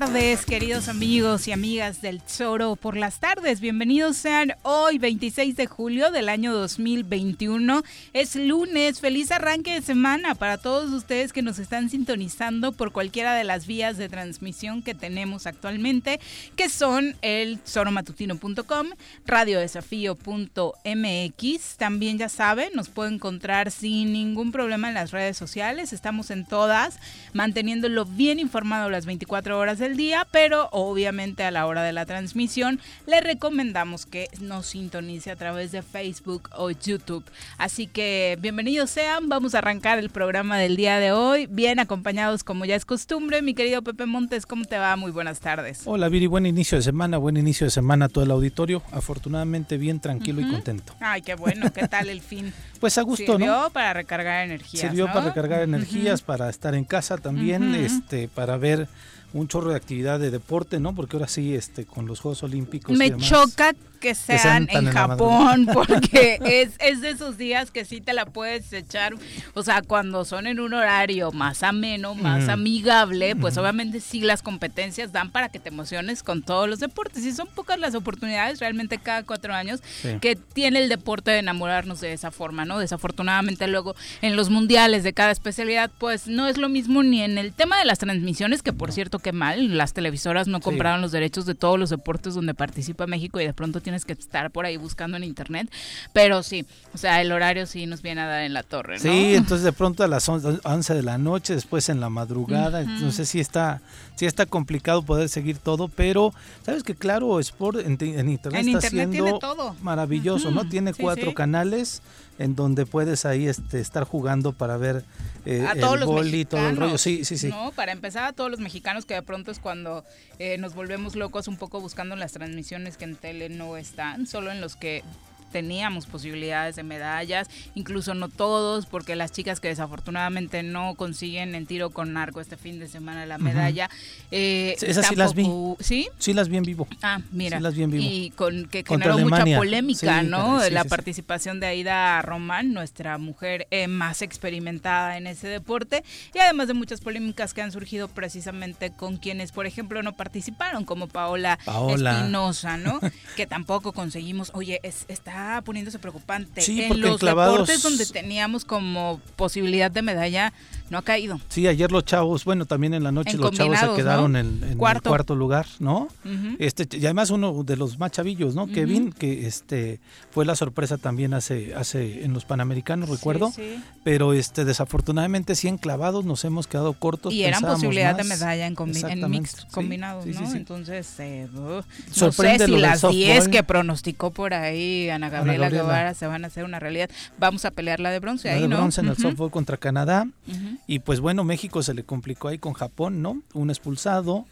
tardes, queridos amigos y amigas del Zoro por las tardes. Bienvenidos sean hoy, 26 de julio del año 2021. Es lunes, feliz arranque de semana para todos ustedes que nos están sintonizando por cualquiera de las vías de transmisión que tenemos actualmente, que son el zoromatutino.com, radiodesafío.mx. También ya saben, nos pueden encontrar sin ningún problema en las redes sociales. Estamos en todas, manteniéndolo bien informado las 24 horas del día, obviamente a la hora de la transmisión le recomendamos que nos sintonice a través de Facebook o YouTube. Así que bienvenidos sean, vamos a arrancar el programa del día de hoy, bien acompañados como ya es costumbre. Mi querido Pepe Montes, ¿cómo te va? Muy buenas tardes. Hola Viri, buen inicio de semana, buen inicio de semana a todo el auditorio. Afortunadamente bien tranquilo y contento. Ay, qué bueno, ¿qué tal el fin? pues a gusto, Sirvió para recargar energías. Sirvió para recargar energías, para estar en casa también, este, para ver un chorro de actividad de deporte, ¿no? Porque ahora sí, este, con los Juegos Olímpicos. Me choca que sean, en Japón, porque es, es de esos días que sí te la puedes echar, o sea, cuando son en un horario más ameno, más amigable, pues obviamente sí las competencias dan para que te emociones con todos los deportes y son pocas las oportunidades realmente cada cuatro años que tiene el deporte de enamorarnos de esa forma, ¿no? Desafortunadamente luego en los mundiales de cada especialidad, pues no es lo mismo ni en el tema de las transmisiones, que por cierto que mal, las televisoras no compraron los derechos de todos los deportes donde participa México y de pronto tienes que estar por ahí buscando en internet, pero sí, o sea, el horario sí nos viene a dar en la torre, ¿no? Sí, entonces de pronto a las 11 de la noche, después en la madrugada, no sé si está, sí está complicado poder seguir todo, pero sabes que claro, Sport en, internet está siendo maravilloso, ¿no? Tiene cuatro canales en donde puedes ahí este, estar jugando para ver eh, a todos el los y todo el rollo. Sí, sí, sí. No, para empezar a todos los mexicanos que de pronto es cuando eh, nos volvemos locos un poco buscando las transmisiones que en tele no están, solo en los que teníamos posibilidades de medallas, incluso no todos, porque las chicas que desafortunadamente no consiguen en tiro con arco este fin de semana la medalla. Eh, esas sí las vi. ¿Sí? Sí las vi en vivo. Ah, mira. Sí las vi en vivo. Y con que generó mucha polémica, ¿no? la participación de Aida Román, nuestra mujer eh, más experimentada en ese deporte, y además de muchas polémicas que han surgido precisamente con quienes, por ejemplo, no participaron, como Paola, Espinosa, ¿no? que tampoco conseguimos, oye, es, está poniéndose preocupante. en los deportes donde teníamos como posibilidad de medalla, no ha caído. Sí, ayer los chavos, bueno, también en la noche los chavos se quedaron en, el cuarto lugar, ¿no? Este y además uno de los más chavillos, ¿no? Kevin, que este fue la sorpresa también hace hace en los Panamericanos, recuerdo, pero este desafortunadamente sí clavados nos hemos quedado cortos. Y eran posibilidad de medalla en, en mix combinados, ¿no? Entonces, eh, no sé si las 10 que pronosticó por ahí Ana Gabriela, Guevara se van a hacer una realidad. Vamos a pelear la de bronce la ahí, de bronce en el softball contra Canadá. Y pues bueno, México se le complicó ahí con Japón, ¿no? Un expulsado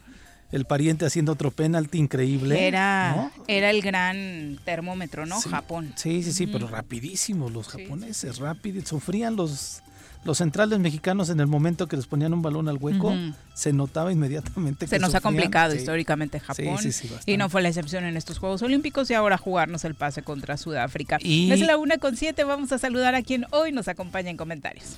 el pariente haciendo otro penalti increíble. Era, era el gran termómetro, ¿no? Japón. Sí, sí, sí, pero rapidísimos los japoneses, rápidos, sufrían los los centrales mexicanos en el momento que les ponían un balón al hueco, se notaba inmediatamente se nos ha complicado históricamente Japón y no fue la excepción en estos Juegos Olímpicos y ahora jugarnos el pase contra Sudáfrica. Y... Es la una con siete, vamos a saludar a quien hoy nos acompaña en comentarios.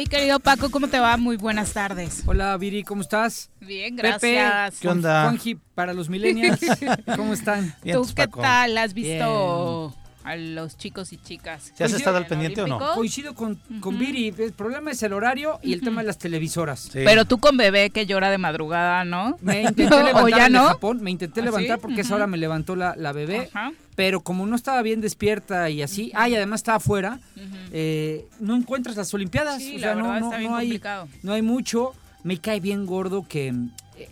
Mi querido Paco, ¿cómo te va? Muy buenas tardes. Hola, Viri, ¿cómo estás? Bien, gracias. ¿Qué onda? Juanji, para los millennials, ¿cómo están? ¿Tú qué tal? ¿Has visto a los chicos y chicas. ¿Ya has estado al pendiente o no? Coincido con, con Viri. El problema es el horario y el tema de las televisoras. Pero tú con bebé que llora de madrugada, ¿no? Me intenté levantar en Japón, me intenté ¿Ah, levantar porque esa hora me levantó la, la bebé. Pero como no estaba bien despierta y así, ah, y además estaba afuera, eh, no encuentras las Olimpiadas. o sea, no, no, no hay, no hay mucho. Me cae bien gordo que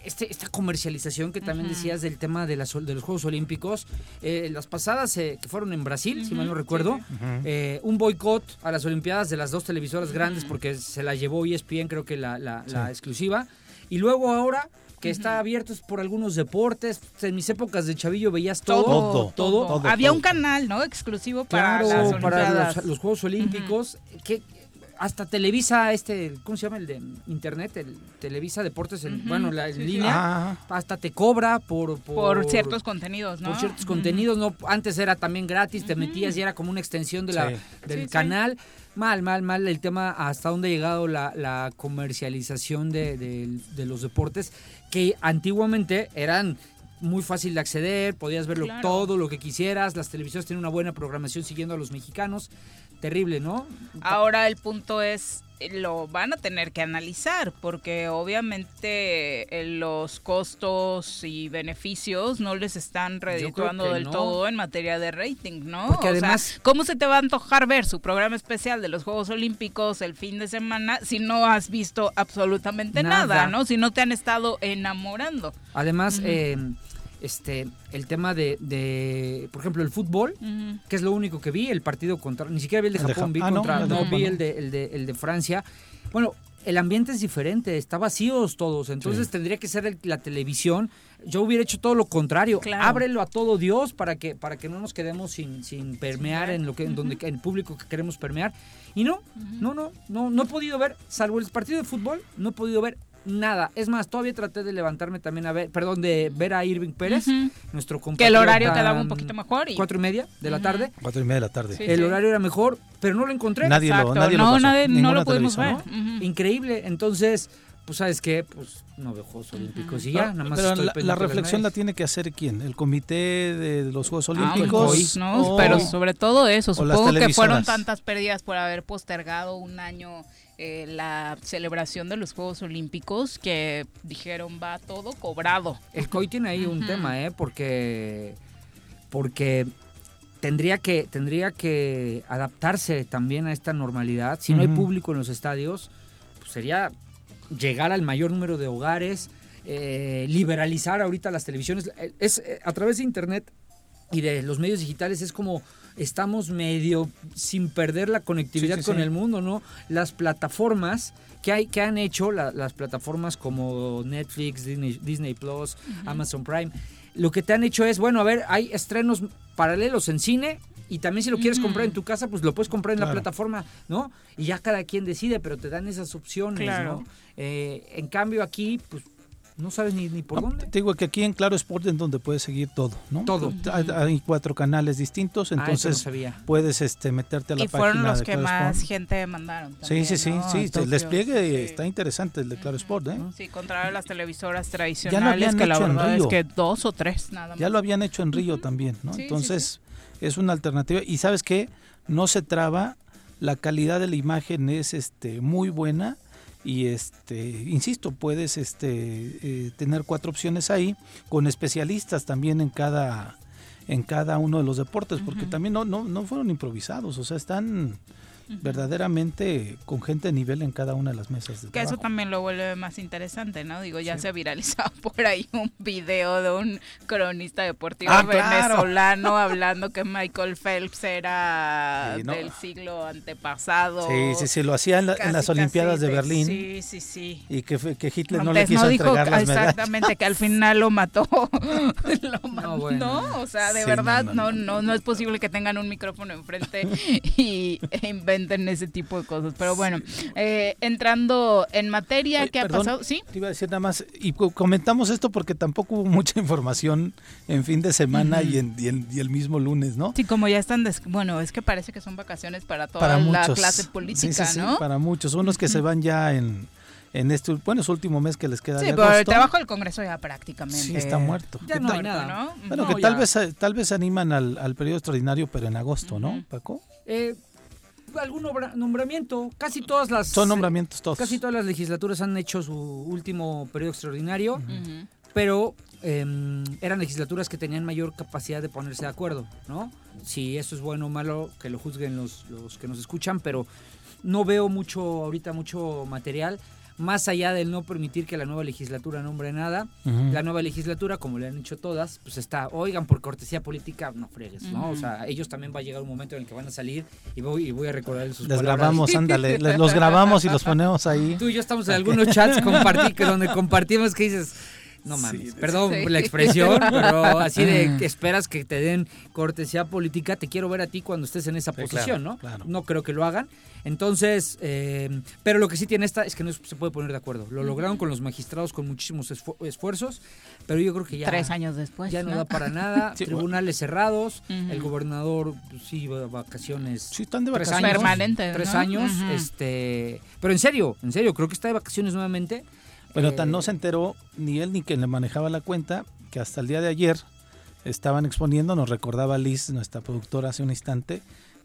este, esta comercialización que también decías del tema de, las, de los Juegos Olímpicos, eh, las pasadas eh, que fueron en Brasil, si mal no recuerdo, eh, un boicot a las Olimpiadas de las dos televisoras grandes porque se la llevó ESPN, creo que la, la, exclusiva, y luego ahora que está abierto por algunos deportes. En mis épocas de chavillo veías todo. Todo. Había un canal, ¿no? Exclusivo para, para los, Juegos Olímpicos. que hasta Televisa, este, ¿cómo se llama el de internet? El Televisa Deportes, en, bueno, la línea, hasta te cobra por, por, ciertos contenidos, ¿no? Por ciertos contenidos, no, antes era también gratis, te metías y era como una extensión de la, del canal. Mal, mal, mal el tema hasta dónde ha llegado la, comercialización de, los deportes, que antiguamente eran muy fácil de acceder, podías verlo todo lo que quisieras, las televisiones tienen una buena programación siguiendo a los mexicanos terrible, ¿no? Ahora el punto es, lo van a tener que analizar porque obviamente eh, los costos y beneficios no les están redituando del todo en materia de rating, ¿no? Porque además, ¿cómo se te va a antojar ver su programa especial de los Juegos Olímpicos el fin de semana si no has visto absolutamente nada, ¿no? Si no te han estado enamorando. Además, eh, este el tema de, por ejemplo, el fútbol, que es lo único que vi, el partido contra, ni siquiera vi el de Japón, vi ah, contra, no, vi el de, el de, el de Francia. Bueno, el ambiente es diferente, está vacíos todos, entonces tendría que ser la televisión. Yo hubiera hecho todo lo contrario, ábrelo a todo Dios para que para que no nos quedemos sin, sin permear en lo que en donde en el público que queremos permear. Y no, no, no, no, no he podido ver, salvo el partido de fútbol, no he podido ver nada. Es más, todavía traté de levantarme también a ver, perdón, de ver a Irving Pérez, nuestro compañero. Que el horario quedaba un poquito mejor. Cuatro y media de la tarde. Cuatro y media de la tarde. el horario era mejor, pero no lo encontré. Nadie lo, nadie no, no lo pudimos ver. Increíble. Entonces, pues sabes qué, pues no veo Juegos Olímpicos y ya, nada más. Pero la, reflexión la tiene que hacer quién, el comité de los Juegos ah, Olímpicos. no, pero sobre todo eso, supongo que fueron tantas pérdidas por haber postergado un año eh, la celebración de los Juegos Olímpicos que dijeron va todo cobrado. El COI tiene ahí un tema, ¿eh? Porque, porque tendría que, tendría que adaptarse también a esta normalidad. Si no hay público en los estadios, pues sería llegar al mayor número de hogares, eh, liberalizar ahorita las televisiones. Es, eh, a través de Internet y de los medios digitales es como estamos medio sin perder la conectividad con el mundo, ¿no? Las plataformas que, hay, que han hecho, las plataformas como Netflix, Disney, Plus, Amazon Prime, lo que te han hecho es, bueno, a ver, hay estrenos paralelos en cine, y también si lo quieres comprar en tu casa, pues lo puedes comprar en la plataforma, ¿no? Y ya cada quien decide, pero te dan esas opciones, ¿no? Eh, en cambio aquí, pues no sabes ni, ni por dónde. Te digo que aquí en Claro Sport es donde puedes seguir todo, ¿no? Todo. Hay, cuatro canales distintos, ah, entonces puedes este meterte a la y página fueron los que más gente mandaron. sí, sí, sí, sí. El despliegue está interesante el de Claro Sport, ¿eh? Sí, contra las televisoras tradicionales, que la verdad es que dos o tres nada más. Ya lo habían hecho en Río también, ¿no? entonces es una alternativa. Y sabes qué, no se traba, la calidad de la imagen es este muy buena y este insisto puedes este eh, tener cuatro opciones ahí con especialistas también en cada en cada uno de los deportes, porque también no, no, no fueron improvisados, o sea, están verdaderamente con gente de nivel en cada una de las mesas de Que eso también lo vuelve más interesante, ¿no? Digo, ya se ha viralizado por ahí un video de un cronista deportivo ah, venezolano hablando que Michael Phelps era del siglo antepasado. Sí, sí, sí, lo hacía en, las Olimpiadas de, Berlín. Sí, sí, sí. Y que, que Hitler no, le quiso entregar las Exactamente, que al final lo mató. lo mató no, o sea, de verdad, no, no, no, es posible que tengan un micrófono enfrente y e en ese tipo de cosas. Pero bueno, eh, entrando en materia, ¿qué ha pasado? Sí. Te iba a decir nada más, y comentamos esto porque tampoco hubo mucha información en fin de semana y, en, y, el mismo lunes, ¿no? Sí, como ya están, bueno, es que parece que son vacaciones para toda la clase política, sí, sí, ¿no? para muchos, unos que se van ya en en este bueno es último mes que les queda sí, pero el trabajo del Congreso ya prácticamente sí está muerto ya no hay nada ¿no? bueno que tal vez tal vez animan al, al periodo extraordinario pero en agosto no Paco eh, algún nombramiento. Casi todas las. Son nombramientos todos. Casi todas las legislaturas han hecho su último periodo extraordinario, pero em, eran legislaturas que tenían mayor capacidad de ponerse de acuerdo, ¿no? Si eso es bueno o malo, que lo juzguen los, los que nos escuchan, pero no veo mucho, ahorita mucho material más allá del no permitir que la nueva legislatura nombre nada, la nueva legislatura, como le han dicho todas, pues está, oigan, por cortesía política, no fregues, ¿no? O sea, ellos también va a llegar un momento en el que van a salir y voy, y voy a recordar sus Les grabamos, ándale, los grabamos y los ponemos ahí. Tú y yo estamos en algunos chats compartí, que donde compartimos que dices no mames, perdón la expresión, pero así de que esperas que te den cortesía política, te quiero ver a ti cuando estés en esa posición, ¿no? No creo que lo hagan. Entonces, eh, pero lo que sí tiene esta es que no se puede poner de acuerdo. Lo lograron con los magistrados con muchísimos esfuerzos, pero yo creo que ya... Tres años después. Ya no, da para nada. Tribunales cerrados, el gobernador, pues, sí, vacaciones. Sí, están de vacaciones. Tres años, Tres años, este... Pero en serio, en serio, creo que está de vacaciones nuevamente. Pero tan no se enteró ni él ni quien le manejaba la cuenta que hasta el día de ayer estaban exponiendo, nos recordaba Liz, nuestra productora hace un instante,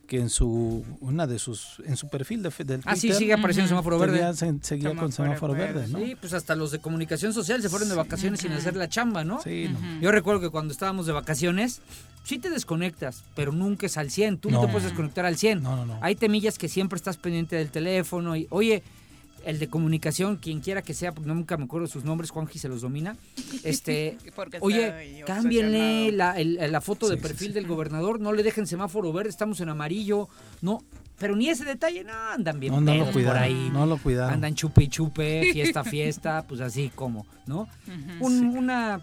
que en su una de sus en su perfil de, del ah sí sigue apareciendo semáforo verde. seguía con semáforo verde, ¿no? sí pues hasta los de comunicación social se fueron de vacaciones sin hacer la chamba no sí yo recuerdo que cuando estábamos de vacaciones sí te desconectas pero nunca es al 100 tú no, te puedes desconectar al 100 no, no, no. hay temillas que siempre estás pendiente del teléfono y oye el de comunicación, quien quiera que sea, porque nunca me acuerdo sus nombres, Juanji se los domina. Este, oye, cámbienle la, la, foto de perfil del gobernador, no le dejen semáforo verde, estamos en amarillo, no, pero ni ese detalle, no, andan bien no, lo por ahí. No lo cuidaron. Andan chupe y chupe, fiesta, fiesta, pues así como, ¿no? Una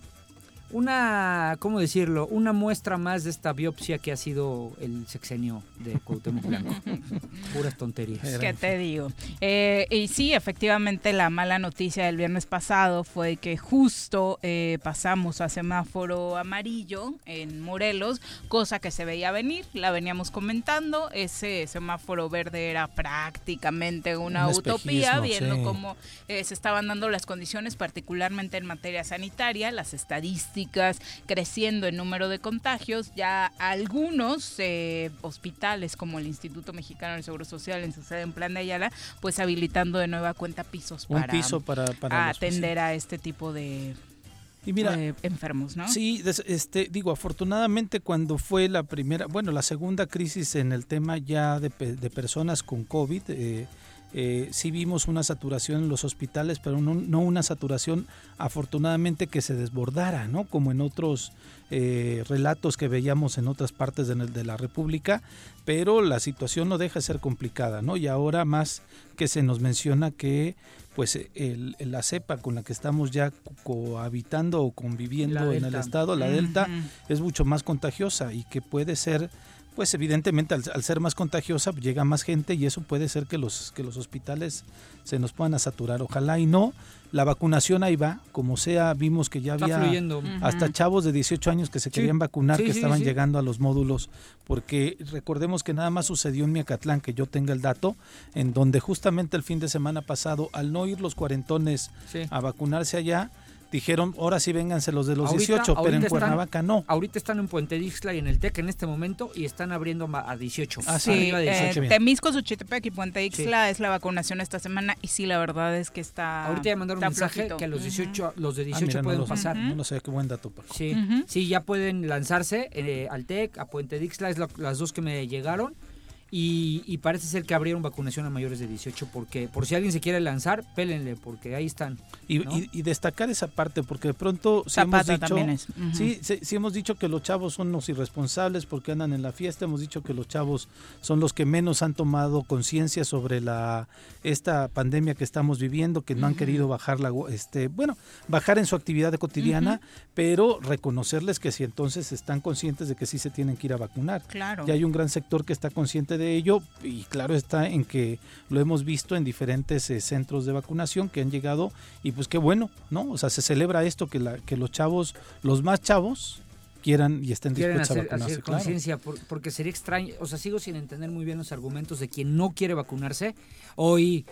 una, ¿cómo decirlo? Una muestra más de esta biopsia que ha sido el sexenio de Cuauhtémoc Blanco. Puras tonterías. ¿Qué te digo? Eh, y sí, efectivamente, la mala noticia del viernes pasado fue que justo eh, pasamos a semáforo amarillo en Morelos, cosa que se veía venir, la veníamos comentando. Ese semáforo verde era prácticamente una utopía, viendo cómo eh, se estaban dando las condiciones, particularmente en materia sanitaria, las estadísticas creciendo en número de contagios, ya algunos eh, hospitales como el Instituto Mexicano del Seguro Social en su sede en Plan de Ayala, pues habilitando de nueva cuenta pisos para, piso para, atender a este tipo de, y mira, enfermos, ¿no? Sí, este, digo, afortunadamente cuando fue la primera, bueno, la segunda crisis en el tema ya de, de personas con COVID, eh, eh, sí vimos una saturación en los hospitales, pero no, una saturación afortunadamente que se desbordara, ¿no? Como en otros eh, relatos que veíamos en otras partes de, la República, pero la situación no deja de ser complicada, ¿no? Y ahora más que se nos menciona que pues el, la cepa con la que estamos ya cohabitando o conviviendo en el estado, la delta, es mucho más contagiosa y que puede ser pues evidentemente al, ser más contagiosa pues, llega más gente y eso puede ser que los, que los hospitales se nos puedan a saturar. Ojalá y no. La vacunación ahí va, como sea, vimos que ya había hasta chavos de 18 años que se querían vacunar, que estaban llegando a los módulos, porque recordemos que nada más sucedió en Miacatlán, que yo tenga el dato, en donde justamente el fin de semana pasado, al no ir los cuarentones a vacunarse allá, dijeron, ahora sí vénganse los de los 18, pero en Cuernavaca no. Ahorita están en Puente Dixla y en el TEC en este momento y están abriendo a 18. Ah, sí, arriba de 18. Eh, Temisco, Suchitepec y Puente Dixla es la vacunación esta semana y sí, la verdad es que está Ahorita ya mandaron un mensaje que los 18, los de 18 ah, pueden pasar. No sé, qué buen dato. Sí, sí, ya pueden lanzarse eh, al TEC, a Puente Dixla, es las dos que me llegaron. Y, parece ser que abrieron vacunación a mayores de 18 porque por si alguien se quiere lanzar, pélenle porque ahí están. Y, destacar esa parte porque de pronto si hemos dicho, sí, sí, hemos dicho que los chavos son los irresponsables porque andan en la fiesta, hemos dicho que los chavos son los que menos han tomado conciencia sobre la esta pandemia que estamos viviendo, que no han querido bajar la este, bueno, bajar en su actividad cotidiana, pero reconocerles que si entonces están conscientes de que sí se tienen que ir a vacunar. Claro. Y hay un gran sector que está consciente de ello y claro está en que lo hemos visto en diferentes eh, centros de vacunación que han llegado y pues qué bueno, ¿no? O sea, se celebra esto que, la, que los chavos, los más chavos, quieran y estén dispuestos a vacunarse. conciencia, porque sería extraño, o sea, sigo sin entender muy bien los argumentos de quien no quiere vacunarse. Hoy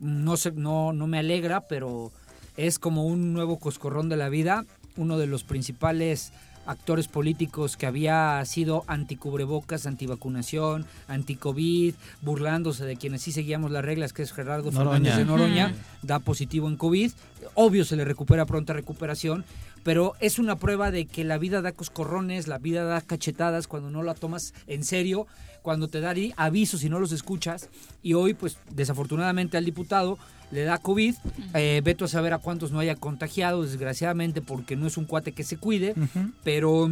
no sé, no, no me alegra, pero es como un nuevo coscorrón de la vida. Uno de los principales actores políticos que había sido anticubrebocas, antivacunación, anticovid, burlándose de quienes sí seguíamos las reglas, que es Gerardo Fernández de Noroña, da positivo en COVID. Obvio se le recupera pronta recuperación, pero es una prueba de que la vida da coscorrones, la vida da cachetadas cuando no la tomas en serio, cuando te da avisos y no los escuchas. Y hoy, pues desafortunadamente al diputado le da COVID, eh, veto a saber a cuántos no haya contagiado, desgraciadamente, porque no es un cuate que se cuide, pero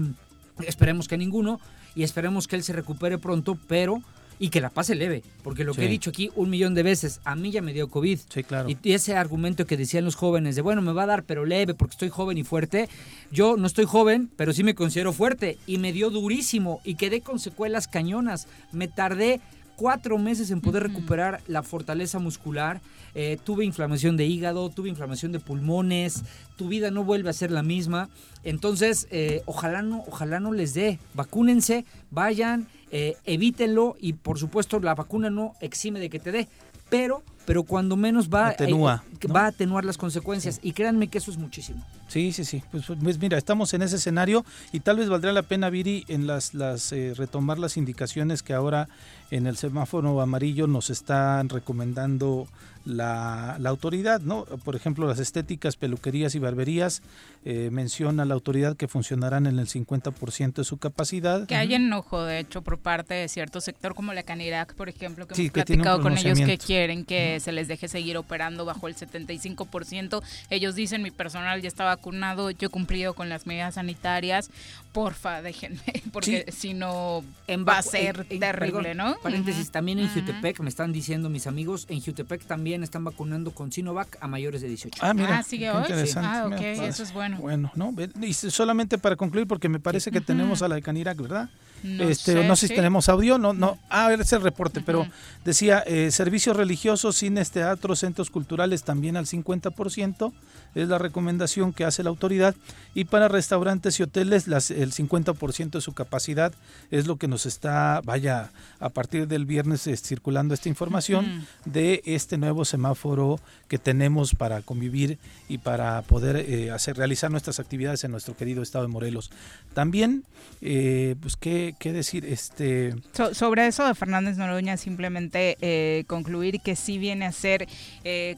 esperemos que ninguno y esperemos que él se recupere pronto, pero y que la pase leve, porque lo que he dicho aquí un millón de veces, a mí ya me dio COVID. Sí, claro. Y ese argumento que decían los jóvenes de, bueno, me va a dar, pero leve, porque estoy joven y fuerte, yo no estoy joven, pero sí me considero fuerte, y me dio durísimo, y quedé con secuelas cañonas. Me tardé cuatro meses en poder recuperar la fortaleza muscular. Eh, tuve inflamación de hígado, tuve inflamación de pulmones, tu vida no vuelve a ser la misma. Entonces, eh, ojalá, no, ojalá no les dé. Vacúnense, vayan, eh, evítenlo y por supuesto la vacuna no exime de que te dé. Pero pero cuando menos va, Atenúa, va a atenuar las consecuencias. Y créanme que eso es muchísimo. Sí, sí, sí. Pues, pues, mira, estamos en ese escenario y tal vez valdría la pena, Viri, en las, las retomar las indicaciones que ahora en el semáforo amarillo nos están recomendando la, la, autoridad, ¿no? Por ejemplo, las estéticas, peluquerías y barberías, eh, menciona la autoridad que funcionarán en el 50% de su capacidad. Que hay enojo, de hecho, por parte de cierto sector como la Canirac, por ejemplo, que hemos platicado con ellos que quieren que se les deje seguir operando bajo el 75%. Ellos dicen, mi personal ya está vacunado, yo he cumplido con las medidas sanitarias, porfa, déjenme, porque si no va a ser terrible, ¿no? Paréntesis, también en Jutepec, me están diciendo mis amigos, en Jutepec también están vacunando con Sinovac a mayores de 18. Ah, mira. Ah, sigue hoy. Ah, ok, eso es bueno. Bueno, ¿no? Y solamente para concluir, porque me parece que tenemos a la de Canirac, ¿verdad? No este, sé, no sé si tenemos audio, no, no. Ah, es el reporte, pero decía eh, servicios religiosos, cines, teatros, centros culturales también al 50%, es la recomendación que hace la autoridad. Y para restaurantes y hoteles, las, el 50% de su capacidad es lo que nos está, vaya, a partir del viernes eh, circulando esta información de este nuevo semáforo que tenemos para convivir y para poder eh, hacer realizar nuestras actividades en nuestro querido estado de Morelos. También, eh, pues, ¿qué, ¿qué, decir? este Sobre eso de Fernández Noroña, simplemente eh, concluir que sí viene a ser,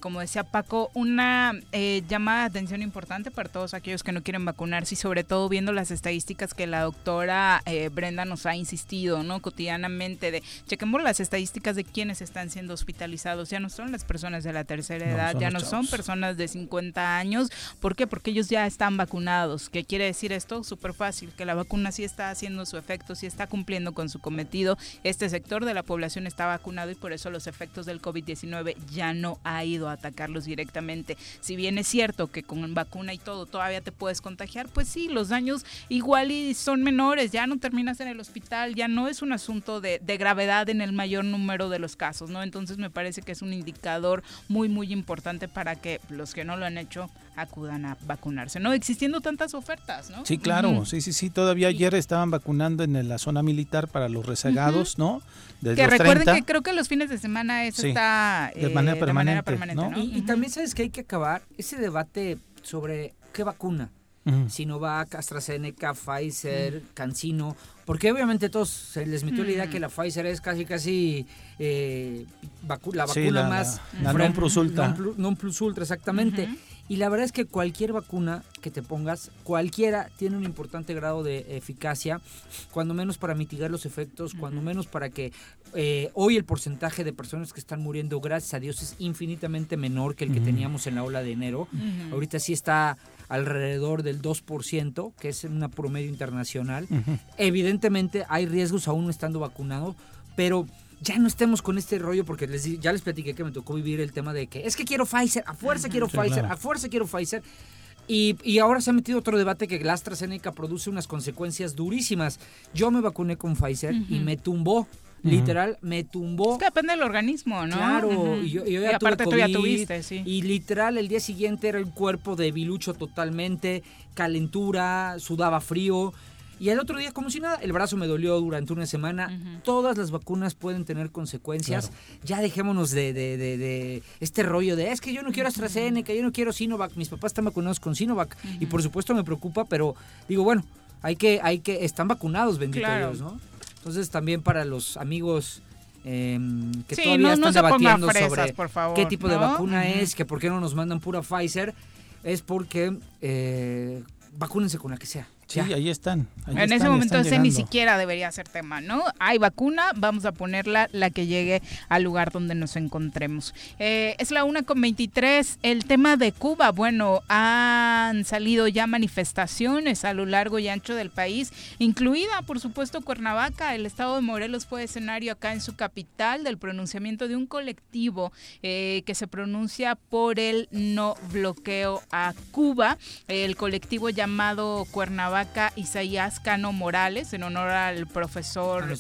como decía Paco, una llamada de atención importante para todos aquellos que no quieren vacunarse y sobre todo viendo las estadísticas que la doctora Brenda nos ha insistido, ¿no? Cotidianamente de chequemos las estadísticas de quienes están siendo hospitalizados, ya no son las personas de la tercera edad, ya no son personas de 50 años. ¿Por qué? Porque ellos ya están vacunados. ¿Qué quiere decir esto? Súper fácil, que la vacuna sí está haciendo su efecto, sí está cumpliendo con su cometido. Este sector de la población está vacunado y por eso los efectos del COVID-19 ya no ha ido a atacarlos directamente. Si bien es cierto que con vacuna y todo todavía te puedes contagiar, pues sí, los daños igual y son menores, ya no terminas en el hospital, ya no es un asunto de, de gravedad en el mayor número de los casos, ¿no? Entonces me parece que es un indicador muy, muy importante para que los que no lo han hecho acudan a vacunarse, ¿no? Existiendo tantas ofertas, ¿no? Sí, claro, sí, sí, sí. Todavía ayer estaban vacunando en la zona militar para los rezagados, ¿no? Que recuerden que creo que los fines de semana eso está de, manera permanente, ¿no? Y, también sabes que hay que acabar ese debate sobre ¿qué vacuna? Sinovac, AstraZeneca, Pfizer, CanSino, porque obviamente todos se les metió la idea que la Pfizer es casi casi eh, la vacuna más la, non plus ultra. Non, plus ultra, exactamente. Y la verdad es que cualquier vacuna que te pongas, cualquiera tiene un importante grado de eficacia, cuando menos para mitigar los efectos, cuando menos para que eh, hoy el porcentaje de personas que están muriendo, gracias a Dios, es infinitamente menor que el que teníamos en la ola de enero. Ahorita sí está alrededor del 2%, que es una promedio internacional. Evidentemente hay riesgos aún estando vacunado, pero ya no estemos con este rollo porque les, ya les platiqué que me tocó vivir el tema de que es que quiero Pfizer, a fuerza quiero Pfizer, a fuerza quiero Pfizer. Y, ahora se ha metido otro debate que la AstraZeneca produce unas consecuencias durísimas. Yo me vacuné con Pfizer y me tumbó. Literal, me tumbó. Es que depende del organismo, ¿no? Claro, y yo, ya aparte tú ya tuviste, sí. Y literal, el día siguiente era el cuerpo de bilucho totalmente, calentura, sudaba frío. Y el otro día, como si nada, el brazo me dolió durante una semana. Todas las vacunas pueden tener consecuencias. Ya dejémonos de, de, de, este rollo de es que yo no quiero AstraZeneca, yo no quiero Sinovac. Mis papás están vacunados con Sinovac. Y por supuesto me preocupa, pero digo, bueno, hay que, hay que, están vacunados, bendito Dios, ¿no? Entonces también para los amigos em, que todavía están debatiendo sobre qué tipo de vacuna es, que por qué no nos mandan pura Pfizer, es porque eh, vacúnense con la que sea. Sí, ahí están. en ese momento ese ni siquiera debería ser tema, ¿no? Hay vacuna, vamos a ponerla la que llegue al lugar donde nos encontremos. Eh, es la una con 23. El tema de Cuba, bueno, han salido ya manifestaciones a lo largo y ancho del país, incluida, por supuesto, Cuernavaca. El estado de Morelos fue escenario acá en su capital del pronunciamiento de un colectivo eh, que se pronuncia por el no bloqueo a Cuba. El colectivo llamado Cuernavaca Isaías Cano Morales, en honor al profesor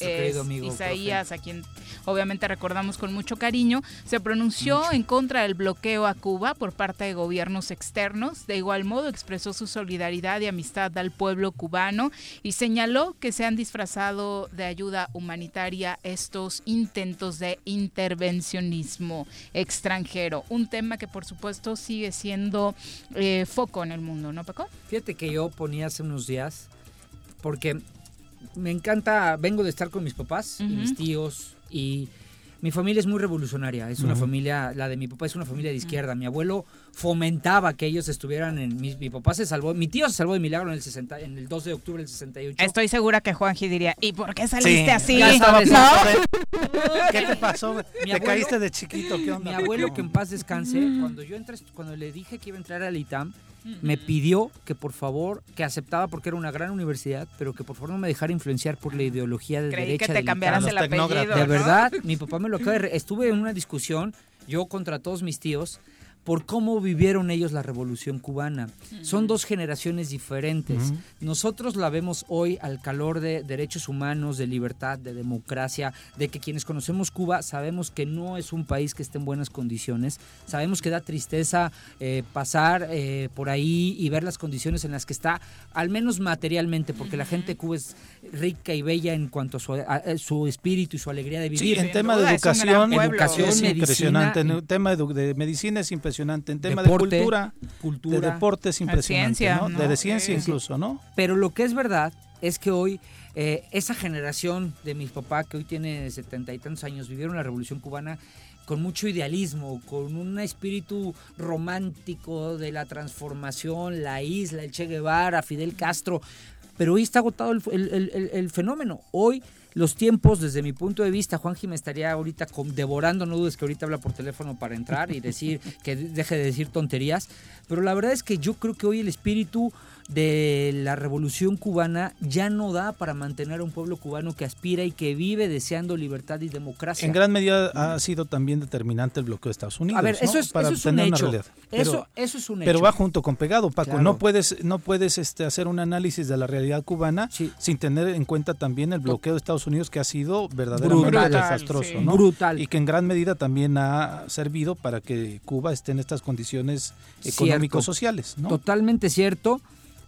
Isaías, a quien obviamente recordamos con mucho cariño, se pronunció en contra del bloqueo a Cuba por parte de gobiernos externos. De igual modo expresó su solidaridad y amistad al pueblo cubano y señaló que se han disfrazado de ayuda humanitaria estos intentos de intervencionismo extranjero. Un tema que por supuesto sigue siendo eh, foco en el mundo, ¿no, Paco? Fíjate que yo ponía hace unos días, porque me encanta, vengo de estar con mis papás y mis tíos y mi familia es muy revolucionaria, es una familia, la de mi papá es una familia de izquierda, mi abuelo fomentaba que ellos estuvieran en, mi, papá se salvó, mi tío se salvó de milagro en el 60, en el 2 de octubre del 68. Estoy segura que Juanji diría, ¿y por qué saliste así? ¿Qué te pasó? te caíste de chiquito, ¿qué onda? Mi abuelo que en paz descanse, cuando yo entré, cuando le dije que iba a entrar al ITAM, me pidió que por favor, que aceptaba porque era una gran universidad, pero que por favor no me dejara influenciar por la ideología de Creí derecha. que te cambiaras el apellido. De verdad, mi papá me lo acaba de... Estuve en una discusión, yo contra todos mis tíos, por cómo vivieron ellos la revolución cubana. Son dos generaciones diferentes. Nosotros la vemos hoy al calor de derechos humanos, de libertad, de democracia, de que quienes conocemos Cuba sabemos que no es un país que esté en buenas condiciones. Sabemos que da tristeza eh, pasar eh, por ahí y ver las condiciones en las que está, al menos materialmente, porque la gente de Cuba es rica y bella en cuanto a su, espíritu y su alegría de vivir. Sí, en tema de educación, educación es impresionante. En tema de medicina es impresionante en tema de cultura, cultura, de deporte es impresionante, De, ciencia incluso, ¿no? Pero lo que es verdad es que hoy eh, esa generación de mis papás que hoy tiene setenta y tantos años vivieron la revolución cubana con mucho idealismo, con un espíritu romántico de la transformación, la isla, el Che Guevara, Fidel Castro, pero hoy está agotado el fenómeno. Hoy los tiempos, desde mi punto de vista, Juanji me estaría ahorita devorando, no dudes que ahorita habla por teléfono para entrar y decir que deje de decir tonterías, pero la verdad es que yo creo que hoy el espíritu de la revolución cubana ya no da para mantener a un pueblo cubano que aspira y que vive deseando libertad y democracia. En gran medida ha sido también determinante el bloqueo de Estados Unidos. A ver, eso es, para un hecho. eso, eso es un hecho. Pero va junto con pegado, Paco. No puedes, no puedes este, hacer un análisis de la realidad cubana sin tener en cuenta también el bloqueo de Estados Unidos que ha sido verdaderamente desastroso. ¿no? Brutal. Y que en gran medida también ha servido para que Cuba esté en estas condiciones económico-sociales. Totalmente cierto.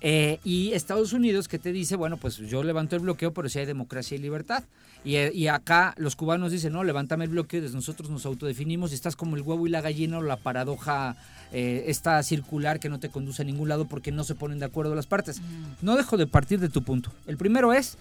Eh, y Estados Unidos que te dice, bueno, pues yo levanto el bloqueo, pero si hay democracia y libertad. Y, y, acá los cubanos dicen, no, levántame el bloqueo, desde nosotros nos autodefinimos y estás como el huevo y la gallina o la paradoja eh, esta circular que no te conduce a ningún lado porque no se ponen de acuerdo las partes. No dejo de partir de tu punto. El primero es,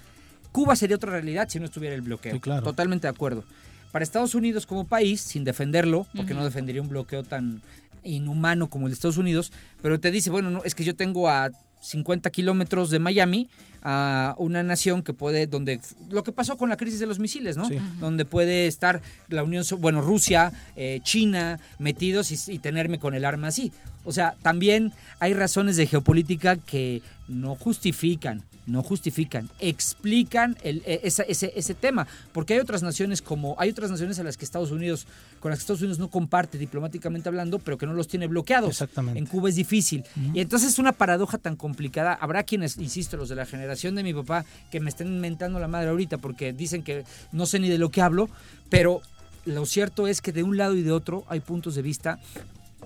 Cuba sería otra realidad si no estuviera el bloqueo. Totalmente de acuerdo. Para Estados Unidos como país, sin defenderlo, porque no defendería un bloqueo tan inhumano como el de Estados Unidos, pero te dice, bueno, no, es que yo tengo a 50 kilómetros de Miami a una nación que puede, donde lo que pasó con la crisis de los misiles, ¿no? Donde puede estar la Unión, bueno, Rusia, eh, China metidos y, y, tenerme con el arma así. O sea, también hay razones de geopolítica que no justifican no justifican, explican el, e, ese, ese, tema. Porque hay otras naciones como, hay otras naciones a las que Estados Unidos, con las que Estados Unidos no comparte diplomáticamente hablando, pero que no los tiene bloqueados. Exactamente. En Cuba es difícil. Y entonces es una paradoja tan complicada. Habrá quienes, insisto, los de la generación de mi papá, que me estén inventando la madre ahorita porque dicen que no sé ni de lo que hablo, pero lo cierto es que de un lado y de otro hay puntos de vista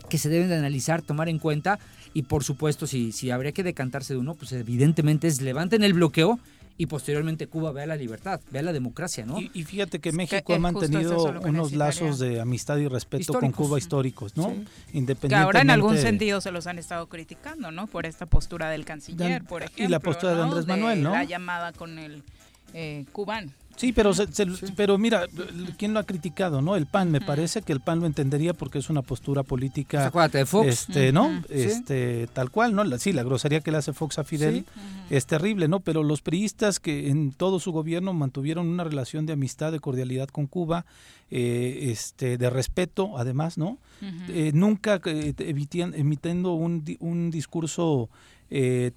que se deben de analizar, tomar en cuenta y por supuesto si, si habría que decantarse de uno, pues evidentemente es levanten el bloqueo y posteriormente Cuba vea la libertad, vea la democracia, ¿no? Y, fíjate que México ha mantenido unos lazos de amistad y respeto con Cuba históricos, ¿no? Independientemente que ahora en algún sentido se los han estado criticando, ¿no? Por esta postura del canciller, por ejemplo. Y la postura de Andrés Manuel, ¿no? La llamada con el eh, cubano. Sí, pero pero mira, ¿quién lo ha criticado, no? El PAN, me parece que el PAN lo entendería porque es una postura política de Fox. este, ¿no? Este, tal cual, ¿no? sí, la grosería que le hace Fox a Fidel es terrible, ¿no? Pero los priistas que en todo su gobierno mantuvieron una relación de amistad, de cordialidad con Cuba, eh, este, de respeto, además, ¿no? Eh, nunca eh, emitiendo un, un discurso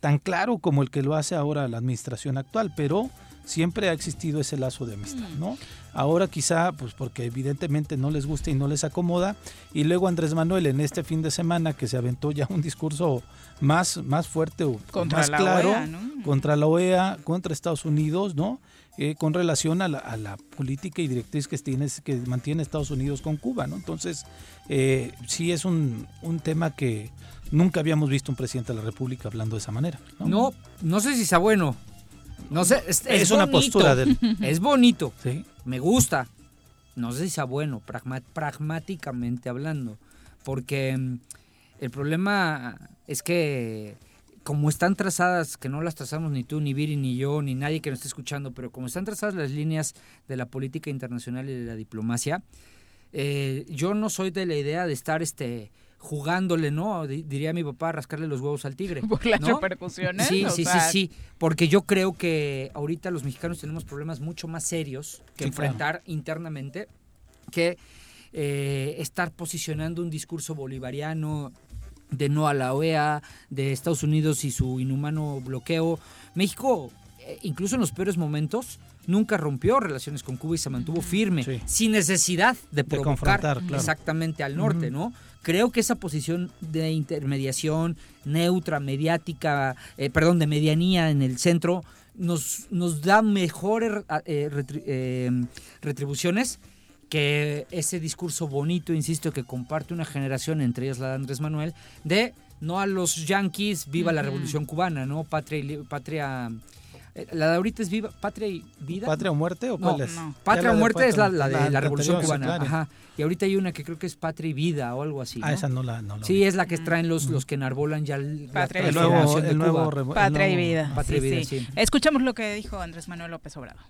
tan claro como el que lo hace ahora la administración actual, pero siempre ha existido ese lazo de amistad, mm. ¿no? Ahora quizá, pues porque evidentemente no les gusta y no les acomoda, y luego Andrés Manuel en este fin de semana que se aventó ya un discurso más, más fuerte o más claro e contra la OEA, contra Estados Unidos, ¿no? Eh, con relación a la, política y directriz que, tiene, que mantiene Estados Unidos con Cuba, ¿no? Entonces, eh, sí es un, un tema que nunca habíamos visto un presidente de la República hablando de esa manera. No, no, no sé si sea bueno, no sé, es, una postura de Es bonito. ¿Sí? Me gusta. No sé si sea bueno, pragmáticamente hablando. Porque mm, el problema es que como están trazadas, que no las trazamos ni tú, ni Viri, ni yo, ni nadie que nos esté escuchando, pero como están trazadas las líneas de la política internacional y de la diplomacia, eh, yo no soy de la idea de estar este jugándole, ¿no? Diría mi papá, rascarle los huevos al tigre. Por las repercusiones. Sí, sí, sí, sí. Porque yo creo que ahorita los mexicanos tenemos problemas mucho más serios que enfrentar internamente que eh, estar posicionando un discurso bolivariano de no a la OEA, de Estados Unidos y su inhumano bloqueo. México, eh, incluso en los peores momentos, nunca rompió relaciones con Cuba y se mantuvo firme, sin necesidad de provocar exactamente al norte, ¿no? Creo que esa posición de intermediación neutra, mediática, eh, perdón, de medianía en el centro, nos, nos da mejores eh, eh, retribuciones que ese discurso bonito, insisto, que comparte una generación, entre ellas la de Andrés Manuel, de no a los yanquis, viva la revolución cubana, ¿no? Patria, patria la de ahorita es viva, Patria y Vida. ¿Patria o Muerte o cuál es? Patria o Muerte es la, de la, Revolución Cubana. Ajá. Y ahorita hay una que creo que es Patria y Vida o algo así. Ah, esa no la. No sí, es la que traen los, los que enarbolan ya el, Patria y Vida. Patria y Vida. Patria y Vida, sí. Escuchamos lo que dijo Andrés Manuel López Obrador.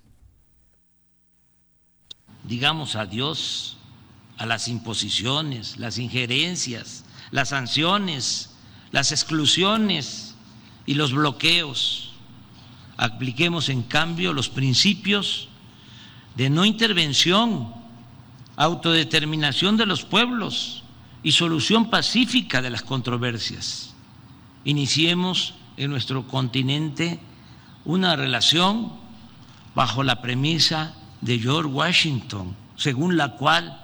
Digamos adiós a las imposiciones, las injerencias, las sanciones, las exclusiones y los bloqueos Apliquemos en cambio los principios de no intervención, autodeterminación de los pueblos y solución pacífica de las controversias. Iniciemos en nuestro continente una relación bajo la premisa de George Washington, según la cual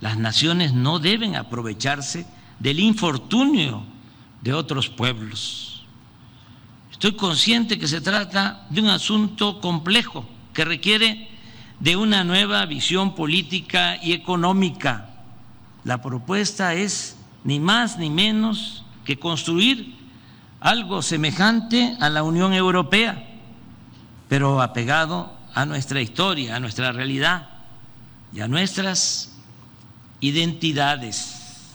las naciones no deben aprovecharse del infortunio de otros pueblos Estoy consciente que se trata de un asunto complejo que requiere de una nueva visión política y económica. La propuesta es ni más ni menos que construir algo semejante a la Unión Europea, pero apegado a nuestra historia, a nuestra realidad y a nuestras identidades.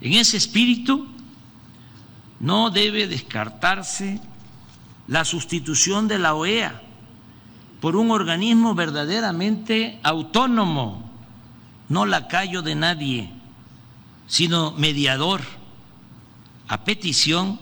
En ese espíritu no debe descartarse la sustitución de la OEA por un organismo verdaderamente autónomo, no lacayo de nadie, sino mediador, a petición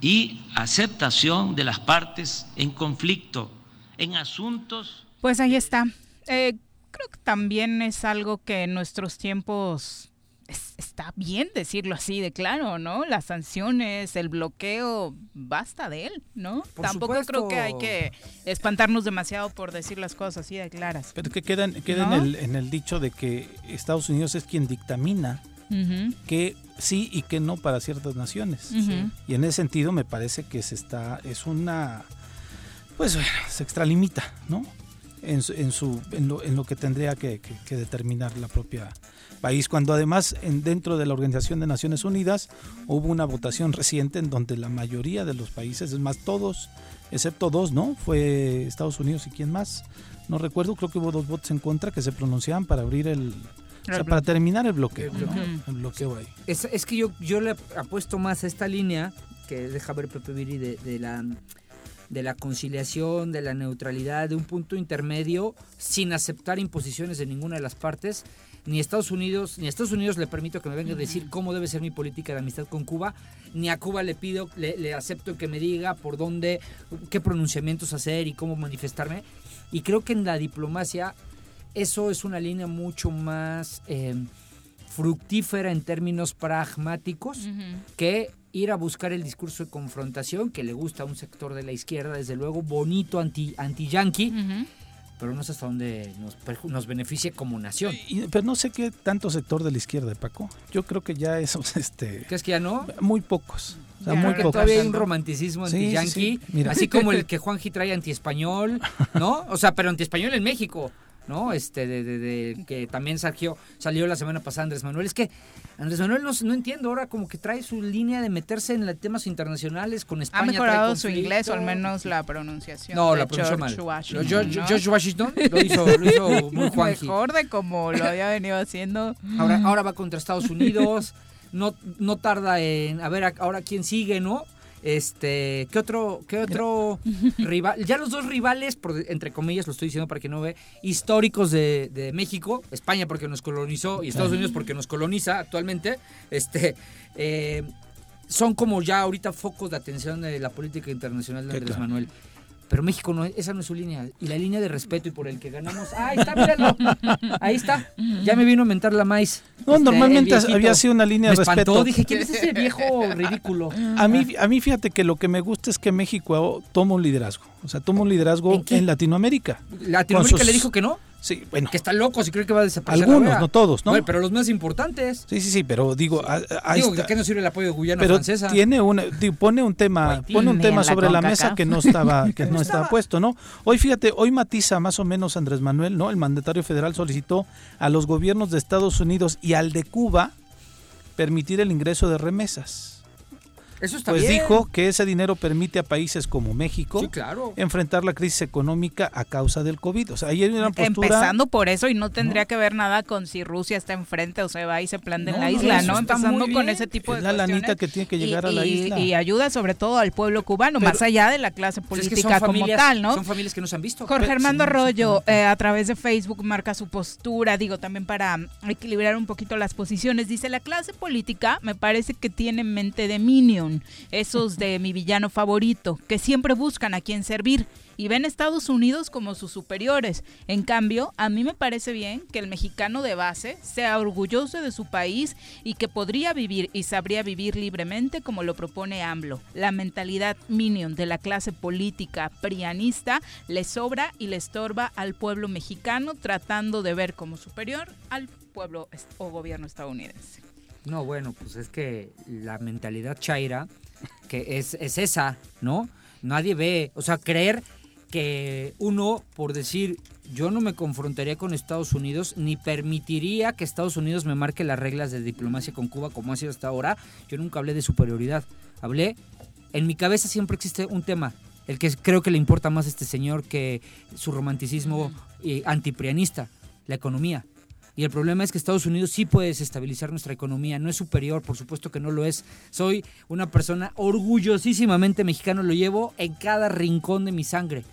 y aceptación de las partes en conflicto, en asuntos. Pues ahí está. Eh, creo que también es algo que en nuestros tiempos está bien decirlo así de claro, ¿no? Las sanciones, el bloqueo, basta de él, ¿no? Tampoco creo que hay que espantarnos demasiado por decir las cosas así de claras. Pero que queda, en, el, en el dicho de que Estados Unidos es quien dictamina que sí y que no para ciertas naciones. Y en ese sentido me parece que se está, es una, pues se extralimita, ¿no? En, en, su, en, lo, en lo que tendría que, determinar la propia país, cuando además en, dentro de la Organización de Naciones Unidas hubo una votación reciente en donde la mayoría de los países, es más, todos, excepto dos, ¿no? Fue Estados Unidos y quién más, no recuerdo, creo que hubo dos votos en contra que se pronunciaban para abrir el, o sea, para terminar el bloqueo, el bloqueo ahí. Es, es, que yo, yo le apuesto más a esta línea que deja ver Pepe Viri de, de, la de la conciliación, de la neutralidad, de un punto intermedio, sin aceptar imposiciones de ninguna de las partes. Ni Estados Unidos, ni a Estados Unidos le permito que me venga a decir cómo debe ser mi política de amistad con Cuba, ni a Cuba le pido, le, le acepto que me diga por dónde, qué pronunciamientos hacer y cómo manifestarme. Y creo que en la diplomacia eso es una línea mucho más em, fructífera en términos pragmáticos que ir a buscar el discurso de confrontación que le gusta a un sector de la izquierda, desde luego bonito anti, anti yankee. Pero no sé hasta dónde nos, nos beneficie como nación. pero no sé qué tanto sector de la izquierda, Paco. Yo creo que ya esos, este... ¿Qué es que ya no? Muy pocos. O sea, muy pocos. Todavía hay un romanticismo anti-yankee, así como el que Juanji trae anti-español, ¿no? O sea, pero anti-español en México. ¿no? Este, de, de, que también Sergio salió la semana pasada Andrés Manuel. Es que Andrés Manuel no, no entiendo ahora como que trae su línea de meterse en temas internacionales con España. Ha mejorado su inglés o al menos la pronunciación. No, la pronunció mal. Washington, George, Washington lo hizo, lo hizo muy Mejor de como lo había venido haciendo. Ahora, ahora va contra Estados Unidos. No, no tarda en a ver ahora quién sigue, ¿no? Este, ¿qué otro, qué otro rival? Ya los dos rivales, entre comillas, lo estoy diciendo para que no ve, históricos de, México, España porque nos colonizó y Estados Unidos porque nos coloniza actualmente, este, eh, son como ya ahorita focos de atención de la política internacional de Andrés Manuel. Pero México no, esa no es su línea. Y la línea de respeto y por el que ganamos. ahí está, míralo. Ahí está. Ya me vino a mentar la maíz. No, este, normalmente había sido una línea de respeto. Dije, ¿quién es ese viejo ridículo? A mí, a mí fíjate que lo que me gusta es que México toma un liderazgo. O sea, toma un liderazgo en, Latinoamérica. ¿Latinoamérica le dijo que no? Sí, bueno. Que está loco si cree que va a desaparecer. Algunos, no todos, ¿no? pero los más importantes. Sí, sí, sí, pero digo. digo, ¿qué nos sirve el apoyo de Guyana pero francesa? Tiene una, pone un tema, pone un tema sobre la, mesa que no estaba, que no estaba puesto, ¿no? Hoy fíjate, hoy matiza más o menos Andrés Manuel, ¿no? El mandatario federal solicitó a los gobiernos de Estados Unidos y al de Cuba permitir el ingreso de remesas pues dijo que ese dinero permite a países como México enfrentar la crisis económica a causa del COVID. O sea, ahí hay una postura... Empezando por eso y no tendría que ver nada con si Rusia está enfrente o se va y se planta en la isla, ¿no? Empezando con ese tipo de la lanita que tiene que llegar a la isla. Y ayuda sobre todo al pueblo cubano, más allá de la clase pues política como tal, ¿no? Son familias que no se han visto. Jorge Armando Arroyo, eh, a través de Facebook, marca su postura, digo, también para equilibrar un poquito las posiciones. Dice, la clase política me parece que tiene mente de esos de mi villano favorito, que siempre buscan a quién servir y ven a Estados Unidos como sus superiores. En cambio, a mí me parece bien que el mexicano de base sea orgulloso de su país y que podría vivir y sabría vivir libremente como lo propone AMLO. La mentalidad minion de la clase política prianista le sobra y le estorba al pueblo mexicano tratando de ver como superior al pueblo o gobierno estadounidense. No, bueno, pues es que la mentalidad chaira, que es, es esa, ¿no? Nadie ve, o sea, creer que uno, por decir, yo no me confrontaría con Estados Unidos ni permitiría que Estados Unidos me marque las reglas de diplomacia con Cuba como ha sido hasta ahora. Yo nunca hablé de superioridad. Hablé, en mi cabeza siempre existe un tema, el que creo que le importa más a este señor que su romanticismo antiprianista, la economía. Y el problema es que Estados Unidos sí puede desestabilizar nuestra economía, no es superior, por supuesto que no lo es. Soy una persona orgullosísimamente mexicano, lo llevo en cada rincón de mi sangre.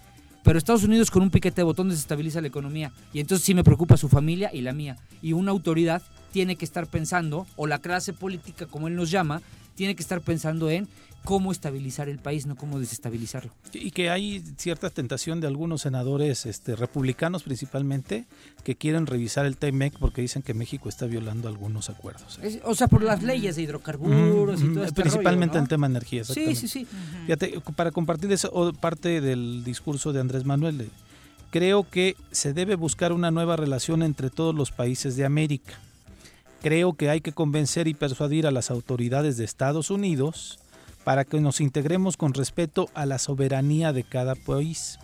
Pero Estados Unidos con un piquete de botón desestabiliza la economía. Y entonces sí me preocupa su familia y la mía. Y una autoridad tiene que estar pensando, o la clase política como él nos llama, tiene que estar pensando en cómo estabilizar el país, no cómo desestabilizarlo. Y que hay cierta tentación de algunos senadores este, republicanos principalmente que quieren revisar el TEMEC porque dicen que México está violando algunos acuerdos. ¿eh? o sea, por las leyes de hidrocarburos y todo este Principalmente en tema de energía. Sí, sí, sí. Fíjate, para compartir eso, parte del discurso de Andrés Manuel, creo que se debe buscar una nueva relación entre todos los países de América. Creo que hay que convencer y persuadir a las autoridades de Estados Unidos para que nos integremos con respeto a la soberanía de cada país,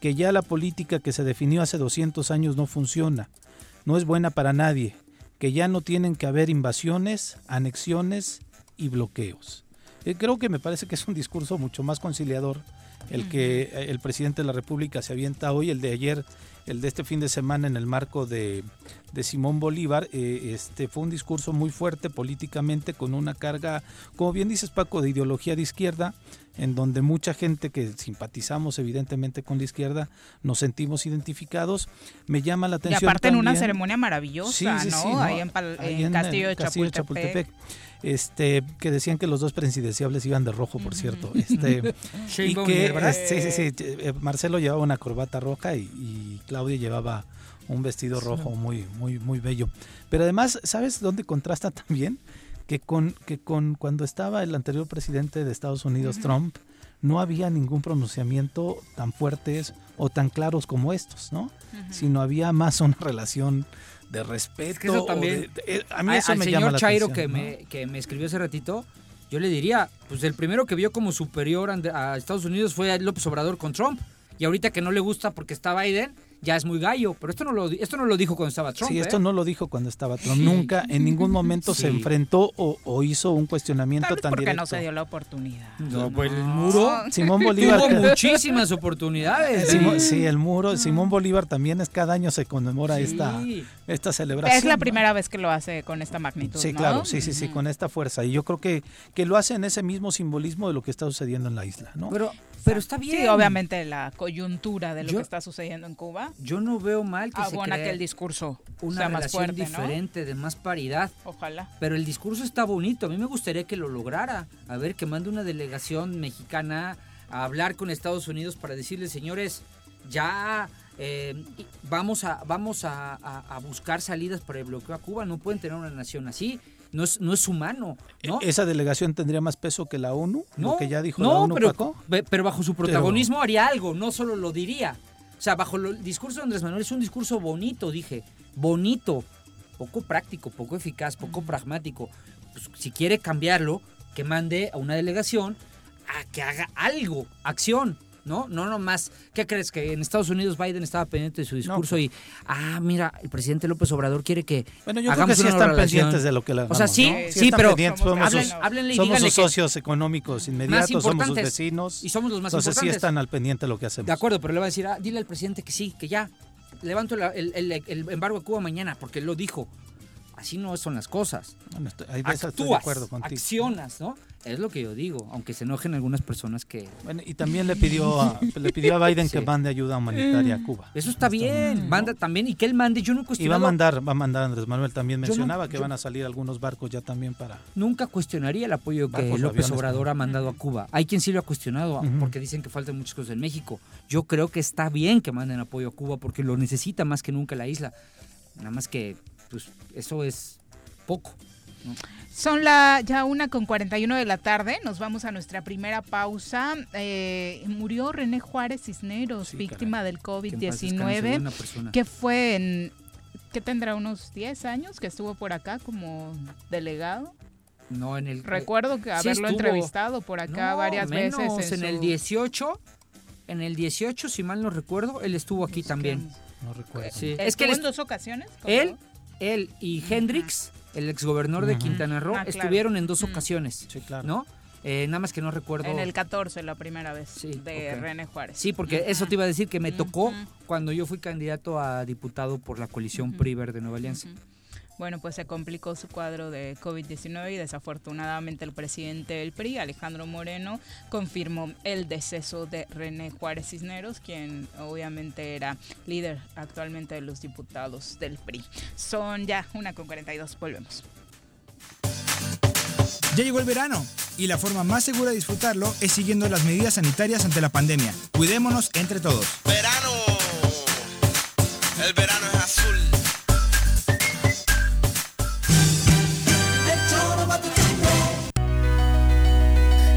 que ya la política que se definió hace 200 años no funciona, no es buena para nadie, que ya no tienen que haber invasiones, anexiones y bloqueos. Eh, creo que me parece que es un discurso mucho más conciliador el que el presidente de la República se avienta hoy, el de ayer, el de este fin de semana en el marco de, Simón Bolívar, eh, este fue un discurso muy fuerte políticamente con una carga, como bien dices Paco, de ideología de izquierda, en donde mucha gente que simpatizamos evidentemente con la izquierda nos sentimos identificados. Me llama la atención. Y aparte en una ceremonia maravillosa, ¿no? Ahí en, Castillo, de Chapultepec este, que decían que los dos presidenciables iban de rojo, por cierto. Este, y que sí, sí, eh, Marcelo llevaba una corbata roja y, Claudia llevaba un vestido rojo muy, muy, muy bello. Pero además, ¿sabes dónde contrasta también? Que con, que con cuando estaba el anterior presidente de Estados Unidos, Trump, no había ningún pronunciamiento tan fuertes o tan claros como estos, ¿no? Sino había más una relación de respeto. también, a mí eso me señor llama la Chairo que, me, que me escribió hace ratito, yo le diría, pues el primero que vio como superior a Estados Unidos fue López Obrador con Trump. Y ahorita que no le gusta porque está Biden, ya es muy gallo. Pero esto no lo, esto no lo dijo cuando estaba Trump. Sí, esto ¿eh? no lo dijo cuando estaba Trump. Nunca, en ningún momento se enfrentó o, hizo un cuestionamiento Tal vez tan porque no se dio la oportunidad. No, pues el muro. Simón Bolívar. Tuvo muchísimas oportunidades. sí, el muro. Simón Bolívar también es cada año se conmemora esta, esta celebración. Es la primera vez que lo hace con esta magnitud. Sí, claro, sí, sí, sí, con esta fuerza. Y yo creo que, que lo hace en ese mismo simbolismo de lo que está sucediendo en la isla, ¿no? Pero, pero está bien. Sí, obviamente la coyuntura de lo que está sucediendo en Cuba. Yo no veo mal que se cree que el discurso una más fuerte, diferente, de más paridad. Ojalá. Pero el discurso está bonito. A mí me gustaría que lo lograra. A ver, que mande una delegación mexicana a hablar con Estados Unidos para decirles, señores, ya eh, vamos, a, vamos a, buscar salidas para el bloqueo a Cuba. No pueden tener una nación así. No es, no es humano. ¿no? ¿Esa delegación tendría más peso que la ONU? No, que ya dijo la ONU, pero, pero bajo su protagonismo haría algo, no solo lo diría. O sea, bajo el discurso de Andrés Manuel es un discurso bonito, dije, bonito, poco práctico, poco eficaz, poco pragmático. Pues, si quiere cambiarlo, que mande a una delegación a que haga algo, acción. ¿No? No nomás, ¿qué crees? Que en Estados Unidos Biden estaba pendiente de su discurso y, ah, mira, el presidente López Obrador quiere que Bueno, yo creo que sí están pendientes de lo que le O sea, sí, sí, pero somos, sus, socios económicos inmediatos, somos sus vecinos. Y somos los más entonces sí están al pendiente de lo que hacemos. De acuerdo, pero le va a decir, ah, dile al presidente que sí, que ya, levanto el, el embargo a Cuba mañana, porque él lo dijo. Así no son las cosas. Bueno, estoy, de acuerdo contigo. accionas, ¿no? Es lo que yo digo, aunque se enojen algunas personas que... Bueno, y también le pidió a, le pidió a Biden que mande ayuda humanitaria a Cuba. Eso está bien, manda también, y que él mande, yo no cuestionaba... Y va a mandar, va a mandar Andrés Manuel, también mencionaba que van a salir algunos barcos ya también para... Nunca cuestionaría el apoyo que López Obrador ha mandado a Cuba. Hay quien sí lo ha cuestionado, porque dicen que faltan muchas cosas en México. Yo creo que está bien que manden apoyo a Cuba, porque lo necesita más que nunca la isla. Nada más que, pues, eso es poco. Son la ya una con 41 de la tarde. Nos vamos a nuestra primera pausa. Eh, murió René Juárez Cisneros, víctima del COVID-19, que fue en, que tendrá unos 10 años que estuvo por acá como delegado. No, en el. Recuerdo que haberlo entrevistado por acá varias veces. En, en el 18 en el 18, si mal no recuerdo, él estuvo aquí también. No recuerdo. Sí. Es que en dos ocasiones. Él, él y Hendrix, el exgobernador de Quintana Roo, ah, estuvieron en dos ocasiones. Sí, claro. ¿No? Eh, nada más que no recuerdo. En el 14, la primera vez, de René Juárez. Sí, porque eso te iba a decir que me tocó cuando yo fui candidato a diputado por la coalición PRI de Nueva Alianza bueno, pues se complicó su cuadro de COVID-19 y desafortunadamente el presidente del PRI, Alejandro Moreno, confirmó el deceso de René Juárez Cisneros, quien obviamente era líder actualmente de los diputados del PRI. Son ya una con 42, volvemos. Ya llegó el verano y la forma más segura de disfrutarlo es siguiendo las medidas sanitarias ante la pandemia. Cuidémonos entre todos. Verano. El verano es azul.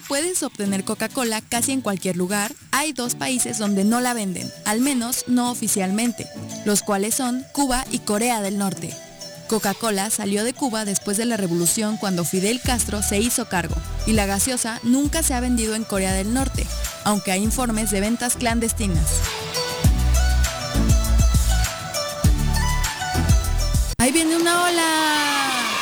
Puedes obtener Coca-Cola casi en cualquier lugar, hay dos países donde no la venden, al menos no oficialmente, los cuales son Cuba y Corea del Norte. Coca-Cola salió de Cuba después de la revolución cuando Fidel Castro se hizo cargo, y la gaseosa nunca se ha vendido en Corea del Norte, aunque hay informes de ventas clandestinas. ¡Ahí viene una ola!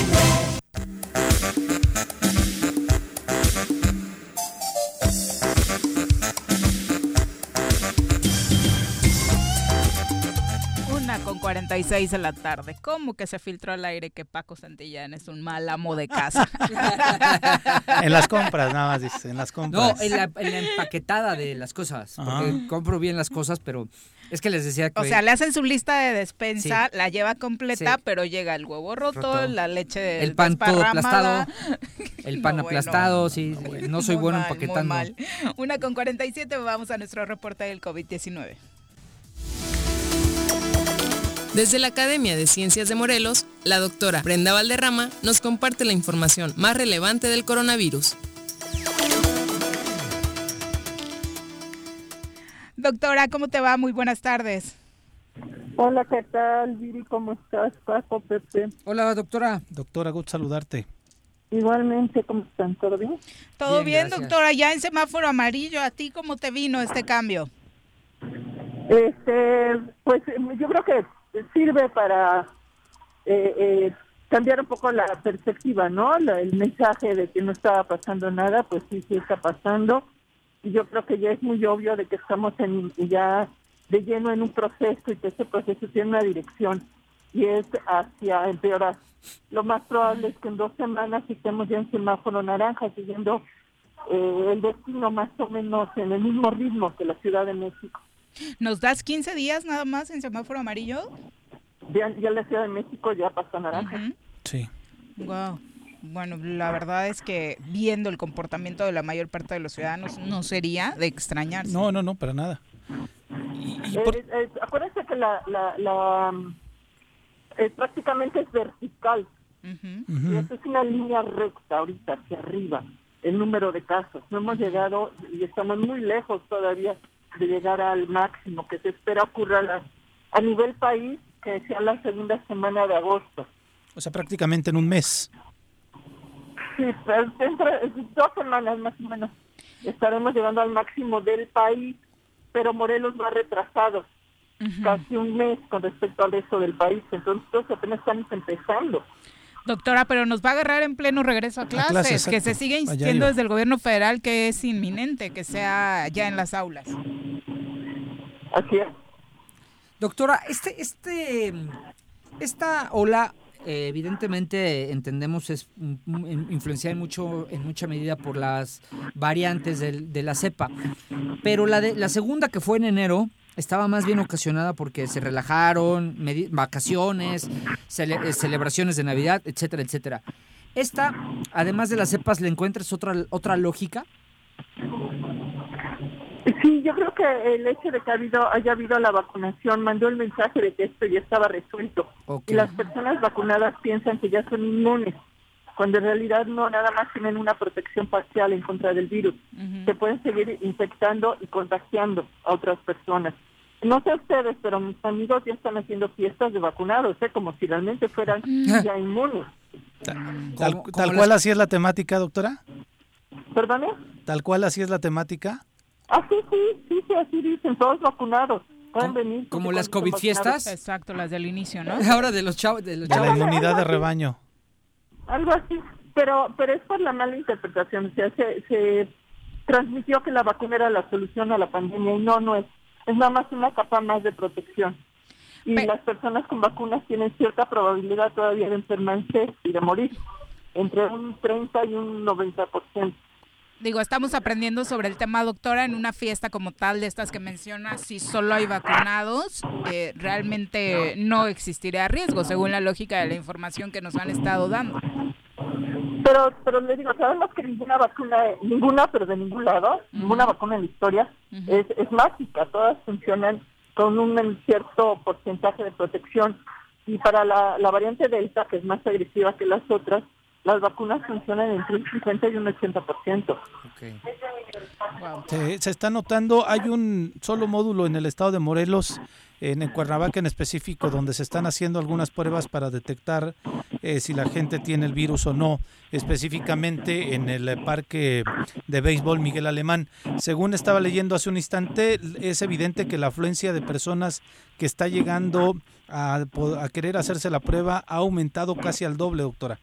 56 de la tarde. ¿Cómo que se filtró al aire que Paco Santillán es un mal amo de casa? en las compras, nada más dice, en las compras. No, en la, empaquetada de las cosas. Porque compro bien las cosas, pero es que les decía que... O sea, le hacen su lista de despensa, la lleva completa, pero llega el huevo roto, la leche El pan todo aplastado, el pan aplastado, sí, no soy bueno empaquetando. Mal. Una con 47, vamos a nuestro reporte del COVID-19. Desde la Academia de Ciencias de Morelos, la doctora Brenda Valderrama nos comparte la información más relevante del coronavirus. Doctora, ¿cómo te va? Muy buenas tardes. Hola, ¿qué tal, Viri? ¿Cómo estás, Paco, Pepe? Hola, doctora. Doctora, gusto saludarte. Igualmente, ¿cómo están? ¿Todo bien? Todo bien, doctora. Ya en semáforo amarillo, ¿a ti cómo te vino este cambio? Este, pues yo creo que sirve para eh, eh, cambiar un poco la perspectiva, ¿no? el mensaje de que no estaba pasando nada, pues sí, sí está pasando y yo creo que ya es muy obvio de que estamos en, ya de lleno en un proceso y que ese proceso tiene una dirección y es hacia empeorar. Lo más probable es que en dos semanas estemos ya en semáforo naranja, siguiendo eh, el destino más o menos en el mismo ritmo que la Ciudad de México. ¿Nos das 15 días nada más en semáforo amarillo? Ya, ya la Ciudad de México ya pasó naranja. Sí. Wow. Bueno, la verdad es que viendo el comportamiento de la mayor parte de los ciudadanos no sería de extrañarse. No, no, no, para nada. Eh, eh, acuérdense que la, la, eh, prácticamente es vertical. y esto es una línea recta ahorita hacia arriba, el número de casos. No hemos llegado y estamos muy lejos todavía de llegar al máximo que se espera ocurra a nivel país, que sea la segunda semana de agosto. O sea, prácticamente en un mes. Sí, dentro de dos semanas más o menos estaremos llegando al máximo del país, pero Morelos va retrasado casi un mes con respecto al resto del país, entonces apenas estamos empezando. Doctora, pero nos va a agarrar en pleno regreso a clases, que se sigue insistiendo desde el gobierno federal que es inminente, que sea ya en las aulas. Así es. Doctora, este, este, esta ola eh, evidentemente entendemos es influenciada en mucho en mucha medida por las variantes de, la cepa pero la de la segunda que fue en enero estaba más bien ocasionada porque se relajaron vacaciones eh, celebraciones de navidad etcétera etcétera. Esta además de las cepas le encuentras otra otra lógica Sí, yo creo que el hecho de que ha habido, haya habido la vacunación mandó el mensaje de que esto ya estaba resuelto. Y las personas vacunadas piensan que ya son inmunes, cuando en realidad no, nada más tienen una protección parcial en contra del virus. Se pueden seguir infectando y contagiando a otras personas. No sé ustedes, pero mis amigos ya están haciendo fiestas de vacunados, ¿eh? como si realmente fueran ya inmunes. Tal, cual así es la temática, doctora. ¿Perdone? Tal cual así es la temática. Ah, sí, sí, sí, sí, así dicen, todos vacunados. Pueden venir. Como las COVID fiestas. Exacto, las del inicio, ¿no? Ahora de los chavos. De, los de la inmunidad de rebaño. Algo así, pero pero es por la mala interpretación. O sea, se, se transmitió que la vacuna era la solución a la pandemia y no, no es. Es nada más una capa más de protección. Y las personas con vacunas tienen cierta probabilidad todavía de enfermarse y de morir, entre un 30 y un 90% digo, estamos aprendiendo sobre el tema, doctora, en una fiesta como tal de estas que mencionas, si solo hay vacunados, eh, realmente no existiría riesgo, según la lógica de la información que nos han estado dando. Pero, pero le digo, sabemos que ninguna vacuna, ninguna, pero de ningún lado, ninguna vacuna en la historia es, es mágica, todas funcionan con un cierto porcentaje de protección. Y para la, la variante Delta, que es más agresiva que las otras, las vacunas funcionan entre un 50 y un 80%. Okay. Se, se, está notando, hay un solo módulo en el estado de Morelos, en, Cuernavaca en específico, donde se están haciendo algunas pruebas para detectar eh, si la gente tiene el virus o no, específicamente en el parque de béisbol Miguel Alemán. Según estaba leyendo hace un instante, es evidente que la afluencia de personas que está llegando a, a querer hacerse la prueba ha aumentado casi al doble, doctora.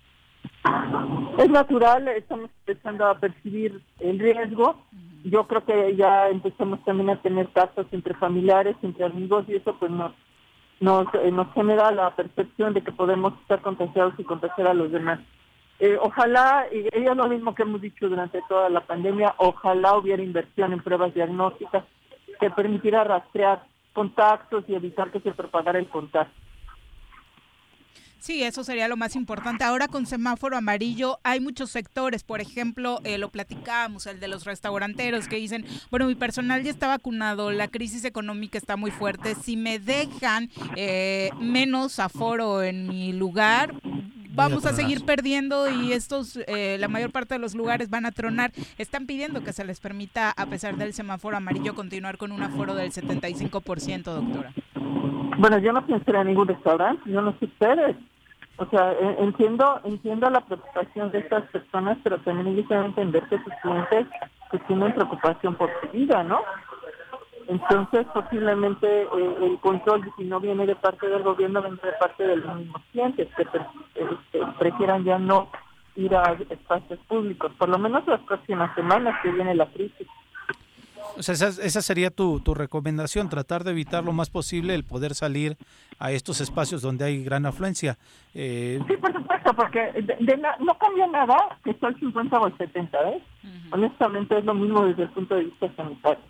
Es natural, estamos empezando a percibir el riesgo. Yo creo que ya empezamos también a tener casos entre familiares, entre amigos y eso pues nos, nos, eh, genera la percepción de que podemos estar contagiados y contagiar a los demás. Eh, ojalá, y es lo mismo que hemos dicho durante toda la pandemia, ojalá hubiera inversión en pruebas diagnósticas que permitiera rastrear contactos y evitar que se propagara el contacto. Sí, eso sería lo más importante. Ahora con semáforo amarillo hay muchos sectores, por ejemplo, eh, lo platicábamos, el de los restauranteros que dicen, bueno, mi personal ya está vacunado, la crisis económica está muy fuerte, si me dejan eh, menos aforo en mi lugar, vamos a seguir perdiendo y estos, eh, la mayor parte de los lugares van a tronar. Están pidiendo que se les permita, a pesar del semáforo amarillo, continuar con un aforo del 75%, doctora. Bueno, yo no pienso en ningún restaurante, yo no sé ustedes. O sea, entiendo entiendo la preocupación de estas personas, pero también hay que entender que sus clientes pues, tienen preocupación por su vida, ¿no? Entonces, posiblemente eh, el control, si no viene de parte del gobierno, viene de parte de los mismos clientes, que este, prefieran ya no ir a espacios públicos, por lo menos las próximas semanas que viene la crisis. O sea, esa, esa sería tu, tu, recomendación, tratar de evitar lo más posible el poder salir a estos espacios donde hay gran afluencia. Eh... Sí, por supuesto, porque no cambia nada que sea el 50 o el 70, ¿ves? Honestamente es lo mismo desde el punto de vista sanitario.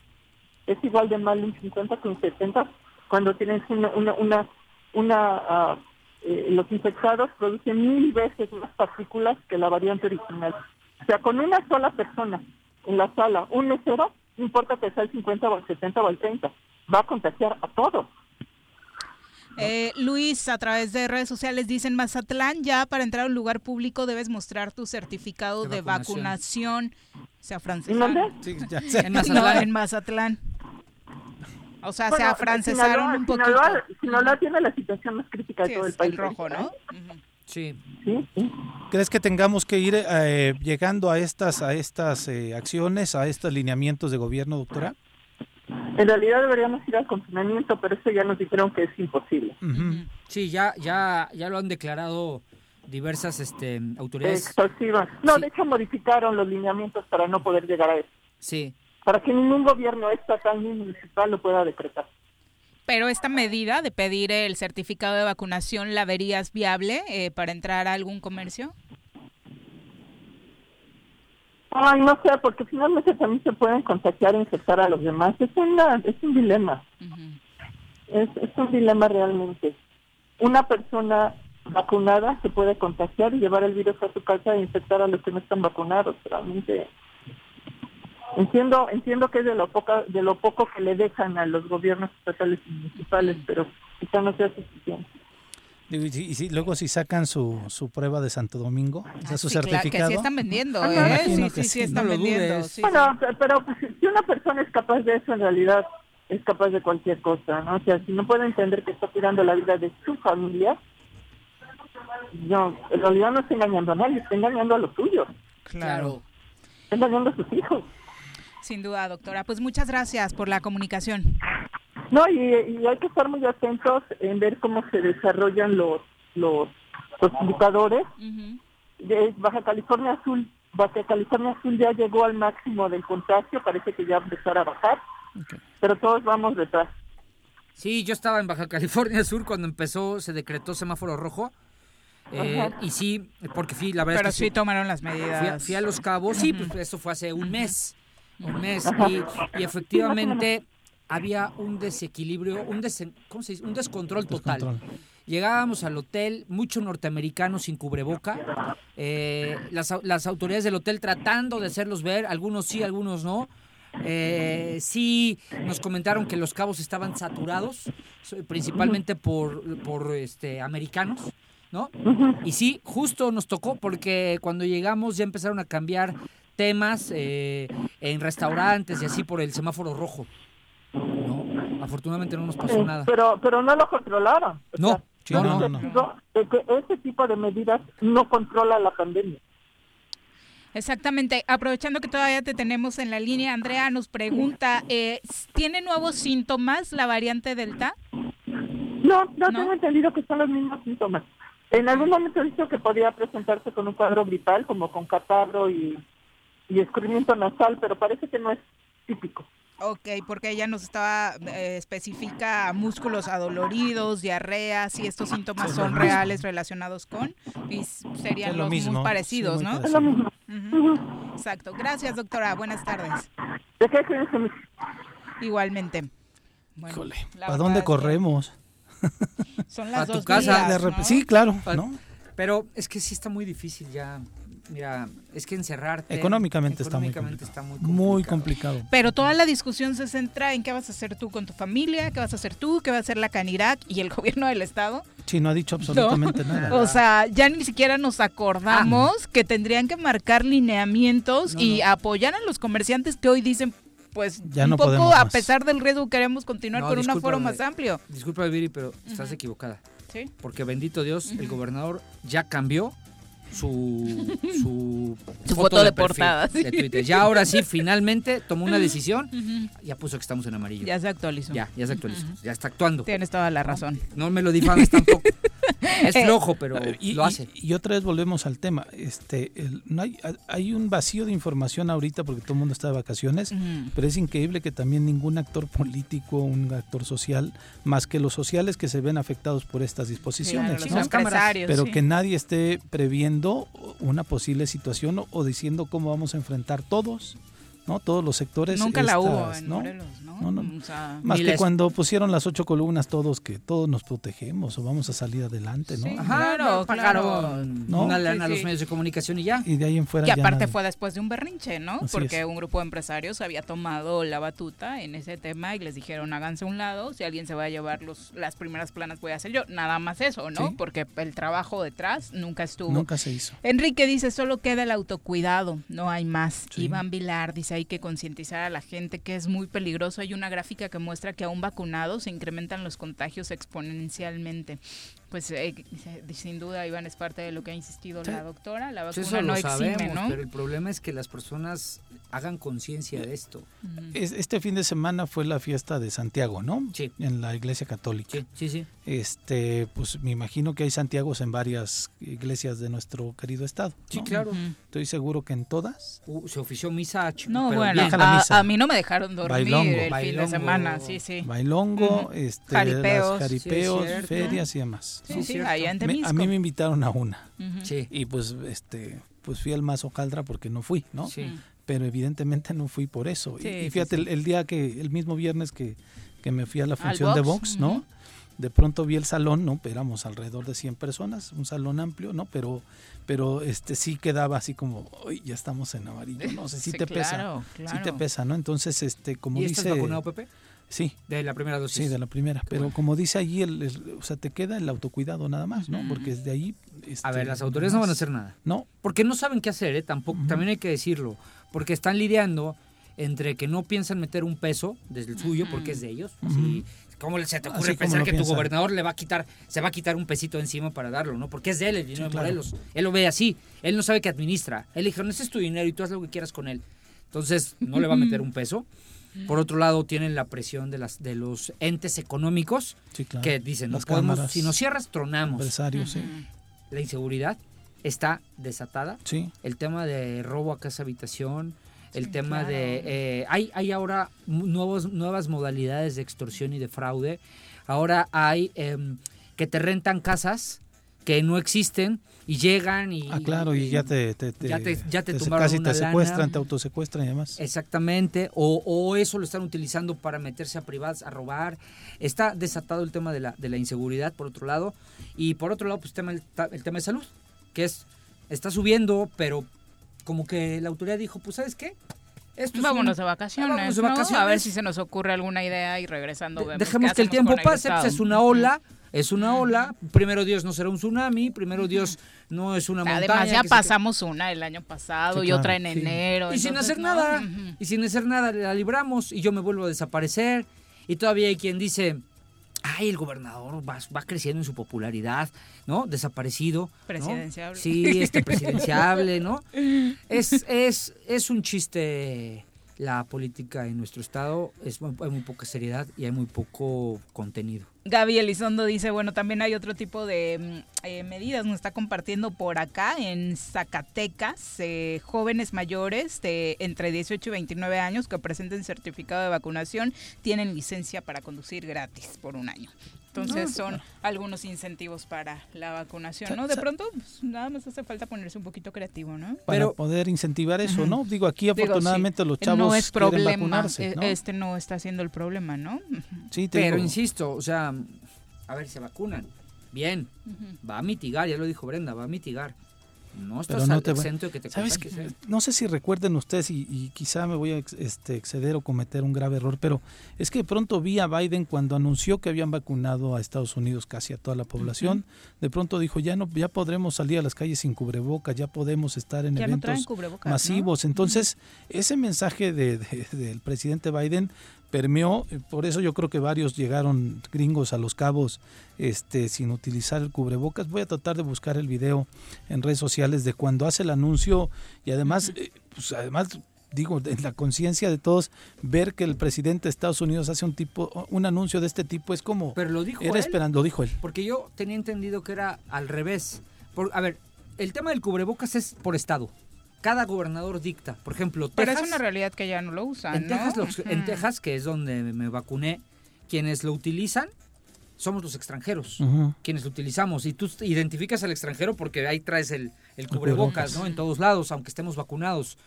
Es igual de mal un 50 que un 70 cuando tienes una... una, una, una uh, eh, los infectados producen mil veces más partículas que la variante original. O sea, con una sola persona en la sala, un mesero, no importa que sea el 50 o el 70 o el 30, va a contagiar a todos. Eh, Luis, a través de redes sociales dicen Mazatlán, ya para entrar a un lugar público debes mostrar tu certificado de, vacunación. sea francesano. Sí, en Mazatlán. en Mazatlán. O sea, se afrancesaron un poquito. Sinaloa, tiene la situación más crítica de todo el país. El rojo, ¿no? Sí. ¿Crees que tengamos que ir eh, llegando a estas a estas eh, acciones, a estos lineamientos de gobierno, doctora? En realidad deberíamos ir al confinamiento, pero eso ya nos dijeron que es imposible. Sí, ya ya ya lo han declarado diversas este, autoridades. No, de hecho modificaron los lineamientos para no poder llegar a eso. Sí. Para que ningún gobierno estatal ni municipal lo pueda decretar. Pero esta medida de pedir el certificado de vacunación, ¿la verías viable eh, para entrar a algún comercio? Ay, no sé, porque finalmente también se pueden contagiar e infectar a los demás. Es, una, es un dilema. es, es un dilema realmente. Una persona vacunada se puede contagiar y llevar el virus a su casa e infectar a los que no están vacunados. Realmente Entiendo, entiendo que es de lo poco, de lo poco que le dejan a los gobiernos estatales y municipales, pero quizá no sea suficiente. Y, si, luego si sacan su, su prueba de Santo Domingo, ah, su certificado. que sí están vendiendo, ¿eh? Sí, sí, sí, están vendiendo. bueno, pero pues, si una persona es capaz de eso, en realidad es capaz de cualquier cosa, ¿no? O sea, si no puede entender que está tirando la vida de su familia, no, en realidad no está engañando a nadie, está engañando a los suyos. Claro. Está engañando a sus hijos. Sin duda, doctora. Pues muchas gracias por la comunicación. No, y, hay que estar muy atentos en ver cómo se desarrollan los los, indicadores. de Baja California Azul, Baja California Azul ya llegó al máximo del contagio, parece que ya empezará a bajar, pero todos vamos detrás. Sí, yo estaba en Baja California Sur cuando empezó, se decretó semáforo rojo. Eh, y sí, porque fui, la verdad Pero sí tomaron las medidas. Fui, a Los Cabos, sí, pues eso fue hace un mes un mes y, efectivamente había un desequilibrio, un, un descontrol total. Llegábamos al hotel, mucho norteamericano sin cubreboca, eh, las, las, autoridades del hotel tratando de hacerlos ver, algunos sí, algunos no. Eh, sí, nos comentaron que los cabos estaban saturados, principalmente por, por este, americanos. ¿no? Y sí, justo nos tocó porque cuando llegamos ya empezaron a cambiar temas eh, en restaurantes y así por el semáforo rojo. No, afortunadamente no nos pasó nada. Pero, pero no lo controlaron. no, no, no, ese tipo de medidas no controla la pandemia. Exactamente. Aprovechando que todavía te tenemos en la línea, Andrea nos pregunta, eh, ¿tiene nuevos síntomas la variante Delta? No, no, tengo entendido que son los mismos síntomas. En algún momento he dicho que podía presentarse con un cuadro gripal, como con catarro y y escurrimiento nasal, pero parece que no es típico. Ok, porque ella nos estaba, eh, especifica músculos adoloridos, diarrea, si estos síntomas son reales relacionados con, y serían los muy parecidos, ¿no? Es lo mismo. Exacto. Gracias, doctora. Buenas tardes. ¿De qué Igualmente. Híjole, ¿para dónde corremos? Son las a dos tu casa. Sí, claro, ¿no? Pero es que sí está muy difícil ya. Mira, es que encerrarte. Económicamente, económicamente está muy complicado. Muy complicado. Pero toda la discusión se centra en qué vas a hacer tú con tu familia, qué vas a hacer tú, qué va a hacer la Canirac y el gobierno del estado. Sí, no ha dicho absolutamente No. nada. O sea, ya ni siquiera nos acordamos que tendrían que marcar lineamientos y apoyar a los comerciantes que hoy dicen, pues Ya un no poco podemos a pesar del riesgo queremos continuar No, con un aforo más amplio. Disculpa, Viri, pero estás equivocada. Sí. Porque bendito Dios, el gobernador ya cambió su, su, Su foto de portada, sí. de Twitter. Ya ahora sí, finalmente tomó una decisión. Ya puso que estamos en amarillo. Ya se actualizó. Ya, ya se actualizó. Ya está actuando. Tienes toda la razón. No me lo difames tampoco. es flojo, pero Y, lo hace. y otra vez volvemos al tema. Este, el- no hay, hay un vacío de información ahorita porque todo el mundo está de vacaciones, pero es increíble que también ningún actor político, un actor social, más que los sociales que se ven afectados por estas disposiciones, Claro, los ¿no? empresarios, pero sí. que nadie esté previendo una posible situación o, o diciendo cómo vamos a enfrentar todos, ¿no? Todos los sectores. Nunca la hubo en ¿no? Morelos, ¿no? No, no. O sea, Más que les- cuando pusieron las ocho columnas todos que todos nos protegemos o vamos a salir adelante, ¿no? Sí, Ajá, claro, no, pagaron claro. ¿No? una lana a Sí, los medios de comunicación y ya. Y de ahí en fuera Que aparte nada. fue después de un berrinche, ¿no? Así Porque es. un grupo de empresarios había tomado la batuta en ese tema y les dijeron háganse a un lado, si alguien se va a llevar los, las primeras planas voy a hacer yo. Nada más eso, ¿no? Sí. Porque el trabajo detrás nunca estuvo. Nunca se hizo. Enrique dice, solo queda el autocuidado, no hay más. Sí. Iván Vilar dice, hay que concientizar a la gente que es muy peligroso. Hay una gráfica que muestra que aún vacunados se incrementan los contagios exponencialmente. Pues eh, sin duda, Iván, es parte de lo que ha insistido Sí. la doctora. La vacuna eso no lo exime, sabemos, ¿no? pero el problema es que las personas hagan conciencia de esto. Es- Este fin de semana fue la fiesta de Santiago, ¿no? Sí. En la iglesia católica. Sí, sí, sí. Este, pues me imagino que hay Santiagos en varias iglesias de nuestro querido estado. Sí, claro. Estoy seguro que en todas. Uh, se ofició misa. No, pero bueno, la a, misa. a mí no me dejaron dormir Bailongo. el fin de semana, sí, sí. Bailongo, Ujú. este, Jaripeos. las jaripeos, Sí, es cierto. ferias y demás. Sí, sí, allá en Me- Temisco. a mí me invitaron a una. Sí, y pues este pues fui al Mazo Caldra porque no fui, ¿no? sí. Pero evidentemente no fui por eso. Y- Sí, y, sí, fíjate, sí. El, el día que, el mismo viernes que, que me fui a la función de box, ¿no? De pronto vi el salón, ¿no? Éramos alrededor de 100 personas, un salón amplio, ¿no? Pero, pero este sí quedaba así como, uy, ya estamos en amarillo, no sé, sí, Sí, te pesa, claro, sí te pesa, ¿no? Entonces, este, como ¿Y dice... estás vacunado, Pepe? Sí, De la primera dosis. Sí, de la primera. Pero como dice allí, el, el- o sea, te queda el autocuidado nada más, ¿no? Porque desde ahí... A este, ver, las autoridades no van a hacer nada. No, Porque no saben qué hacer, ¿eh? Tampoco, también hay que decirlo. Porque están lidiando entre que no piensan meter un peso desde el suyo, porque es de ellos. Así, ¿Cómo se te ocurre Así pensar que tu gobernador le va a quitar, se va a quitar un pesito encima para darlo, ¿no? Porque es de él el dinero de claro. Morelos. Él lo ve así. Él no sabe que administra. Él le dijeron, ese es tu dinero y tú haz lo que quieras con él. Entonces, no le va a meter un peso. Por otro lado, tienen la presión de las de los entes económicos sí, claro. que dicen, no podemos, cámaras, si nos cierras, tronamos. empresarios, sí. La inseguridad está desatada Sí, el tema de robo a casa habitación, el Sí, tema claro. de... eh, hay, hay ahora nuevos, nuevas modalidades de extorsión y de fraude. Ahora hay em, que te rentan casas que no existen y llegan y... ah, claro, y ya te... te, te- ya te- ya te se- tumbaron Casi una te lana. secuestran, te autosecuestran y demás. Exactamente, o, o eso lo están utilizando para meterse a privadas, a robar. Está desatado el tema de la, de la inseguridad, por otro lado. Y por otro lado, pues tema, el, ta- el tema de salud, que es, está subiendo, pero como que la autoridad dijo, pues ¿sabes qué? Esto es Vámonos un- de vacaciones, vámonos de ¿no? vacaciones. A ver si se nos ocurre alguna idea y regresando vemos Dejemos que el tiempo pase, pues es una ola, es una ola. Primero Dios no será un tsunami, primero Dios no es una montaña. Además, ya se- pasamos una el año pasado Sí, y claro, otra en sí. enero. Y sin hacer ¿no? nada, y sin hacer nada la libramos y yo me vuelvo a desaparecer. Y todavía hay quien dice, ay, el gobernador va, va creciendo en su popularidad, ¿no? Desaparecido. ¿no? Presidenciable. Sí, este presidenciable, ¿no? Es, es, es un chiste la política en nuestro estado, es, hay muy poca seriedad y hay muy poco contenido. Gaby Elizondo dice, bueno, también hay otro tipo de mm, eh, medidas, nos está compartiendo por acá en Zacatecas, eh, jóvenes mayores de entre 18 y 29 años que presenten certificado de vacunación tienen licencia para conducir gratis por un año. Entonces son algunos incentivos para la vacunación, ¿no? De pronto pues, nada más hace falta ponerse un poquito creativo, ¿no? Para poder incentivar eso, ¿no? Digo, aquí afortunadamente los chavos no es problema, vacunarse, ¿no? Este no está siendo el problema, ¿no? Sí, pero insisto, o sea, a ver, se vacunan. Bien, va a mitigar, ya lo dijo Brenda, va a mitigar no estás no te exento que te ¿sabes ¿eh? No sé si recuerden ustedes y, quizá me voy a este, exceder o cometer un grave error, pero es que de pronto vi a Biden cuando anunció que habían vacunado a Estados Unidos casi a toda la población, de pronto dijo ya no ya podremos salir a las calles sin cubrebocas, ya podemos estar en eventos masivos. Entonces ese mensaje de, del presidente Biden permeó, por eso yo creo que varios llegaron gringos a los cabos este sin utilizar el cubrebocas. Voy a tratar de buscar el video en redes sociales de cuando hace el anuncio y además eh, pues además digo en la conciencia de todos ver que el presidente de Estados Unidos hace un tipo un anuncio de este tipo es como Pero lo dijo era esperando, dijo él. Porque yo tenía entendido que era al revés. Por, a ver, el tema del cubrebocas es por estado cada gobernador dicta. Por ejemplo, Texas. Pero es una realidad que ya no lo usan. En, Texas, en Texas, que es donde me vacuné, quienes lo utilizan somos los extranjeros, quienes lo utilizamos. Y tú identificas al extranjero porque ahí traes el, el cubrebocas, ¿no? En todos lados, aunque estemos vacunados.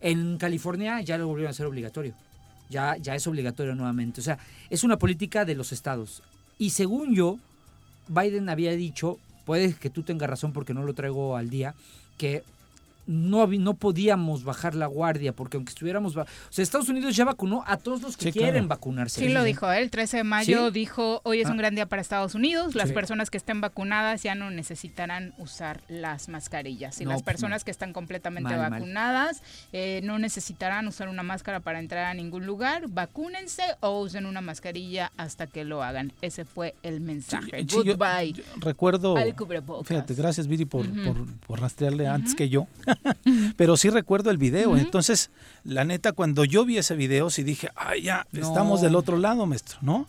En California ya lo volvieron a hacer obligatorio. Ya, ya es obligatorio nuevamente. O sea, es una política de los estados. Y según yo, Biden había dicho, puede que tú tengas razón porque no lo traigo al día, que no, no podíamos bajar la guardia, porque aunque estuviéramos... O sea, Estados Unidos ya vacunó a todos los que quieren vacunarse. Sí, lo dijo, ¿eh? el 13 de mayo dijo, hoy es un ah. gran día para Estados Unidos, las personas que estén vacunadas ya no necesitarán usar las mascarillas. Y las personas que están completamente vacunadas eh, no necesitarán usar una máscara para entrar a ningún lugar, vacúnense o usen una mascarilla hasta que lo hagan. Ese fue el mensaje. Goodbye. recuerdo... Fíjate, gracias Viri por, por, rastrearle antes que yo. Pero sí recuerdo el video. Entonces, la neta, cuando yo vi ese video, sí dije, ay, ya, estamos del otro lado, maestro, ¿no?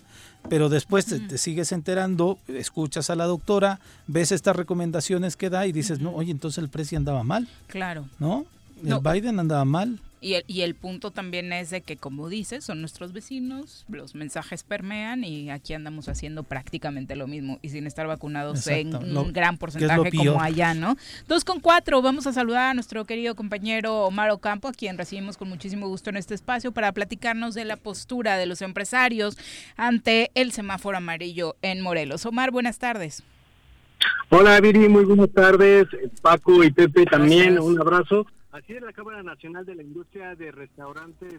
Pero después te, sigues enterando, escuchas a la doctora, ves estas recomendaciones que da y dices, no, oye, entonces el precio andaba mal. Claro. ¿No? El Biden andaba mal. Y el, y el punto también es de que, como dices, son nuestros vecinos, los mensajes permean y aquí andamos haciendo prácticamente lo mismo y sin estar vacunados en un gran porcentaje como allá, ¿no? Dos con cuatro, vamos a saludar a nuestro querido compañero Omar Ocampo, a quien recibimos con muchísimo gusto en este espacio para platicarnos de la postura de los empresarios ante el semáforo amarillo en Morelos. Omar, buenas tardes. Hola Viri, muy buenas tardes. Paco y Pepe también, un abrazo. Así es la Cámara Nacional de la Industria de Restaurantes.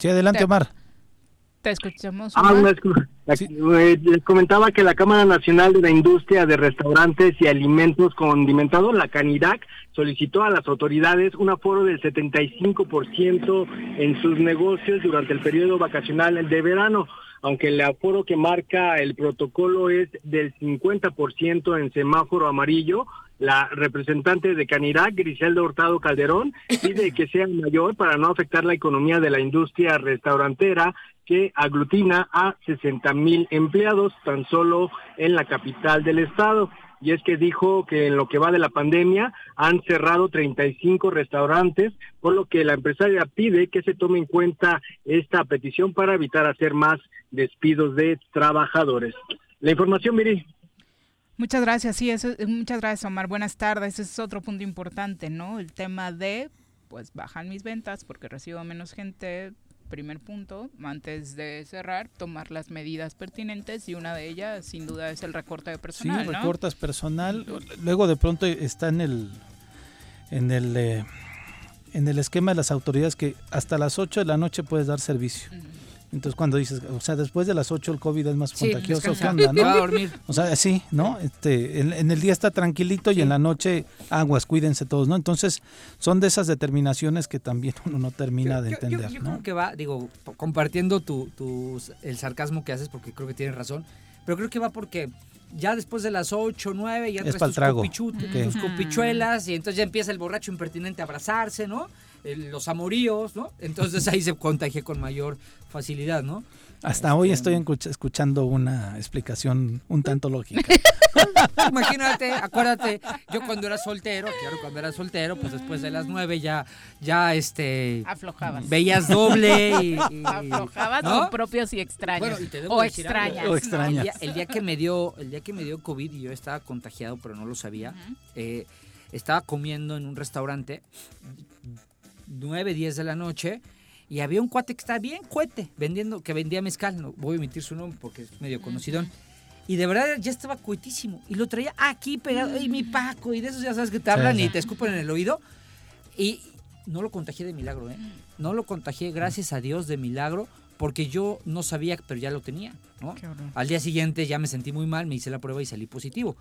Sí, adelante, Omar. Te escuchamos. Ah, eh, les comentaba que la Cámara Nacional de la Industria de Restaurantes y Alimentos Condimentados, la CANIDAC, solicitó a las autoridades un aforo del 75% en sus negocios durante el periodo vacacional de verano aunque el aforo que marca el protocolo es del 50% en semáforo amarillo, la representante de Canirac, Griselda Hurtado Calderón, pide que sea mayor para no afectar la economía de la industria restaurantera que aglutina a 60 mil empleados tan solo en la capital del estado. Y es que dijo que en lo que va de la pandemia han cerrado 35 restaurantes, por lo que la empresaria pide que se tome en cuenta esta petición para evitar hacer más despidos de trabajadores. La información, Miri. Muchas gracias, sí, eso, muchas gracias Omar, buenas tardes, ese es otro punto importante, ¿no? El tema de, pues bajan mis ventas porque recibo menos gente, primer punto, antes de cerrar, tomar las medidas pertinentes y una de ellas sin duda es el recorte de personal. Sí, recortas personal, luego de pronto está en el, en el, eh, en el esquema de las autoridades que hasta las 8 de la noche puedes dar servicio. Entonces cuando dices, o sea, después de las 8 el COVID es más contagioso, ¿qué onda, no? A dormir. O sea, sí, ¿no? Este, en, el día está tranquilito y en la noche aguas, cuídense todos, ¿no? Entonces son de esas determinaciones que también uno no termina de entender, yo, ¿no? creo que va, digo, compartiendo tu, tu, el sarcasmo que haces, porque creo que tienes razón, pero creo que va porque ya después de las 8, 9, ya traes tus, tus, copichuelas y entonces ya empieza el borracho impertinente a abrazarse, ¿no? Los amoríos, ¿no? Entonces ahí se contagié con mayor facilidad, ¿no? Hasta hoy estoy escuchando una explicación un tanto lógica. Imagínate, acuérdate, yo cuando era soltero, claro, cuando era soltero, pues después de las nueve ya, ya este... Aflojabas. Veías doble y... Aflojabas propios y extraños. o extrañas. O extrañas. El día, que me dio, el día que me dio COVID y yo estaba contagiado, pero no lo sabía, eh, estaba comiendo en un restaurante, nueve, diez de la noche, y había un cuate que estaba bien cuete, vendiendo, que vendía mezcal, no voy a emitir su nombre porque es medio conocido. Y de verdad ya estaba cuetísimo. Y lo traía aquí pegado, y mi Paco, y de esos ya sabes que te hablan y te escupen en el oído. Y no lo contagié de milagro, ¿eh? No lo contagié, gracias a Dios, de milagro, porque yo no sabía, pero ya lo tenía, ¿no? Al día siguiente ya me sentí muy mal, me hice la prueba y salí positivo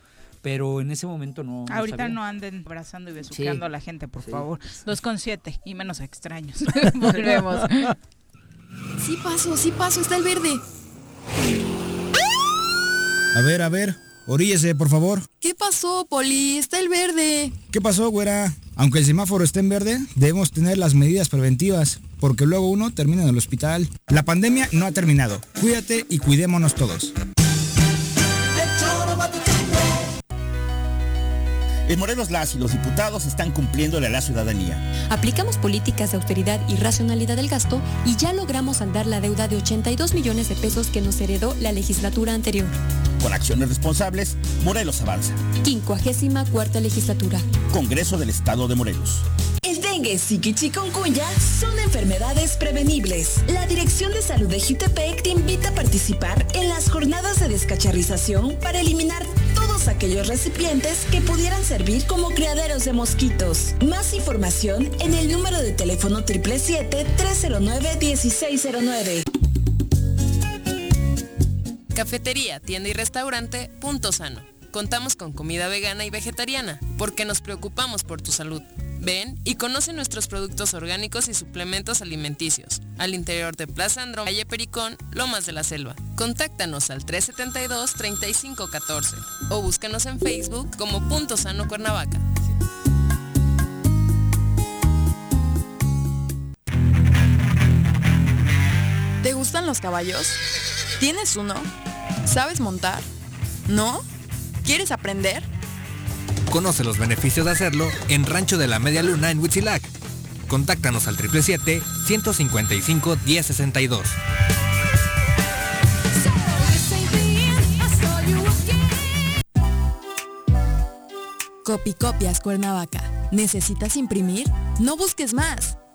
pero en ese momento no. Ahorita no, anden abrazando y besuqueando a la gente, por favor. Dos con siete y menos extraños. Volvemos. Sí paso, sí paso, está el verde. A ver, a ver, oríllese, por favor. ¿Qué pasó, Poli? Está el verde. ¿Qué pasó, güera? Aunque el semáforo esté en verde, debemos tener las medidas preventivas, porque luego uno termina en el hospital. La pandemia no ha terminado. Cuídate y cuidémonos todos. En Morelos las y los diputados están cumpliéndole a la ciudadanía. Aplicamos políticas de austeridad y racionalidad del gasto y ya logramos saldar la deuda de 82 millones de pesos que nos heredó la legislatura anterior. Con acciones responsables, Morelos avanza. 54 legislatura. Congreso del Estado de Morelos. El dengue, y chikungunya son enfermedades prevenibles. La Dirección de Salud de Jutepec te invita a participar en las jornadas de descacharrización para eliminar todos aquellos recipientes que pudieran servir como criaderos de mosquitos. Más información en el número de teléfono 777-309-1609. Cafetería, tienda y restaurante Punto Sano. Contamos con comida vegana y vegetariana porque nos preocupamos por tu salud. Ven y conoce nuestros productos orgánicos y suplementos alimenticios. Al interior de Plaza Andrón, calle Pericón, Lomas de la Selva. Contáctanos al 372-3514 o búscanos en Facebook como Punto Sano Cuernavaca. ¿Te gustan los caballos? ¿Tienes uno? ¿Sabes montar? ¿No? ¿Quieres aprender? Conoce los beneficios de hacerlo en Rancho de la Media Luna en Huitzilac. Contáctanos al 777-155-1062. Copicopias Cuernavaca. ¿Necesitas imprimir? No busques más.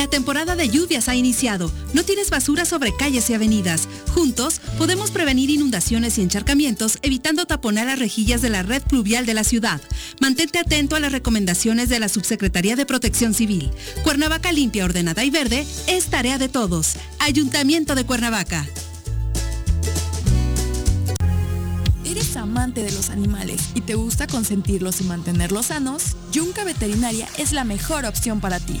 La temporada de lluvias ha iniciado. No tienes basura sobre calles y avenidas. Juntos podemos prevenir inundaciones y encharcamientos evitando taponar las rejillas de la red pluvial de la ciudad. Mantente atento a las recomendaciones de la Subsecretaría de Protección Civil. Cuernavaca limpia, ordenada y verde es tarea de todos. Ayuntamiento de Cuernavaca. ¿Eres amante de los animales y te gusta consentirlos y mantenerlos sanos? Yunca Veterinaria es la mejor opción para ti.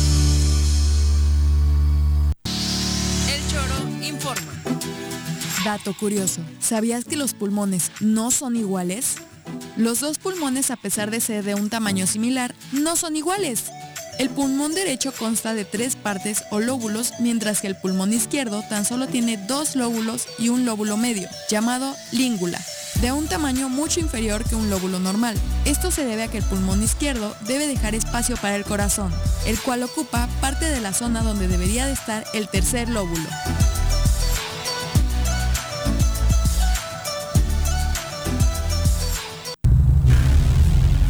Curioso, ¿sabías que los pulmones no son iguales? Los dos pulmones, a pesar de ser de un tamaño similar, no son iguales. El pulmón derecho consta de tres partes o lóbulos, mientras que el pulmón izquierdo tan solo tiene dos lóbulos y un lóbulo medio, llamado língula, de un tamaño mucho inferior que un lóbulo normal. Esto se debe a que el pulmón izquierdo debe dejar espacio para el corazón, el cual ocupa parte de la zona donde debería de estar el tercer lóbulo.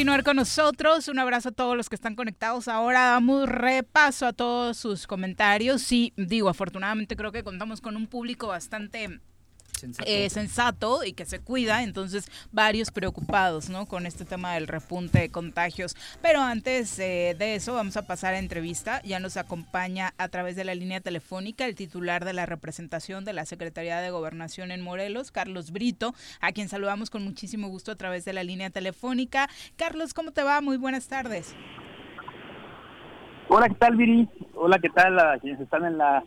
Continuar con nosotros. Un abrazo a todos los que están conectados. Ahora damos repaso a todos sus comentarios. Sí, digo, afortunadamente creo que contamos con un público bastante eh, sensato. y que se cuida, entonces varios preocupados ¿no? con este tema del repunte de contagios. Pero antes eh, de eso vamos a pasar a entrevista. Ya nos acompaña a través de la línea telefónica el titular de la representación de la Secretaría de Gobernación en Morelos, Carlos Brito, a quien saludamos con muchísimo gusto a través de la línea telefónica. Carlos, ¿cómo te va? Muy buenas tardes. Hola, ¿qué tal, Viri? Hola, ¿qué tal a quienes están en la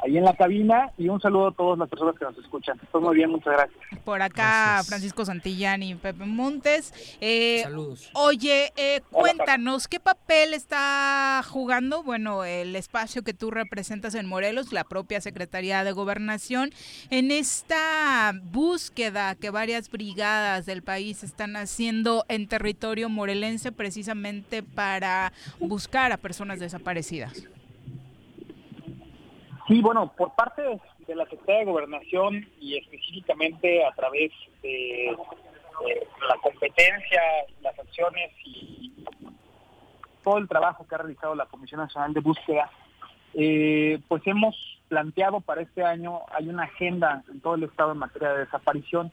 ahí en la cabina y un saludo a todas las personas que nos escuchan. Estoy muy bien, muchas gracias. Por acá Francisco Santillán y Pepe Montes. Eh, Saludos. Oye, eh, cuéntanos, ¿qué papel está jugando, bueno, el espacio que tú representas en Morelos, la propia Secretaría de Gobernación, en esta búsqueda que varias brigadas del país están haciendo en territorio morelense precisamente para buscar a personas desaparecidas? Sí, bueno, por parte de la Secretaría de Gobernación y específicamente a través de, la competencia, las acciones y todo el trabajo que ha realizado la Comisión Nacional de Búsqueda, eh, pues hemos planteado para este año, hay una agenda en todo el Estado en materia de desaparición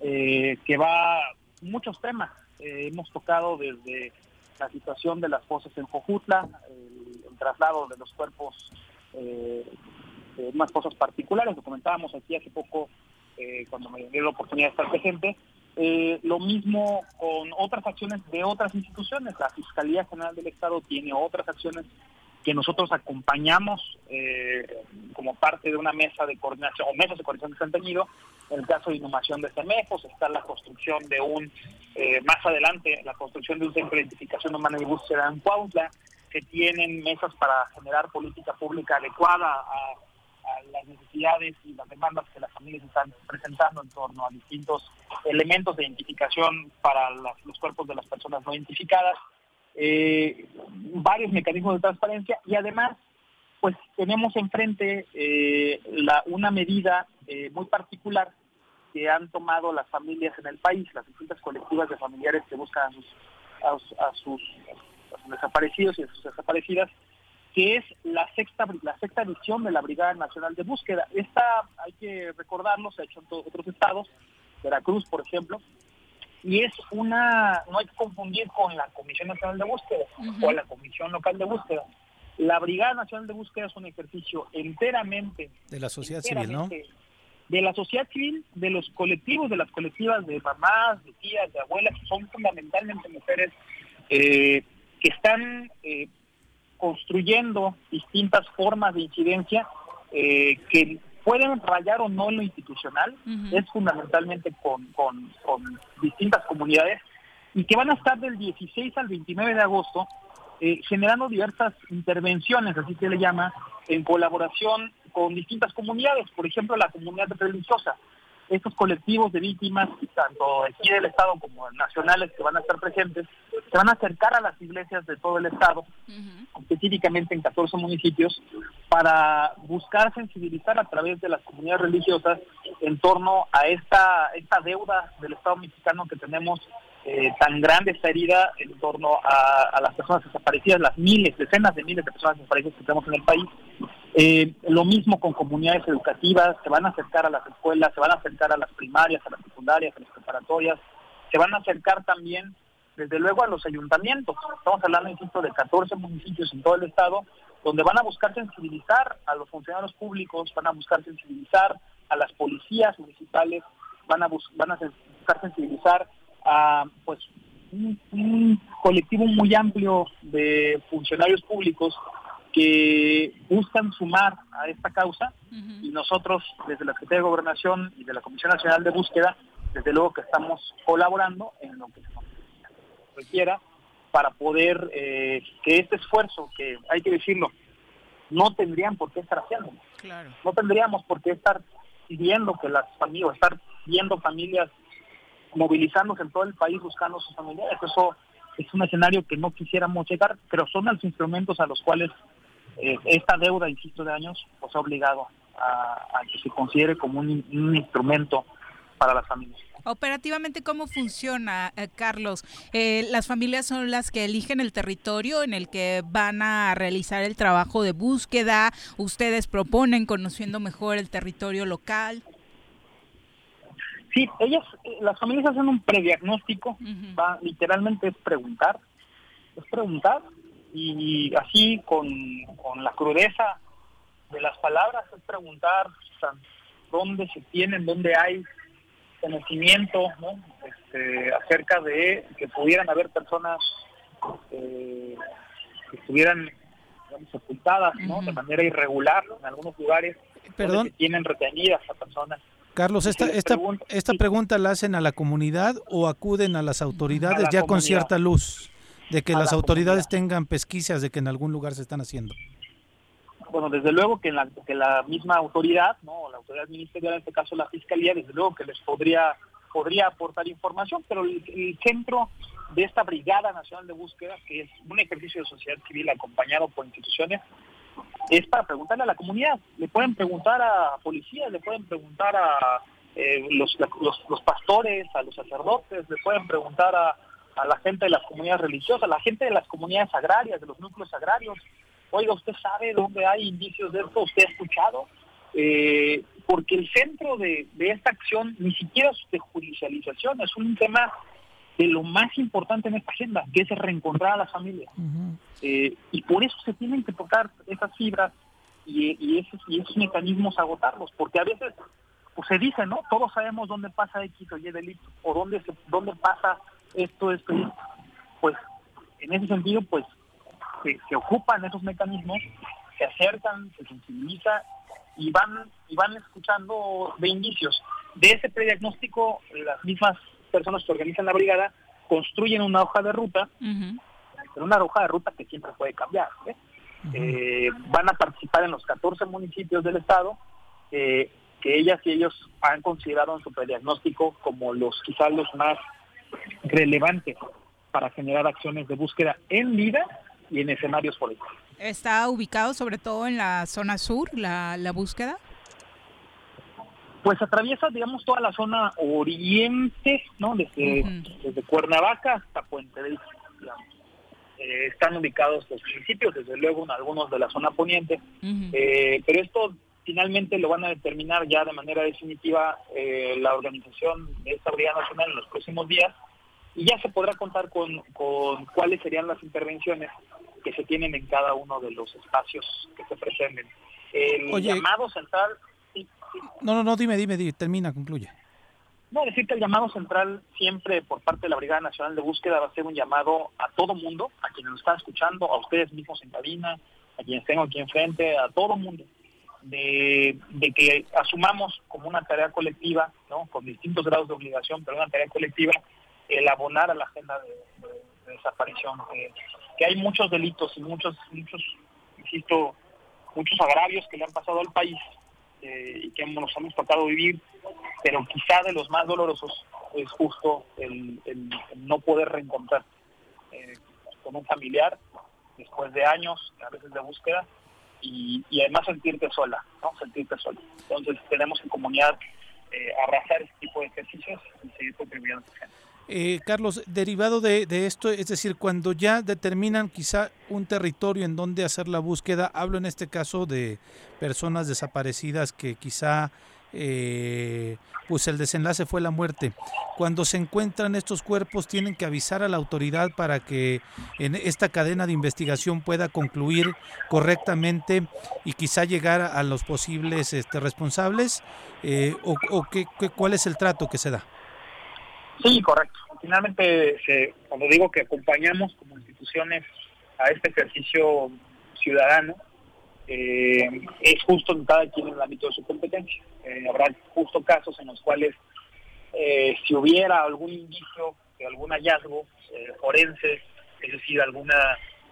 eh, que va muchos temas. Eh, hemos tocado desde la situación de las fosas en Jojutla, el traslado de los cuerpos eh, unas cosas particulares, lo comentábamos aquí hace poco eh, cuando me dio la oportunidad de estar presente. Eh, lo mismo con otras acciones de otras instituciones. La Fiscalía General del Estado tiene otras acciones que nosotros acompañamos eh, como parte de una mesa de coordinación o mesas de coordinación que se han tenido. En el caso de inhumación de CEMEFOS está la construcción de un, más adelante, la construcción de un centro de identificación humana y búsqueda en Cuautla, que tienen mesas para generar política pública adecuada a, las necesidades y las demandas que las familias están presentando en torno a distintos elementos de identificación para los cuerpos de las personas no identificadas, eh, varios mecanismos de transparencia y además pues tenemos enfrente eh, la, una medida eh, muy particular que han tomado las familias en el país, las distintas colectivas de familiares que buscan a sus desaparecidos y sus desaparecidas, que es la sexta, la sexta edición de la Brigada Nacional de Búsqueda. Esta, hay que recordarlo, se ha hecho en todos otros estados, Veracruz, por ejemplo, y es una, no hay que confundir con la Comisión Nacional de Búsqueda o la Comisión Local de Búsqueda. La Brigada Nacional de Búsqueda es un ejercicio enteramente... De la sociedad civil, ¿no? De la sociedad civil, de los colectivos, de las colectivas de mamás, de tías, de abuelas, que son fundamentalmente mujeres eh, que están eh, construyendo distintas formas de incidencia eh, que pueden rayar o no en lo institucional, es fundamentalmente con, con, distintas comunidades y que van a estar del 16 al 29 de agosto eh, generando diversas intervenciones, así se le llama, en colaboración con distintas comunidades, por ejemplo la comunidad religiosa. Estos colectivos de víctimas, tanto aquí del Estado como nacionales que van a estar presentes, se van a acercar a las iglesias de todo el Estado, específicamente en 14 municipios, para buscar sensibilizar a través de las comunidades religiosas en torno a esta, esta deuda del Estado mexicano que tenemos eh, tan grande esta herida en torno a, las personas desaparecidas, las miles, decenas de miles de personas desaparecidas que tenemos en el país. Eh, lo mismo con comunidades educativas, se van a acercar a las escuelas, se van a acercar a las primarias, a las secundarias, a las preparatorias, se van a acercar también, desde luego, a los ayuntamientos. Estamos hablando, insisto, de 14 municipios en todo el estado, donde van a buscar sensibilizar a los funcionarios públicos, van a buscar sensibilizar a las policías municipales, van a, van a buscar sensibilizar a pues un, colectivo muy amplio de funcionarios públicos que buscan sumar a esta causa y nosotros desde la Secretaría de Gobernación y de la Comisión Nacional de Búsqueda, desde luego que estamos colaborando en lo que se requiera para poder eh, que este esfuerzo, que hay que decirlo, no tendrían por qué estar haciendo. No tendríamos por qué estar pidiendo que las familias, estar viendo familias movilizándose en todo el país buscando sus familiares. Eso es un escenario que no quisiéramos llegar, pero son los instrumentos a los cuales eh, esta deuda, insisto, de años, pues ha obligado a, que se considere como un, instrumento para las familias. Operativamente, ¿cómo funciona, eh, Carlos? Eh, ¿Las familias son las que eligen el territorio en el que van a realizar el trabajo de búsqueda? ¿Ustedes proponen conociendo mejor el territorio local? Sí, ellas, eh, las familias hacen un prediagnóstico, va, literalmente es preguntar, es preguntar y así con, la crudeza de las palabras es preguntar dónde se tienen, dónde hay conocimiento ¿no? este, acerca de que pudieran haber personas eh, que estuvieran digamos, ocultadas ¿no? de manera irregular en algunos lugares Perdón. tienen retenidas a personas Carlos, esta, esta, esta pregunta la hacen a la comunidad o acuden a las autoridades ya con cierta luz de que las autoridades tengan pesquisas de que en algún lugar se están haciendo. Bueno, desde luego que la, que la misma autoridad, no, la autoridad ministerial, en este caso la fiscalía, desde luego que les podría podría aportar información, pero el, el centro de esta Brigada Nacional de Búsqueda, que es un ejercicio de sociedad civil acompañado por instituciones, es para preguntarle a la comunidad. Le pueden preguntar a policías, le pueden preguntar a eh, los, los, pastores, a los sacerdotes, le pueden preguntar a, la gente de las comunidades religiosas, a la gente de las comunidades agrarias, de los núcleos agrarios. Oiga, ¿usted sabe dónde hay indicios de esto? ¿Usted ha escuchado? Eh, porque el centro de, de esta acción ni siquiera es de judicialización, es un tema de lo más importante en esta agenda, que es reencontrar a las familias. Eh, y por eso se tienen que tocar esas fibras y, esos, y esos mecanismos agotarlos, porque a veces pues se dice, ¿no? Todos sabemos dónde pasa X o Y delito, o dónde, se, dónde pasa esto, esto. Pues en ese sentido, pues se, se ocupan esos mecanismos, se acercan, se sensibiliza y van, y van escuchando de indicios. De ese prediagnóstico, las mismas personas que organizan la brigada construyen una hoja de ruta, pero una hoja de ruta que siempre puede cambiar. ¿eh? Eh, van a participar en los 14 municipios del estado, eh, que ellas y ellos han considerado en su prediagnóstico como los quizás los más relevantes para generar acciones de búsqueda en vida y en escenarios políticos. ¿Está ubicado sobre todo en la zona sur la, la búsqueda? pues atraviesa, digamos, toda la zona oriente, ¿no? Desde, desde Cuernavaca hasta Puente del eh, están ubicados los municipios, desde luego en algunos de la zona poniente, eh, pero esto finalmente lo van a determinar ya de manera definitiva eh, la organización de esta Brigada Nacional en los próximos días y ya se podrá contar con, con cuáles serían las intervenciones que se tienen en cada uno de los espacios que se presenten. El llamado central no, no, no, dime, dime, termina, concluye. No, decir que el llamado central siempre por parte de la Brigada Nacional de Búsqueda va a ser un llamado a todo mundo, a quienes nos están escuchando, a ustedes mismos en cabina, a quienes tengo aquí enfrente, a todo mundo, de, que asumamos como una tarea colectiva, ¿no? con distintos grados de obligación, pero una tarea colectiva, el abonar a la agenda de, desaparición, que, hay muchos delitos y muchos, muchos, insisto, muchos agravios que le han pasado al país eh, y que nos hemos tocado vivir, pero quizá de los más dolorosos es justo el, no poder reencontrar eh, con un familiar después de años, a veces de búsqueda, y, además sentirte sola, ¿no? Sentirte sola. Entonces tenemos en comunidad eh, abrazar este tipo de ejercicios y seguir contribuyendo a gente. Eh, Carlos, derivado de, esto, es decir, cuando ya determinan quizá un territorio en donde hacer la búsqueda, hablo en este caso de personas desaparecidas que quizá eh, pues el desenlace fue la muerte. Cuando se encuentran estos cuerpos tienen que avisar a la autoridad para que en esta cadena de investigación pueda concluir correctamente y quizá llegar a los posibles este, responsables eh, o, o qué, cuál es el trato que se da. Sí, correcto. Finalmente, cuando digo que acompañamos como instituciones a este ejercicio ciudadano, eh, es justo en cada quien en el ámbito de su competencia. Eh, habrá justo casos en los cuales eh, si hubiera algún indicio de algún hallazgo forense, es decir, alguna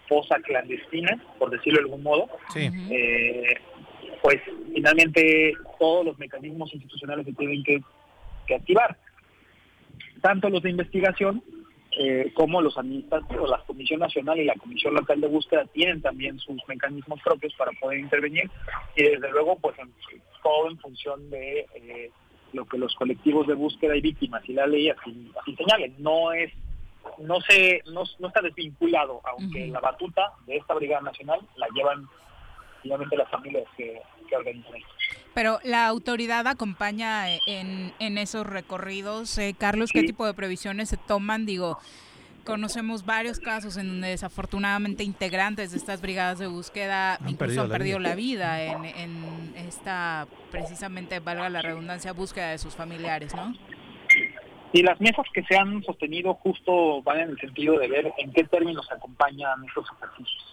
fosa clandestina, por decirlo de algún modo, pues finalmente todos los mecanismos institucionales se tienen que activar tanto los de investigación eh, como los administrativos, la Comisión Nacional y la Comisión Local de Búsqueda tienen también sus mecanismos propios para poder intervenir y desde luego pues todo en función de eh, lo que los colectivos de búsqueda y víctimas y la ley así, señalen. No es no se no, está desvinculado, aunque la batuta de esta Brigada Nacional la llevan finalmente las familias que, que organizan esto. Pero la autoridad acompaña en, en esos recorridos. Eh, Carlos, ¿qué tipo de previsiones se toman? Digo, conocemos varios casos en donde desafortunadamente integrantes de estas brigadas de búsqueda incluso han perdido la vida en, en esta, precisamente, valga la redundancia, búsqueda de sus familiares, ¿no? Y las mesas que se han sostenido justo van en el sentido de ver en qué términos se acompañan estos ejercicios,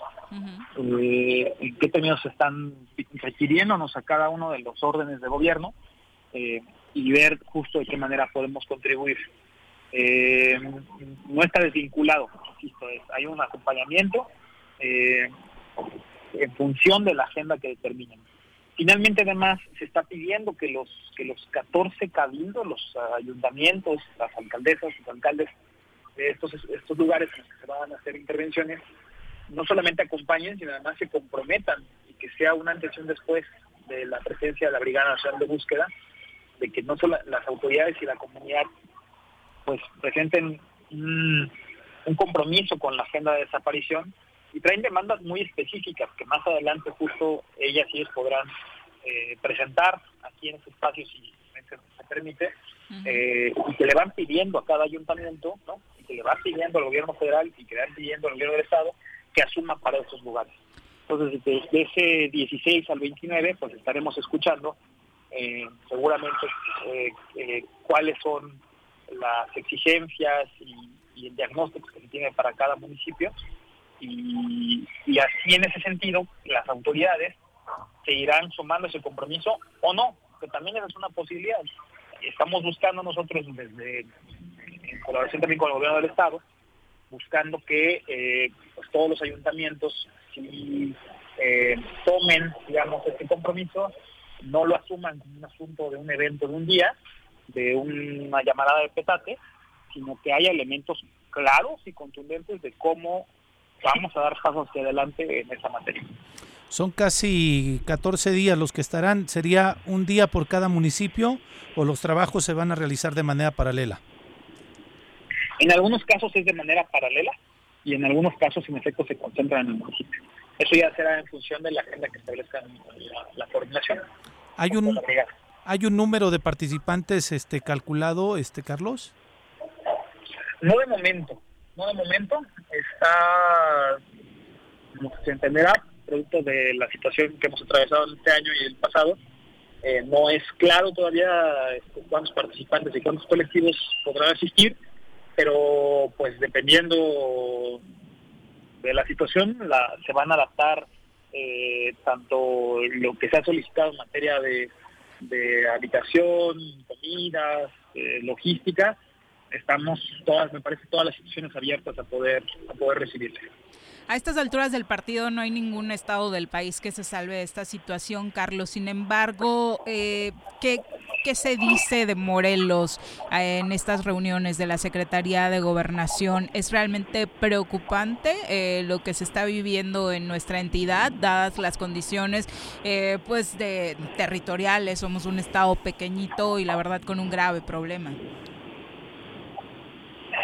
eh, en qué términos se están requiriéndonos a cada uno de los órdenes de gobierno eh, y ver justo de qué manera podemos contribuir. Eh, no está desvinculado, insisto, hay un acompañamiento en función de la agenda que determinen. Finalmente, además, se está pidiendo que los que los 14 cabildos, los ayuntamientos, las alcaldesas, los alcaldes de estos, estos lugares en los que se van a hacer intervenciones, no solamente acompañen, sino además se comprometan y que sea una antes y un después de la presencia de la Brigada Nacional de Búsqueda, de que no solo las autoridades y la comunidad pues presenten un, un compromiso con la agenda de desaparición y traen demandas muy específicas que más adelante justo ellas y ellos podrán eh, presentar aquí en este espacio si se, permite eh, y que le van pidiendo a cada ayuntamiento ¿no? y que le van pidiendo al gobierno federal y que le van pidiendo al gobierno del estado que asuma para esos lugares. Entonces desde ese 16 al 29 pues estaremos escuchando eh, seguramente cuáles son las exigencias y, y el diagnóstico que se tiene para cada municipio y, así en ese sentido las autoridades se irán sumando ese compromiso o no, que también es una posibilidad. Estamos buscando nosotros desde, en colaboración también con el gobierno del Estado, buscando que eh, pues, todos los ayuntamientos si, eh, tomen, digamos, este compromiso, no lo asuman como un asunto de un evento de un día, de una llamada de petate, sino que haya elementos claros y contundentes de cómo vamos a dar pasos hacia adelante en esa materia. Son casi 14 días los que estarán. ¿Sería un día por cada municipio o los trabajos se van a realizar de manera paralela? En algunos casos es de manera paralela y en algunos casos en efecto se concentran en el municipio. Eso ya será en función de la agenda que establezca la, coordinación. ¿Hay un, ¿Hay un número de participantes este calculado, este Carlos? No de momento, no de momento, está, como se entenderá, producto de la situación que hemos atravesado este año y el pasado, eh, no es claro todavía este, cuántos participantes y cuántos colectivos podrán asistir, pero pues dependiendo de la situación se van a adaptar eh, tanto lo que se ha solicitado en materia de, habitación, comidas, eh, logística, estamos todas, me parece, todas las instituciones abiertas a poder, a poder recibirle. A estas alturas del partido no hay ningún estado del país que se salve de esta situación, Carlos. Sin embargo, eh, ¿qué, ¿qué, se dice de Morelos eh, en estas reuniones de la Secretaría de Gobernación? ¿Es realmente preocupante eh, lo que se está viviendo en nuestra entidad, dadas las condiciones eh, pues de territoriales? Somos un estado pequeñito y la verdad con un grave problema.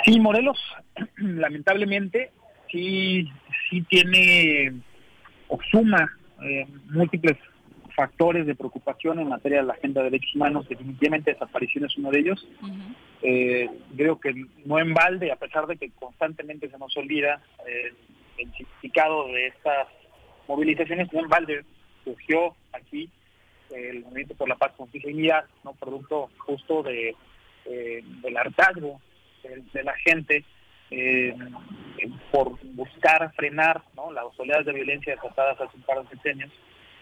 Sí, Morelos, lamentablemente, sí, sí tiene o suma eh, múltiples factores de preocupación en materia de la agenda de derechos humanos. Definitivamente desaparición es uno de ellos. eh, creo que no en balde, a pesar de que constantemente se nos olvida eh, el significado de estas movilizaciones, no en balde surgió aquí el Movimiento por la Paz, Justicia y Unidad, ¿no? producto justo de, del hartazgo de, la gente eh, por buscar frenar las oleadas de violencia desatadas hace un par de decenios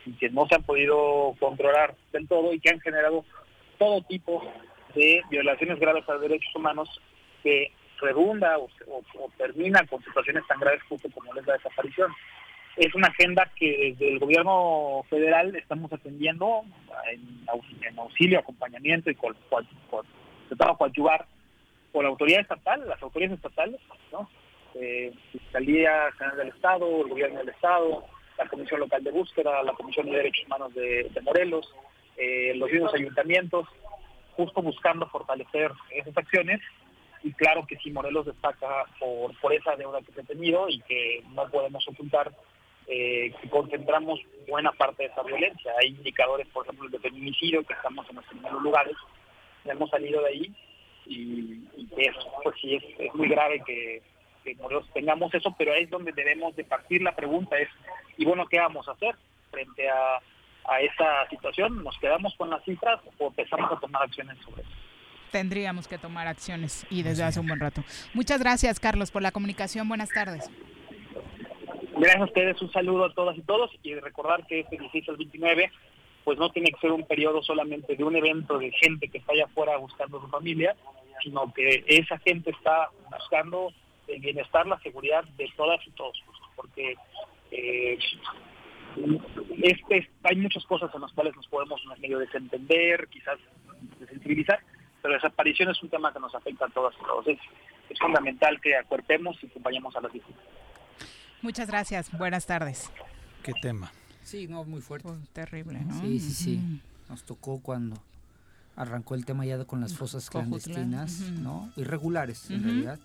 y que no se han podido controlar del todo y que han generado todo tipo de violaciones graves a los derechos humanos que redunda o, o, termina con situaciones tan graves justo como es la desaparición. Es una agenda que desde el gobierno federal estamos atendiendo en, auxilio, acompañamiento y con, con, con tratando de coadyuvar con la autoridad estatal, las autoridades estatales, ¿no? Eh, Fiscalía General del Estado, el Gobierno del Estado, la Comisión Local de Búsqueda, la Comisión de Derechos Humanos de, Morelos, eh, los mismos ayuntamientos, justo buscando fortalecer esas acciones. Y claro que sí, Morelos destaca por, por esa deuda que se ha tenido y que no podemos ocultar eh, que concentramos buena parte de esa violencia. Hay indicadores, por ejemplo, de feminicidio, que estamos en los primeros lugares, hemos salido de ahí y, y eso, pues sí, es, es muy grave que, que Morelos tengamos eso, pero es donde debemos de partir la pregunta es, y bueno, ¿qué vamos a hacer frente a, a esta situación? ¿Nos quedamos con las cifras o empezamos a tomar acciones sobre eso? Tendríamos que tomar acciones y desde hace un buen rato. Muchas gracias, Carlos, por la comunicación. Buenas tardes. Gracias a ustedes, un saludo a todas y todos y recordar que este 16 al 29 pues no tiene que ser un periodo solamente de un evento de gente que está allá afuera buscando su familia, sino que esa gente está buscando el bienestar, la seguridad de todas y todos, porque eh, este, hay muchas cosas en las cuales nos podemos medio desentender, quizás desensibilizar, pero la desaparición es un tema que nos afecta a todas y todos. Es, es fundamental que acuerpemos y acompañemos a las víctimas. Muchas gracias, buenas tardes. ¿Qué tema? Sí, no, muy fuerte. Pues, terrible, ¿no? Sí, sí, sí. Nos tocó cuando arrancó el tema ya con las fosas clandestinas, uh -huh. ¿no? Irregulares, en realidad.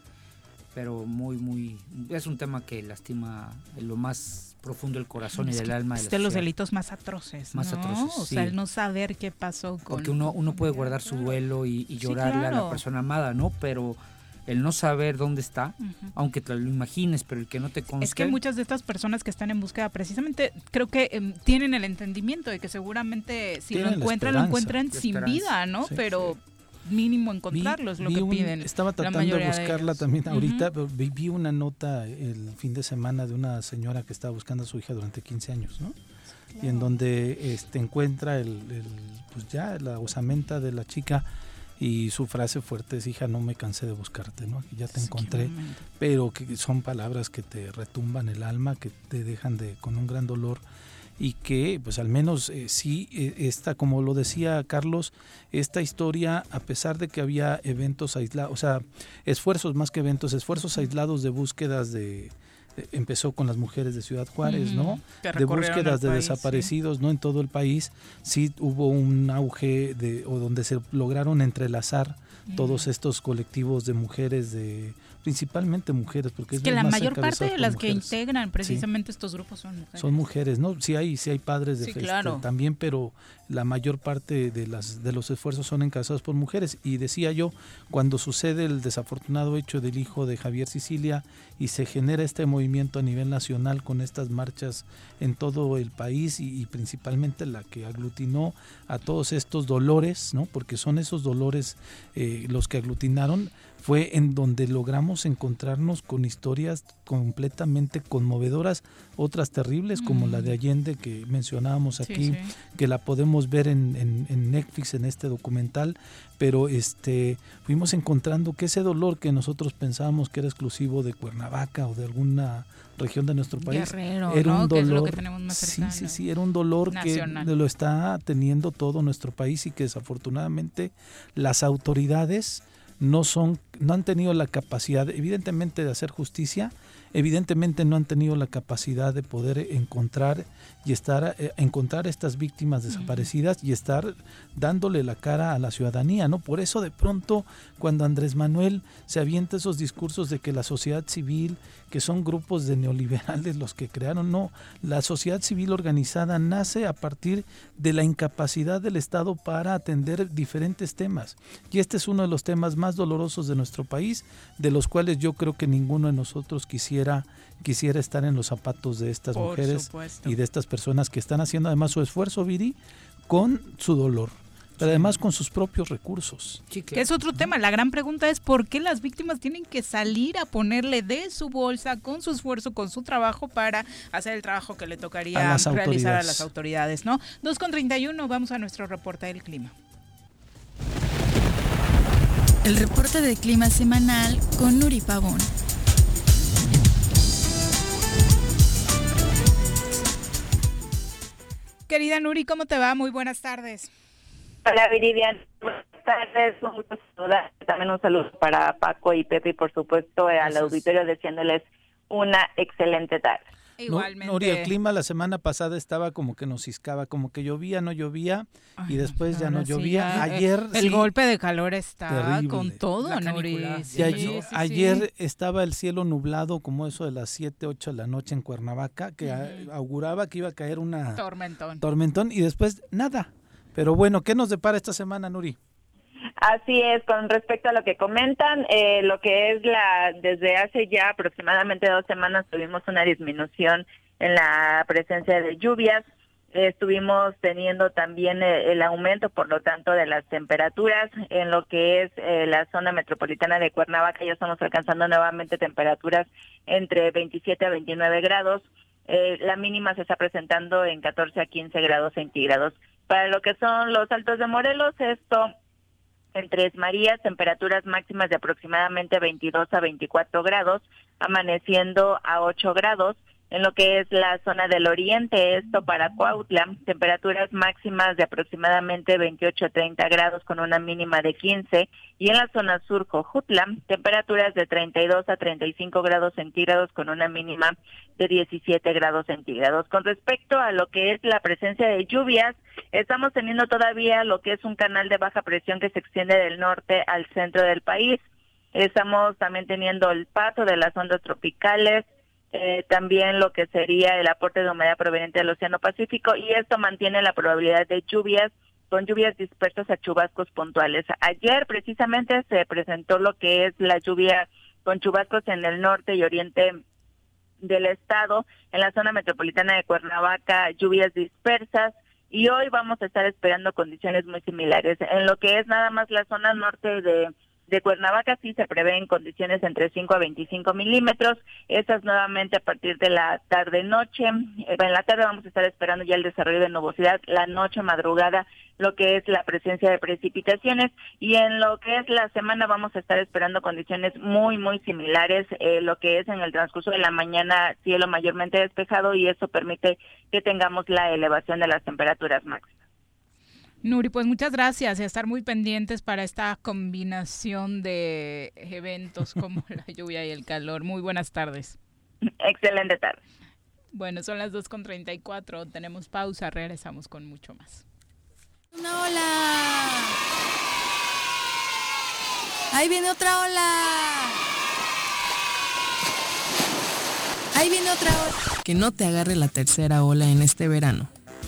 Pero muy, muy... Es un tema que lastima en lo más profundo del corazón es y del alma. De, de los delitos más atroces, Más ¿no? atroces, O sí. sea, el no saber qué pasó con... Porque uno, uno puede guardar su duelo y, y llorarle sí, claro. a la persona amada, ¿no? Pero el no saber dónde está, uh -huh. aunque te lo imagines, pero el que no te conste. Es que muchas de estas personas que están en búsqueda, precisamente, creo que eh, tienen el entendimiento de que seguramente si lo encuentran, lo encuentran sin vida, ¿no? Sí, pero sí. mínimo encontrarlo es lo que un, piden. Estaba tratando de buscarla de también ahorita, uh -huh. pero vi, vi, una nota el fin de semana de una señora que estaba buscando a su hija durante 15 años, ¿no? Y en donde este, encuentra el, el, pues ya la osamenta de la chica y su frase fuerte es hija no me cansé de buscarte no ya te encontré. pero que son palabras que te retumban el alma que te dejan de con un gran dolor y que pues al menos eh, sí eh, esta como lo decía Carlos esta historia a pesar de que había eventos aislados o sea esfuerzos más que eventos esfuerzos aislados de búsquedas de empezó con las mujeres de Ciudad Juárez, ¿no? De búsquedas de país, desaparecidos, sí. ¿no? En todo el país sí hubo un auge de o donde se lograron entrelazar mm. todos estos colectivos de mujeres de principalmente mujeres porque es, que la mayor parte de las mujeres. que integran precisamente sí. estos grupos son mujeres. Son mujeres, ¿no? Sí hay sí hay padres de sí, festa claro. también, pero la mayor parte de las de los esfuerzos son encabezados por mujeres y decía yo cuando sucede el desafortunado hecho del hijo de Javier Sicilia y se genera este movimiento a nivel nacional con estas marchas en todo el país y, y principalmente la que aglutinó a todos estos dolores, ¿no? Porque son esos dolores eh, los que aglutinaron, fue en donde logramos encontrarnos con historias completamente conmovedoras, otras terribles como la de Allende que mencionábamos aquí, que la podemos ver en, en, Netflix en este documental, pero este fuimos encontrando que ese dolor que nosotros pensábamos que era exclusivo de Cuernavaca o de alguna región de nuestro país era un dolor sí sí sí era un dolor que lo está teniendo todo nuestro país y que desafortunadamente las autoridades no son no han tenido la capacidad evidentemente de hacer justicia evidentemente no han tenido la capacidad de poder encontrar y estar eh, encontrar estas víctimas desaparecidas y estar dándole la cara a la ciudadanía, ¿no? Por eso de pronto cuando Andrés Manuel se avienta esos discursos de que la sociedad civil, que son grupos de neoliberales los que crearon, no, la sociedad civil organizada nace a partir de la incapacidad del Estado para atender diferentes temas. Y este es uno de los temas más dolorosos de nuestro país, de los cuales yo creo que ninguno de nosotros quisiera quisiera estar en los zapatos de estas mujeres y de estas personas que están haciendo además su esfuerzo, Viri, con su dolor pero además con sus propios recursos. Que es otro tema. La gran pregunta es por qué las víctimas tienen que salir a ponerle de su bolsa, con su esfuerzo, con su trabajo, para hacer el trabajo que le tocaría realizar a las autoridades, ¿no? 2 con 31, vamos a nuestro reporte del clima. El reporte del clima semanal con Nuri Pavón. Querida Nuri, ¿cómo te va? Muy buenas tardes. Hola Viridian, buenas tardes. También un saludo para Paco y Pepe y por supuesto al auditorio deseándoles una excelente tarde. Igualmente. Nuri, el clima la semana pasada estaba como que nos ciscaba, como que llovía, no llovía y después ya no llovía. Ayer el, golpe de calor está con todo, Nuri. ayer, estaba el cielo nublado como eso de las 7, 8 de la noche en Cuernavaca, que auguraba que iba a caer una tormentón. Tormentón y después nada. Pero bueno, ¿qué nos depara esta semana, Nuri? Así es, con respecto a lo que comentan, eh, lo que es la, desde hace ya aproximadamente dos semanas tuvimos una disminución en la presencia de lluvias, estuvimos teniendo también eh, el, aumento, por lo tanto, de las temperaturas en lo que es eh, la zona metropolitana de Cuernavaca, ya estamos alcanzando nuevamente temperaturas entre 27 a 29 grados, la mínima se está presentando en 14 a 15 grados centígrados. Para lo que son los altos de Morelos, esto en Tres Marías, temperaturas máximas de aproximadamente 22 a 24 grados, amaneciendo a 8 grados. En lo que es la zona del oriente, esto para Cuautla, temperaturas máximas de aproximadamente 28 a 30 grados con una mínima de 15. Y en la zona sur, Cojutla, temperaturas de 32 a 35 grados centígrados con una mínima de 17 grados centígrados. Con respecto a lo que es la presencia de lluvias, estamos teniendo todavía lo que es un canal de baja presión que se extiende del norte al centro del país. Estamos también teniendo el paso de las ondas tropicales, eh, también lo que sería el aporte de humedad proveniente del Océano Pacífico y esto mantiene la probabilidad de lluvias con lluvias dispersas a chubascos puntuales. Ayer precisamente se presentó lo que es la lluvia con chubascos en el norte y oriente del estado, en la zona metropolitana de Cuernavaca, lluvias dispersas y hoy vamos a estar esperando condiciones muy similares. En lo que es nada más la zona norte de de Cuernavaca sí se prevén condiciones entre 5 a 25 milímetros. Estas nuevamente a partir de la tarde-noche. Eh, en la tarde vamos a estar esperando ya el desarrollo de nubosidad. La noche, madrugada, lo que es la presencia de precipitaciones. Y en lo que es la semana vamos a estar esperando condiciones muy, muy similares. Eh, lo que es en el transcurso de la mañana, cielo mayormente despejado y eso permite que tengamos la elevación de las temperaturas máximas. Nuri, pues muchas gracias y a estar muy pendientes para esta combinación de eventos como la lluvia y el calor. Muy buenas tardes. Excelente tarde. Bueno, son las 2.34, tenemos pausa, regresamos con mucho más. ¡Una ola! ¡Ahí viene otra ola! ¡Ahí viene otra ola! Que no te agarre la tercera ola en este verano.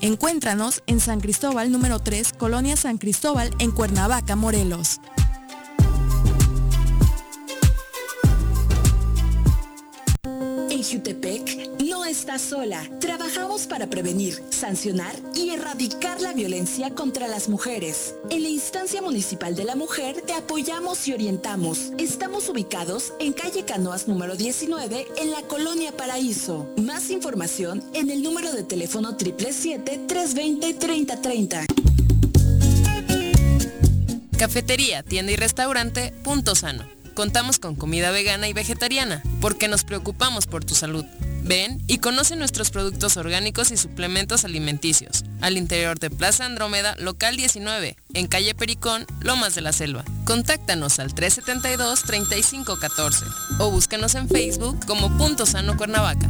Encuéntranos en San Cristóbal número 3, Colonia San Cristóbal, en Cuernavaca, Morelos. En Jutepec estás sola. Trabajamos para prevenir, sancionar y erradicar la violencia contra las mujeres. En la instancia municipal de la mujer te apoyamos y orientamos. Estamos ubicados en calle Canoas número 19 en la colonia Paraíso. Más información en el número de teléfono 777-320-3030. Cafetería, tienda y restaurante Punto Sano Contamos con comida vegana y vegetariana, porque nos preocupamos por tu salud. Ven y conoce nuestros productos orgánicos y suplementos alimenticios, al interior de Plaza Andrómeda, local 19, en calle Pericón, Lomas de la Selva. Contáctanos al 372-3514 o búscanos en Facebook como Punto Sano Cuernavaca.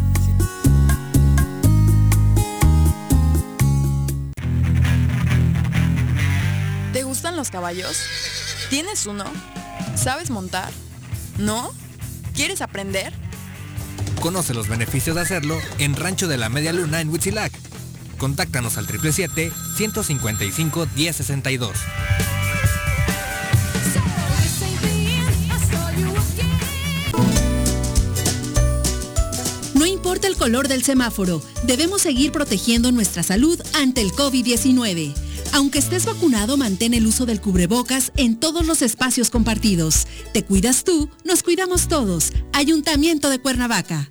¿Te gustan los caballos? ¿Tienes uno? ¿Sabes montar? ¿No? ¿Quieres aprender? Conoce los beneficios de hacerlo en Rancho de la Media Luna en Huitzilac. Contáctanos al 777-155-1062. No importa el color del semáforo, debemos seguir protegiendo nuestra salud ante el COVID-19. Aunque estés vacunado, mantén el uso del cubrebocas en todos los espacios compartidos. Te cuidas tú, nos cuidamos todos. Ayuntamiento de Cuernavaca.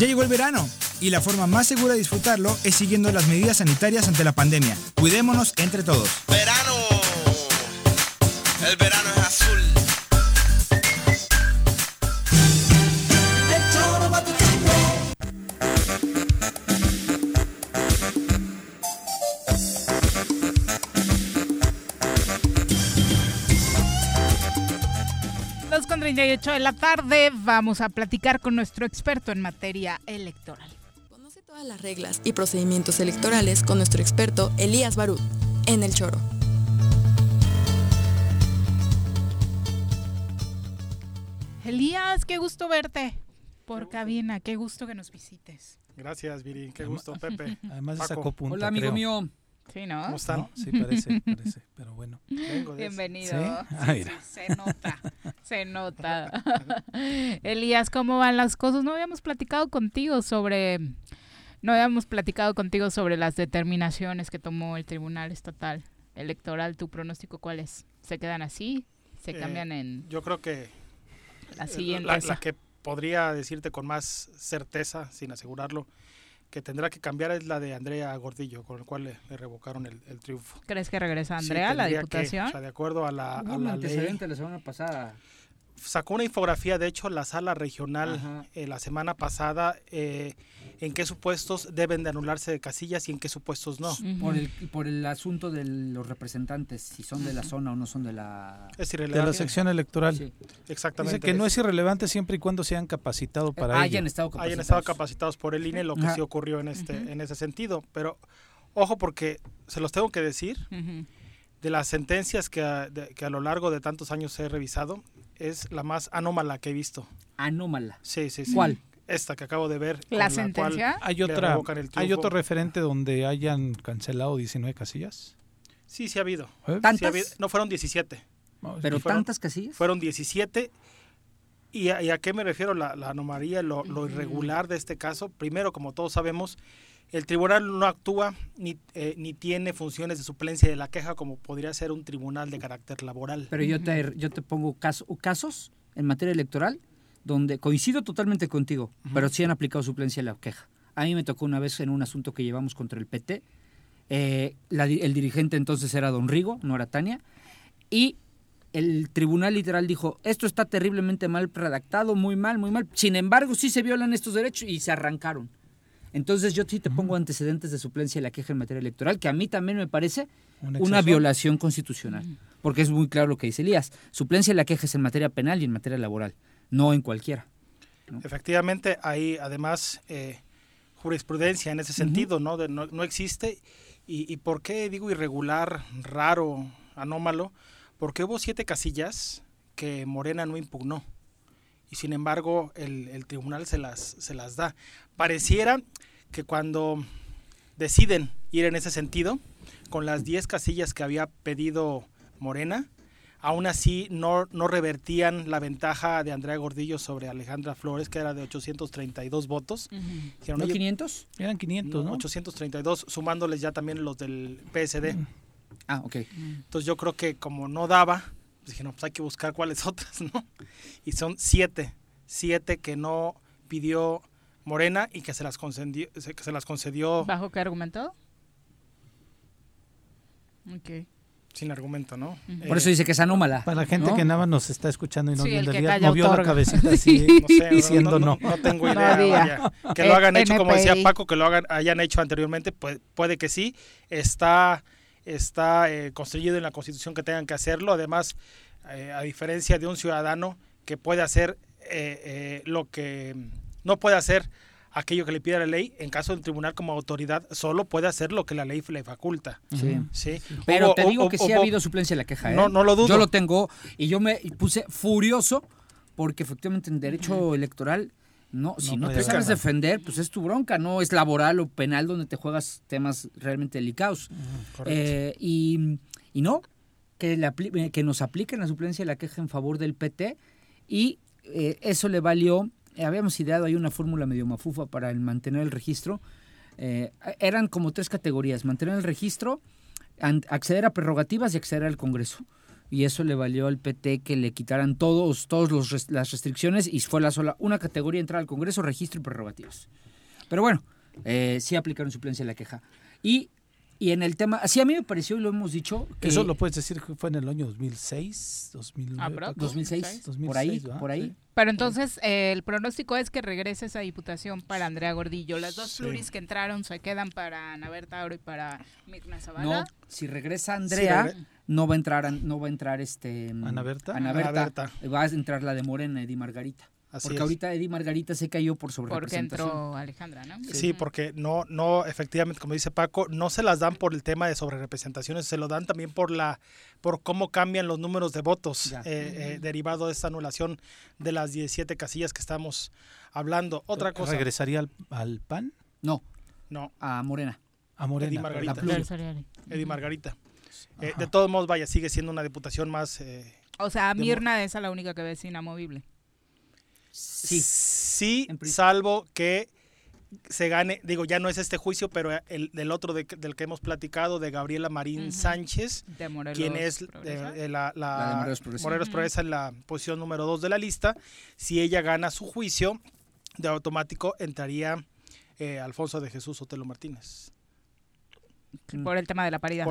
Ya llegó el verano y la forma más segura de disfrutarlo es siguiendo las medidas sanitarias ante la pandemia. Cuidémonos entre todos. Verano. El verano es azul. 38 de la tarde vamos a platicar con nuestro experto en materia electoral. Conoce todas las reglas y procedimientos electorales con nuestro experto Elías Barú en El Choro. Elías, qué gusto verte por cabina, qué gusto que nos visites. Gracias, Viri, qué gusto, Pepe. Además sacó punto. Hola, amigo mío. Sí, ¿no? ¿Cómo están? Sí, parece, parece, pero bueno. Bienvenido. se nota, se nota. Elías, ¿cómo van las cosas? No habíamos platicado contigo sobre, no habíamos platicado contigo sobre las determinaciones que tomó el Tribunal Estatal Electoral. ¿Tu pronóstico cuál es? ¿Se quedan así? ¿Se eh, cambian en...? Yo creo que... La siguiente. la que podría decirte con más certeza, sin asegurarlo, que tendrá que cambiar es la de Andrea Gordillo, con el cual le, revocaron el, triunfo. ¿Crees que regresa Andrea a la diputación? o sea, de acuerdo a la, a la ley. la semana pasada sacó una infografía, de hecho, la sala regional eh, la semana pasada, eh, en qué supuestos deben de anularse de casillas y en qué supuestos no. por, el, por el asunto de los representantes, si son de la zona o no son de la... Es De la sección electoral. Exactamente. Dice que no es irrelevante siempre y cuando sean capacitados para ello. Hayan estado capacitados. Hayan estado capacitados por el INE, lo que sí ocurrió en, este, en ese sentido. Pero, ojo, porque se los tengo que decir de las sentencias que que a, lo largo de tantos años he revisado, es la más anómala que he visto. Anómala. Sí, sí, sí. ¿Cuál? Esta que acabo de ver. ¿La sentencia? ¿Hay, otra, ¿Hay otro referente donde hayan cancelado 19 casillas? Sí, sí ha habido. ¿Eh? ¿Tantas? no, fueron 17. ¿Pero tantas casillas? Fueron 17. ¿Y a, qué me refiero la, la anomalía, lo, irregular de este caso? Primero, como todos sabemos, el tribunal no actúa ni, eh, ni tiene funciones de suplencia de la queja como podría ser un tribunal de carácter laboral. Pero yo te, yo te pongo casos en materia electoral donde coincido totalmente contigo, pero sí han aplicado suplencia de la queja. A mí me tocó una vez en un asunto que llevamos contra el PT. Eh, el dirigente entonces era don Rigo, no era Tania, y el tribunal literal dijo, esto está terriblemente mal redactado, muy mal, muy mal. Sin embargo, sí se violan estos derechos y se arrancaron. Entonces yo sí te pongo antecedentes de suplencia de la queja en materia electoral, que a mí también me parece una violación constitucional, porque es muy claro lo que dice Elías. Suplencia de la queja es en materia penal y en materia laboral, no en cualquiera. Efectivamente, hay además eh, jurisprudencia en ese sentido, ¿no? ¿no? existe. Y, ¿Y por qué digo irregular, raro, anómalo? Porque hubo siete casillas que Morena no impugnó y sin embargo el, tribunal se las, se las da. Pareciera que cuando deciden ir en ese sentido, con las 10 casillas que había pedido Morena, aún así no, no revertían la ventaja de Andrea Gordillo sobre Alejandra Flores, que era de 832 votos. ¿No 500? Eran 500, ¿no? 832, sumándoles ya también los del PSD. Ah, ok. Entonces yo creo que como no daba, pues dije, no, pues hay que buscar cuáles otras, ¿no? Y son siete, siete que no pidió Morena y que se las concedió. Que se las concedió ¿Bajo qué argumento? Ok. Sin argumento, ¿no? Por eso dice que es anómala. Para la gente que nada nos está escuchando y no viendo el movió la cabecita así, diciendo no, no. tengo idea. Que lo hagan hecho, como decía Paco, que lo hagan, hayan hecho anteriormente, pues, puede que sí. Está está eh, construido en la Constitución que tengan que hacerlo. Además, eh, a diferencia de un ciudadano que puede hacer eh, lo que no puede hacer aquello que le pide la ley, en caso del tribunal como autoridad, solo puede hacer lo que la ley le faculta. Sí. Pero te digo que sí ha habido suplencia en la queja. No, no lo dudo. Yo lo tengo y yo me puse furioso porque efectivamente en derecho electoral no, si no, te sabes defender, pues es tu bronca, no es laboral o penal donde te juegas temas realmente delicados. Eh, y, no, que, eh, que nos apliquen la suplencia de la queja en favor del PT y eh, eso le valió, habíamos ideado ahí una fórmula medio mafufa para el mantener el registro. eran como tres categorías, mantener el registro, acceder a prerrogativas y acceder al Congreso y eso le valió al PT que le quitaran todos, todos las restricciones y fue la sola una categoría entrar al Congreso, registro y prerrogativas. Pero bueno, eh, sí aplicaron suplencia a la queja. Y, y en el tema, así a mí me pareció y lo hemos dicho. eso lo puedes decir que fue en el año 2006, 2009, 2006, 2006, por ahí, por ahí. Pero entonces eh, el pronóstico es que regrese esa diputación para Andrea Gordillo. Las dos pluris que entraron se quedan para Ana Tauro y para Mirna Zavala. No, si regresa Andrea no va a entrar no va a entrar este Ana Berta, Ana Berta, va a entrar la de Morena Edi Margarita porque ahorita Edi Margarita se cayó por sobre Porque entró Alejandra, ¿no? Sí. porque no, no, efectivamente, como dice Paco, no se las dan por el tema de sobrerepresentaciones, se lo dan también por la, por cómo cambian los números de votos eh, eh, derivado de esta anulación de las 17 casillas que estamos hablando. Otra cosa. ¿Regresaría al, PAN? No. No. A Morena. A Morena. Edi Margarita. Edi Margarita. Eh, de todos modos, vaya, sigue siendo una diputación más... Eh, o sea, Mirna es la única que ve inamovible. Sí. Sí, salvo que se gane, digo, ya no es este juicio, pero el del otro del que hemos platicado, de Gabriela Marín Sánchez, quien es eh, la, Morelos, Progresa. en la posición número dos de la lista. Si ella gana su juicio, de automático entraría Alfonso de Jesús Otelo Martínez. Por el tema de la paridad.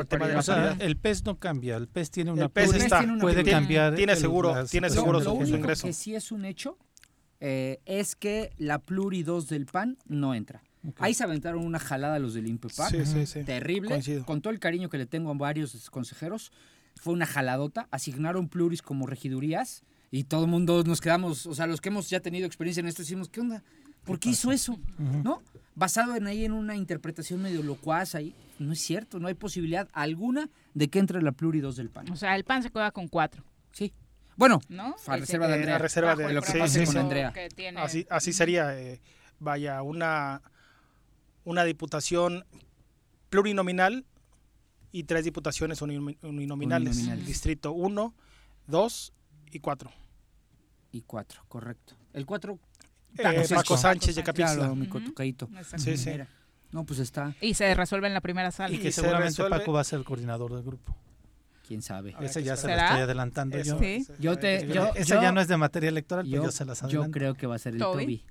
el PES no cambia, el PES tiene una... El puede cambiar. Tiene seguro, tiene seguro su, ingreso. que sí es un hecho eh, es que la Pluri 2 del PAN no entra. Ahí se aventaron una jalada los del INPEPAC, terrible, con todo el cariño que le tengo a varios consejeros, fue una jaladota, asignaron pluris como regidurías y todo el mundo nos quedamos, o sea, los que hemos ya tenido experiencia en esto decimos, ¿qué onda? ¿Por qué hizo eso? ¿No? Basado en ahí en una interpretación medio locuaz ahí. No es cierto, no hay posibilidad alguna de que entre la pluri 2 del PAN. O sea, el PAN se queda con cuatro. Sí. Bueno, ¿no? a reserva de Andrea. A reserva de lo que pase con Andrea. Así, así sería, eh, vaya, una, una diputación plurinominal y tres diputaciones uninominales. Uninominal. Distrito 1, 2 y 4. Y 4, correcto. El 4 eh, Paco Sánchez de Capilla. Claro, mi cotucaito. Sí, sí. No, pues está. Y se resuelve en la primera sala. Y que seguramente Paco va a ser el coordinador del grupo. Quién sabe. Ese ya se lo estoy adelantando yo. ¿Sí? Yo te, yo, ese ya no es de materia electoral, pero yo se las adelanto. Yo creo que va a ser el Toby.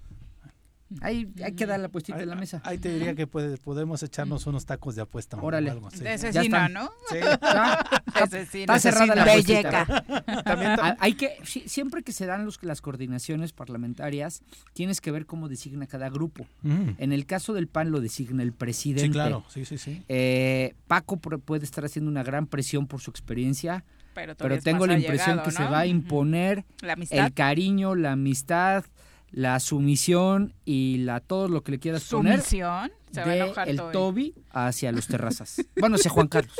Hay, hay que dar la puestita en la mesa. Ahí te diría que puede, podemos echarnos unos tacos de apuesta. Órale. O algo así. De asesina, ¿no? Sí. Está cerrada la puestita. También, hay que, siempre que se dan los, las coordinaciones parlamentarias, tienes que ver cómo designa cada grupo. Mm. En el caso del PAN lo designa el presidente. Sí, claro. Sí, sí, sí. Eh, Paco puede estar haciendo una gran presión por su experiencia. Pero, tengo la impresión que se va a imponer el cariño, la amistad, la sumisión y la todo lo que le quieras poner ¿Sumisión? Se va a enojar el Toby hacia los terrazas. bueno, hacia Juan Carlos.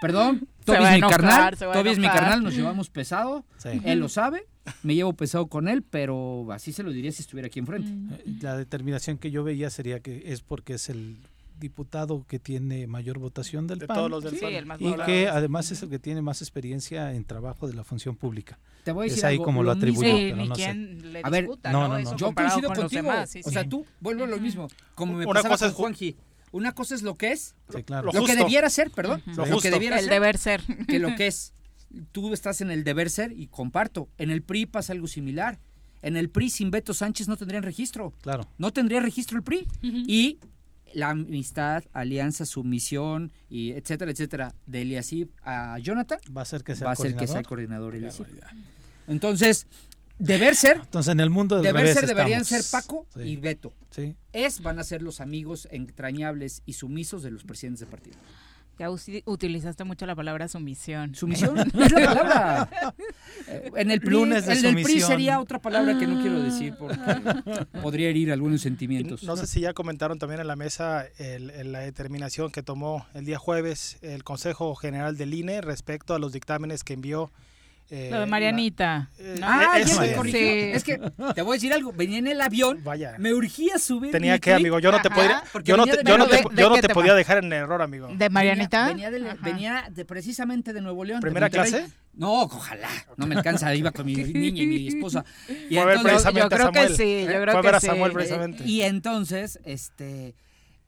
Perdón, Toby es mi carnal, Toby es mi carnal, nos llevamos pesado, él lo sabe, me llevo pesado con él, pero así se lo diría si estuviera aquí enfrente. Mm. La determinación que yo veía sería que es porque es el diputado que tiene mayor votación del de PAN todos los del sí, y que además es el que tiene más experiencia en trabajo de la función pública. Te voy a decir es ahí algo, como lo, atribuyo, sí, pero no sé. Le a ver, disputa, no, no, no. Yo coincido con contigo. Demás, sí, o sea, tú vuelvo a lo mismo. Como me Una pasaba cosa con es Juanji. Una cosa es lo que es, sí, claro. lo, lo, que debiera ser, perdón, uh -huh. lo, lo que debiera el ser, deber ser, que lo que es. Tú estás en el deber ser y comparto. En el PRI pasa algo similar. En el PRI sin Beto Sánchez no tendrían registro. Claro. No tendría registro el PRI. Uh -huh. Y la amistad, alianza, sumisión y etcétera, etcétera, de Eliasib a Jonathan va a ser que sea va el a ser coordinador. que sea el coordinador Eliasib. Entonces, deber ser. Entonces, en el mundo del deber revés ser deberían estamos. ser Paco Sí. y Beto. Sí. Es van a ser los amigos entrañables y sumisos de los presidentes de partido. Ya utilizaste mucho la palabra sumisión. Sumisión es la palabra. Eh, En el PRI, Lunes de en el PRI sumisión. sería otra palabra que no quiero decir porque podría herir algunos sentimientos. No sé si ya comentaron también en la mesa el- el- la determinación que tomó el día jueves el Consejo General del INE respecto a los dictámenes que envió. Eh, Lo de Marianita. eh, ¿no? Ah, eso ya me es. corrigió. Sí. Es que te voy a decir algo. Venía en el avión, Vaya. me urgía subir. Tenía que, clip. amigo, yo no te podía, yo no te, de- yo no te, de- yo ¿de no qué te podía dejar en error, amigo. ¿De Marianita? Venía, venía de, venía de precisamente de Nuevo León. ¿Primera clase? No, ojalá. No me alcanza. Iba con mi niña y mi esposa. Y Fue a ver entonces- precisamente yo a creo que Samuel. sí, yo Fue creo a ver que a. Samuel Eh, precisamente. Y entonces, este,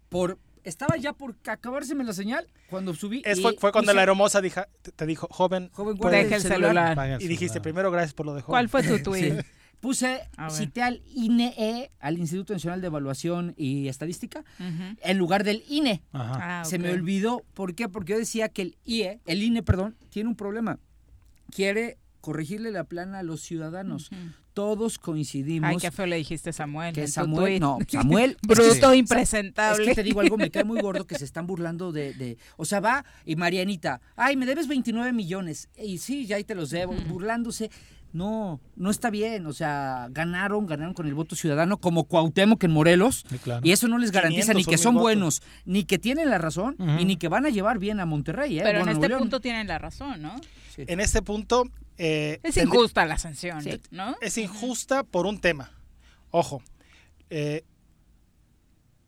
por estaba ya por acabárseme la señal cuando subí. Es, y fue, fue cuando la aeromoza dija- te, dijo, joven, Joven, guarda Deja el celular. Y dijiste, primero gracias por lo de joven. ¿Cuál fue tu tweet? Sí. Puse, cité al INE, al Instituto Nacional de Evaluación y Estadística, en lugar del INE. Ajá. Ah, Se me olvidó, ¿por qué? Porque yo decía que el IE, el INE, perdón, tiene un problema. Quiere corregirle la plana a los ciudadanos. Todos coincidimos Ay, qué feo le dijiste Samuel. que Samuel, no, Samuel, Bruto, es impresentable. Es que te digo algo, me cae muy gordo que se están burlando de, de- o sea, va y Marianita, ay, me debes 29 millones, y sí, ya ahí te los debo, burlándose. No, no está bien, o sea, ganaron, ganaron con el voto ciudadano como Cuauhtémoc en Morelos, Sí, claro. y eso no les garantiza 500 ni que son buenos, ni que tienen la razón, y ni que van a llevar bien a Monterrey, ¿eh? Pero en este León. punto tienen la razón, ¿no? En este punto... eh, Es injusta la sanción, Sí. ¿no? Es injusta por un tema. Ojo, eh,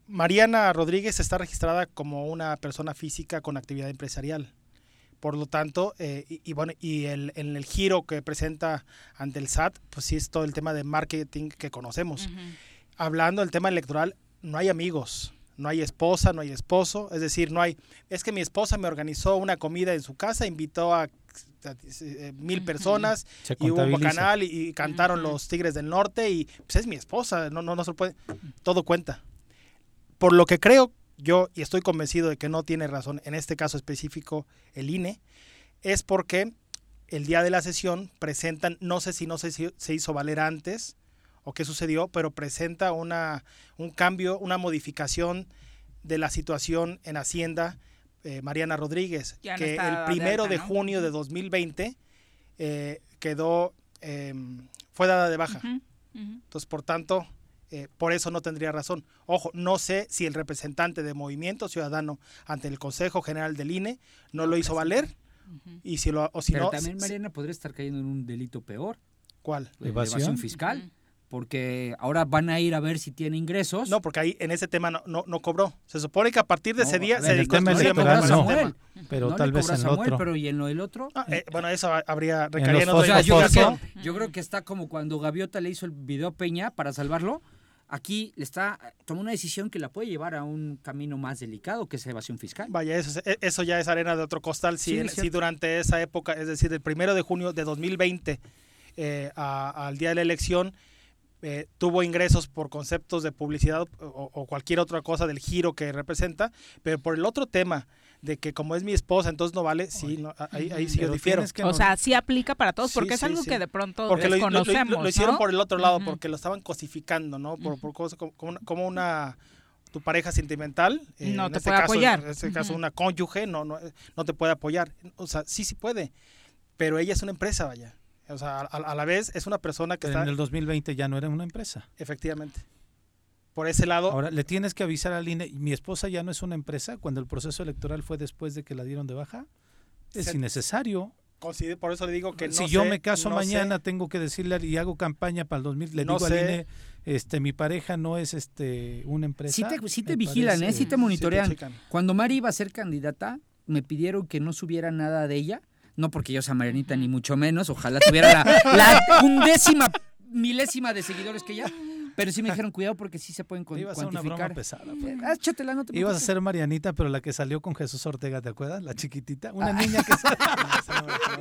Mariana Rodríguez está registrada como una persona física con actividad empresarial. Por lo tanto, eh, y, y bueno, y el, en el giro que presenta ante el SAT, pues sí es todo el tema de marketing que conocemos. Hablando del tema electoral, no hay amigos, no hay esposa, no hay esposo, es decir, no hay, es que mi esposa me organizó una comida en su casa, invitó a eh, mil personas Se y hubo un bacanal y, y cantaron los Tigres del Norte y pues es mi esposa, no, no, no se lo puede, todo cuenta. Por lo que creo yo, y estoy convencido de que no tiene razón en este caso específico el INE, es porque el día de la sesión presentan, no sé si no se hizo valer antes o qué sucedió, pero presenta una, un cambio, una modificación de la situación en Hacienda eh, Mariana Rodríguez, no que el de primero alta, de junio de 2020 eh, quedó, eh, fue dada de baja. Entonces, por tanto, eh, por eso no tendría razón. Ojo, no sé si el representante de Movimiento Ciudadano ante el Consejo General del INE no lo hizo valer Y si lo, o si Pero no, también Mariana podría estar cayendo en un delito peor. ¿Cuál? evasión fiscal porque ahora van a ir a ver si tiene ingresos. No, porque ahí en ese tema no, no, no cobró. Se supone que a partir de ese día se dedicó el no, tema. Pero no tal vez en Samuel, otro. pero ¿y en lo del otro? Ah, eh, bueno, eso habría En recaería en los otra O sea, yo creo, que, yo creo que está como cuando Gaviota le hizo el video a Peña para salvarlo. Aquí le está tomó una decisión que la puede llevar a un camino más delicado, que es evasión fiscal. Vaya, eso, es- eso ya es arena de otro costal. Si, Sí, en- si durante esa época, es decir, del primero de junio de 2020 eh, a- al día de la elección, eh, tuvo ingresos por conceptos de publicidad o, o cualquier otra cosa del giro que representa, pero por el otro tema de que como es mi esposa, entonces no vale, sí, no, ahí, ahí sí yo difiero. que O sea, sí aplica para todos, porque Sí, es algo sí. que de pronto porque lo, lo- lo- desconocemos, lo hicieron ¿no? por el otro lado, porque lo estaban cosificando, ¿no? Por, por cosas como, como una, como una- tu pareja sentimental, eh, No en te este puede caso, apoyar. En este caso, una cónyuge no, no, no te puede apoyar. O sea, sí, sí puede, pero ella es una empresa, vaya. O sea, a, a la vez es una persona que Pero está, en el 2020 ya no era una empresa. efectivamente, por ese lado, Ahora, le tienes que avisar al INE, mi esposa ya no es una empresa cuando el proceso electoral fue después de que la dieron de baja. Es Se- innecesario. por eso le digo que no si yo sé, me caso no mañana, sé. tengo que decirle y hago campaña para el 2000, le No digo sé. al INE, este, mi pareja no es este una empresa. Sí te, sí te vigilan, ¿eh? Sí te monitorean. Cuando Mari iba a ser candidata, me pidieron que no subiera nada de ella. No porque yo sea Marianita, ni mucho menos. Ojalá tuviera la, la undécima, milésima de seguidores que ella. Pero sí me dijeron, cuidado porque sí se pueden con- Te iba a una broma cuantificar. pesada. Eh, ah, échatela, no te Ibas a ser Marianita, pero la que salió con Jesús Ortega, ¿te acuerdas? La chiquitita, una niña que sale.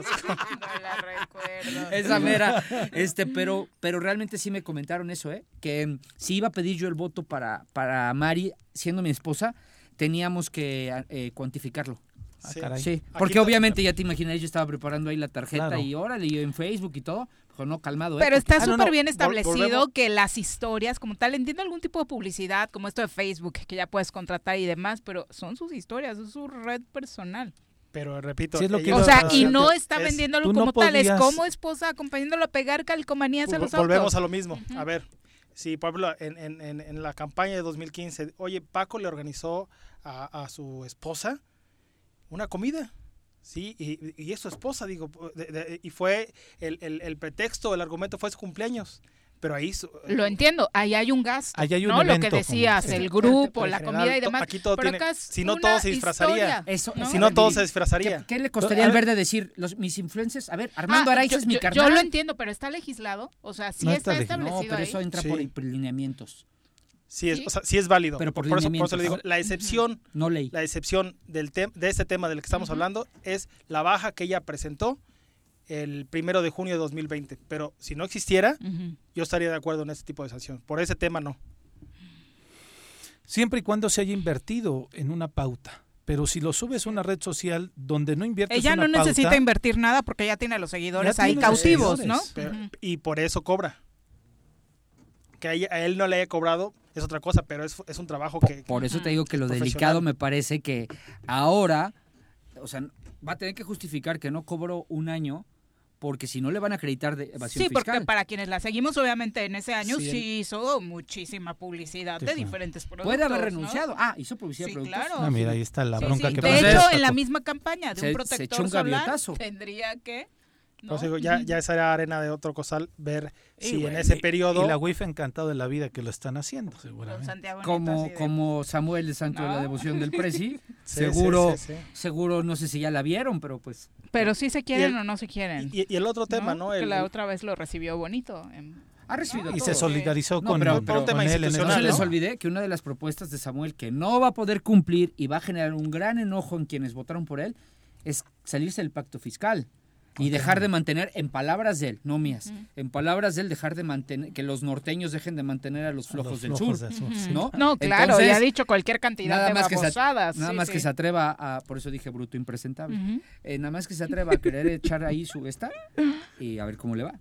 Esa mera. Este, pero, pero realmente sí me comentaron eso, ¿eh? Que mm, si iba a pedir yo el voto para, para Mari, siendo mi esposa, teníamos que eh, cuantificarlo. Ah, caray. Sí, porque to- obviamente ya te imaginas, yo estaba preparando ahí la tarjeta Claro. y órale, yo en Facebook y todo. Dijo, no, calmado, ¿eh? Pero está Ah, súper no, bien establecido volvemos. que las historias como tal, entiendo algún tipo de publicidad como esto de Facebook que ya puedes contratar y demás, pero son sus historias, es su red personal. Pero repito, Sí, es lo que ella- O sea, y no está es- vendiéndolo tú no como tal, es como esposa acompañándolo a pegar calcomanías a los autos. Volvemos a lo mismo. A ver, si por ejemplo en, en- en- en la campaña de 2015, oye, Paco le organizó a, a su esposa una comida. Sí, y, y es su esposa, digo, de- de- y fue el, el- el pretexto, el argumento fue su cumpleaños. Pero ahí su- Lo entiendo, ahí hay un gasto, Ahí hay un ¿no? Lo que decías, Sí. el grupo, Pero en la general, comida y demás. aquí todo pero tiene- acá es si no una todo se disfrazaría. Eso, ¿no? si no todo se disfrazaría. ¿Qué, qué le costaría al ver- verde decir, los, mis influencers? A ver, Armando Ah, es mi carnal. Yo lo entiendo, pero está legislado, o sea, sí No está, está legislado. No, establecido pero ahí. eso entra Sí. por lineamientos. Sí es, Sí. o sea, sí es válido. Pero por por, eso, por eso le digo, la excepción, No ley. la excepción del de este tema del que estamos hablando es la baja que ella presentó el primero de junio de 2020. Pero si no existiera, yo estaría de acuerdo en este tipo de sanción. Por ese tema no. Siempre y cuando se haya invertido en una pauta. Pero si lo subes a una red social donde no inviertes Ella una no necesita invertir nada porque ya tiene a los seguidores ahí cautivos, ¿no? Y por eso cobra. Que a él no le haya cobrado es otra cosa, pero es, es un trabajo que... Por eso te digo que lo delicado me parece que ahora, o sea, va a tener que justificar que no cobró un año porque si no le van a acreditar de evasión Sí, porque fiscal. para quienes la seguimos, obviamente en ese año Sí, sí, hizo muchísima publicidad Sí, de diferentes productos. Puede haber ¿no? renunciado. Ah, hizo publicidad Sí, de productos. claro. Ah, mira, ahí está la Sí, bronca sí. que De hecho, en la misma campaña de Se- un se protector echó un solar gaviota. tendría que... ¿no? Digo, ya, ya será arena de otro cosal ver Y si en ese y- periodo... Y la WIF encantado de la vida que lo están haciendo, seguramente. Como, de- como Samuel de Santo de la No. Devoción del Presi. Sí, seguro, sí, sí, sí. seguro, no sé si ya la vieron, pero pues. Pero sí se quieren Y el- o no se quieren. Y, y el otro tema, ¿no? Que El- la otra vez lo recibió bonito. em. Ha recibido Y todo. se solidarizó No, con, pero- con pero- tema él No se les ¿no? olvide que una de las propuestas de Samuel que no va a poder cumplir y va a generar un gran enojo en quienes votaron por él es salirse del pacto fiscal y dejar de mantener, en palabras de él, no mías, en palabras de él, dejar de mantener, que los norteños dejen de mantener a los A flojos los del sur. del sur, sí. ¿no? No, claro, Entonces, ya ha dicho cualquier cantidad nada de más que se, babosadas. nada sí, más que se atreva a, por eso dije bruto impresentable. Eh, nada más que se atreva a querer echar ahí su esta y a ver cómo le va.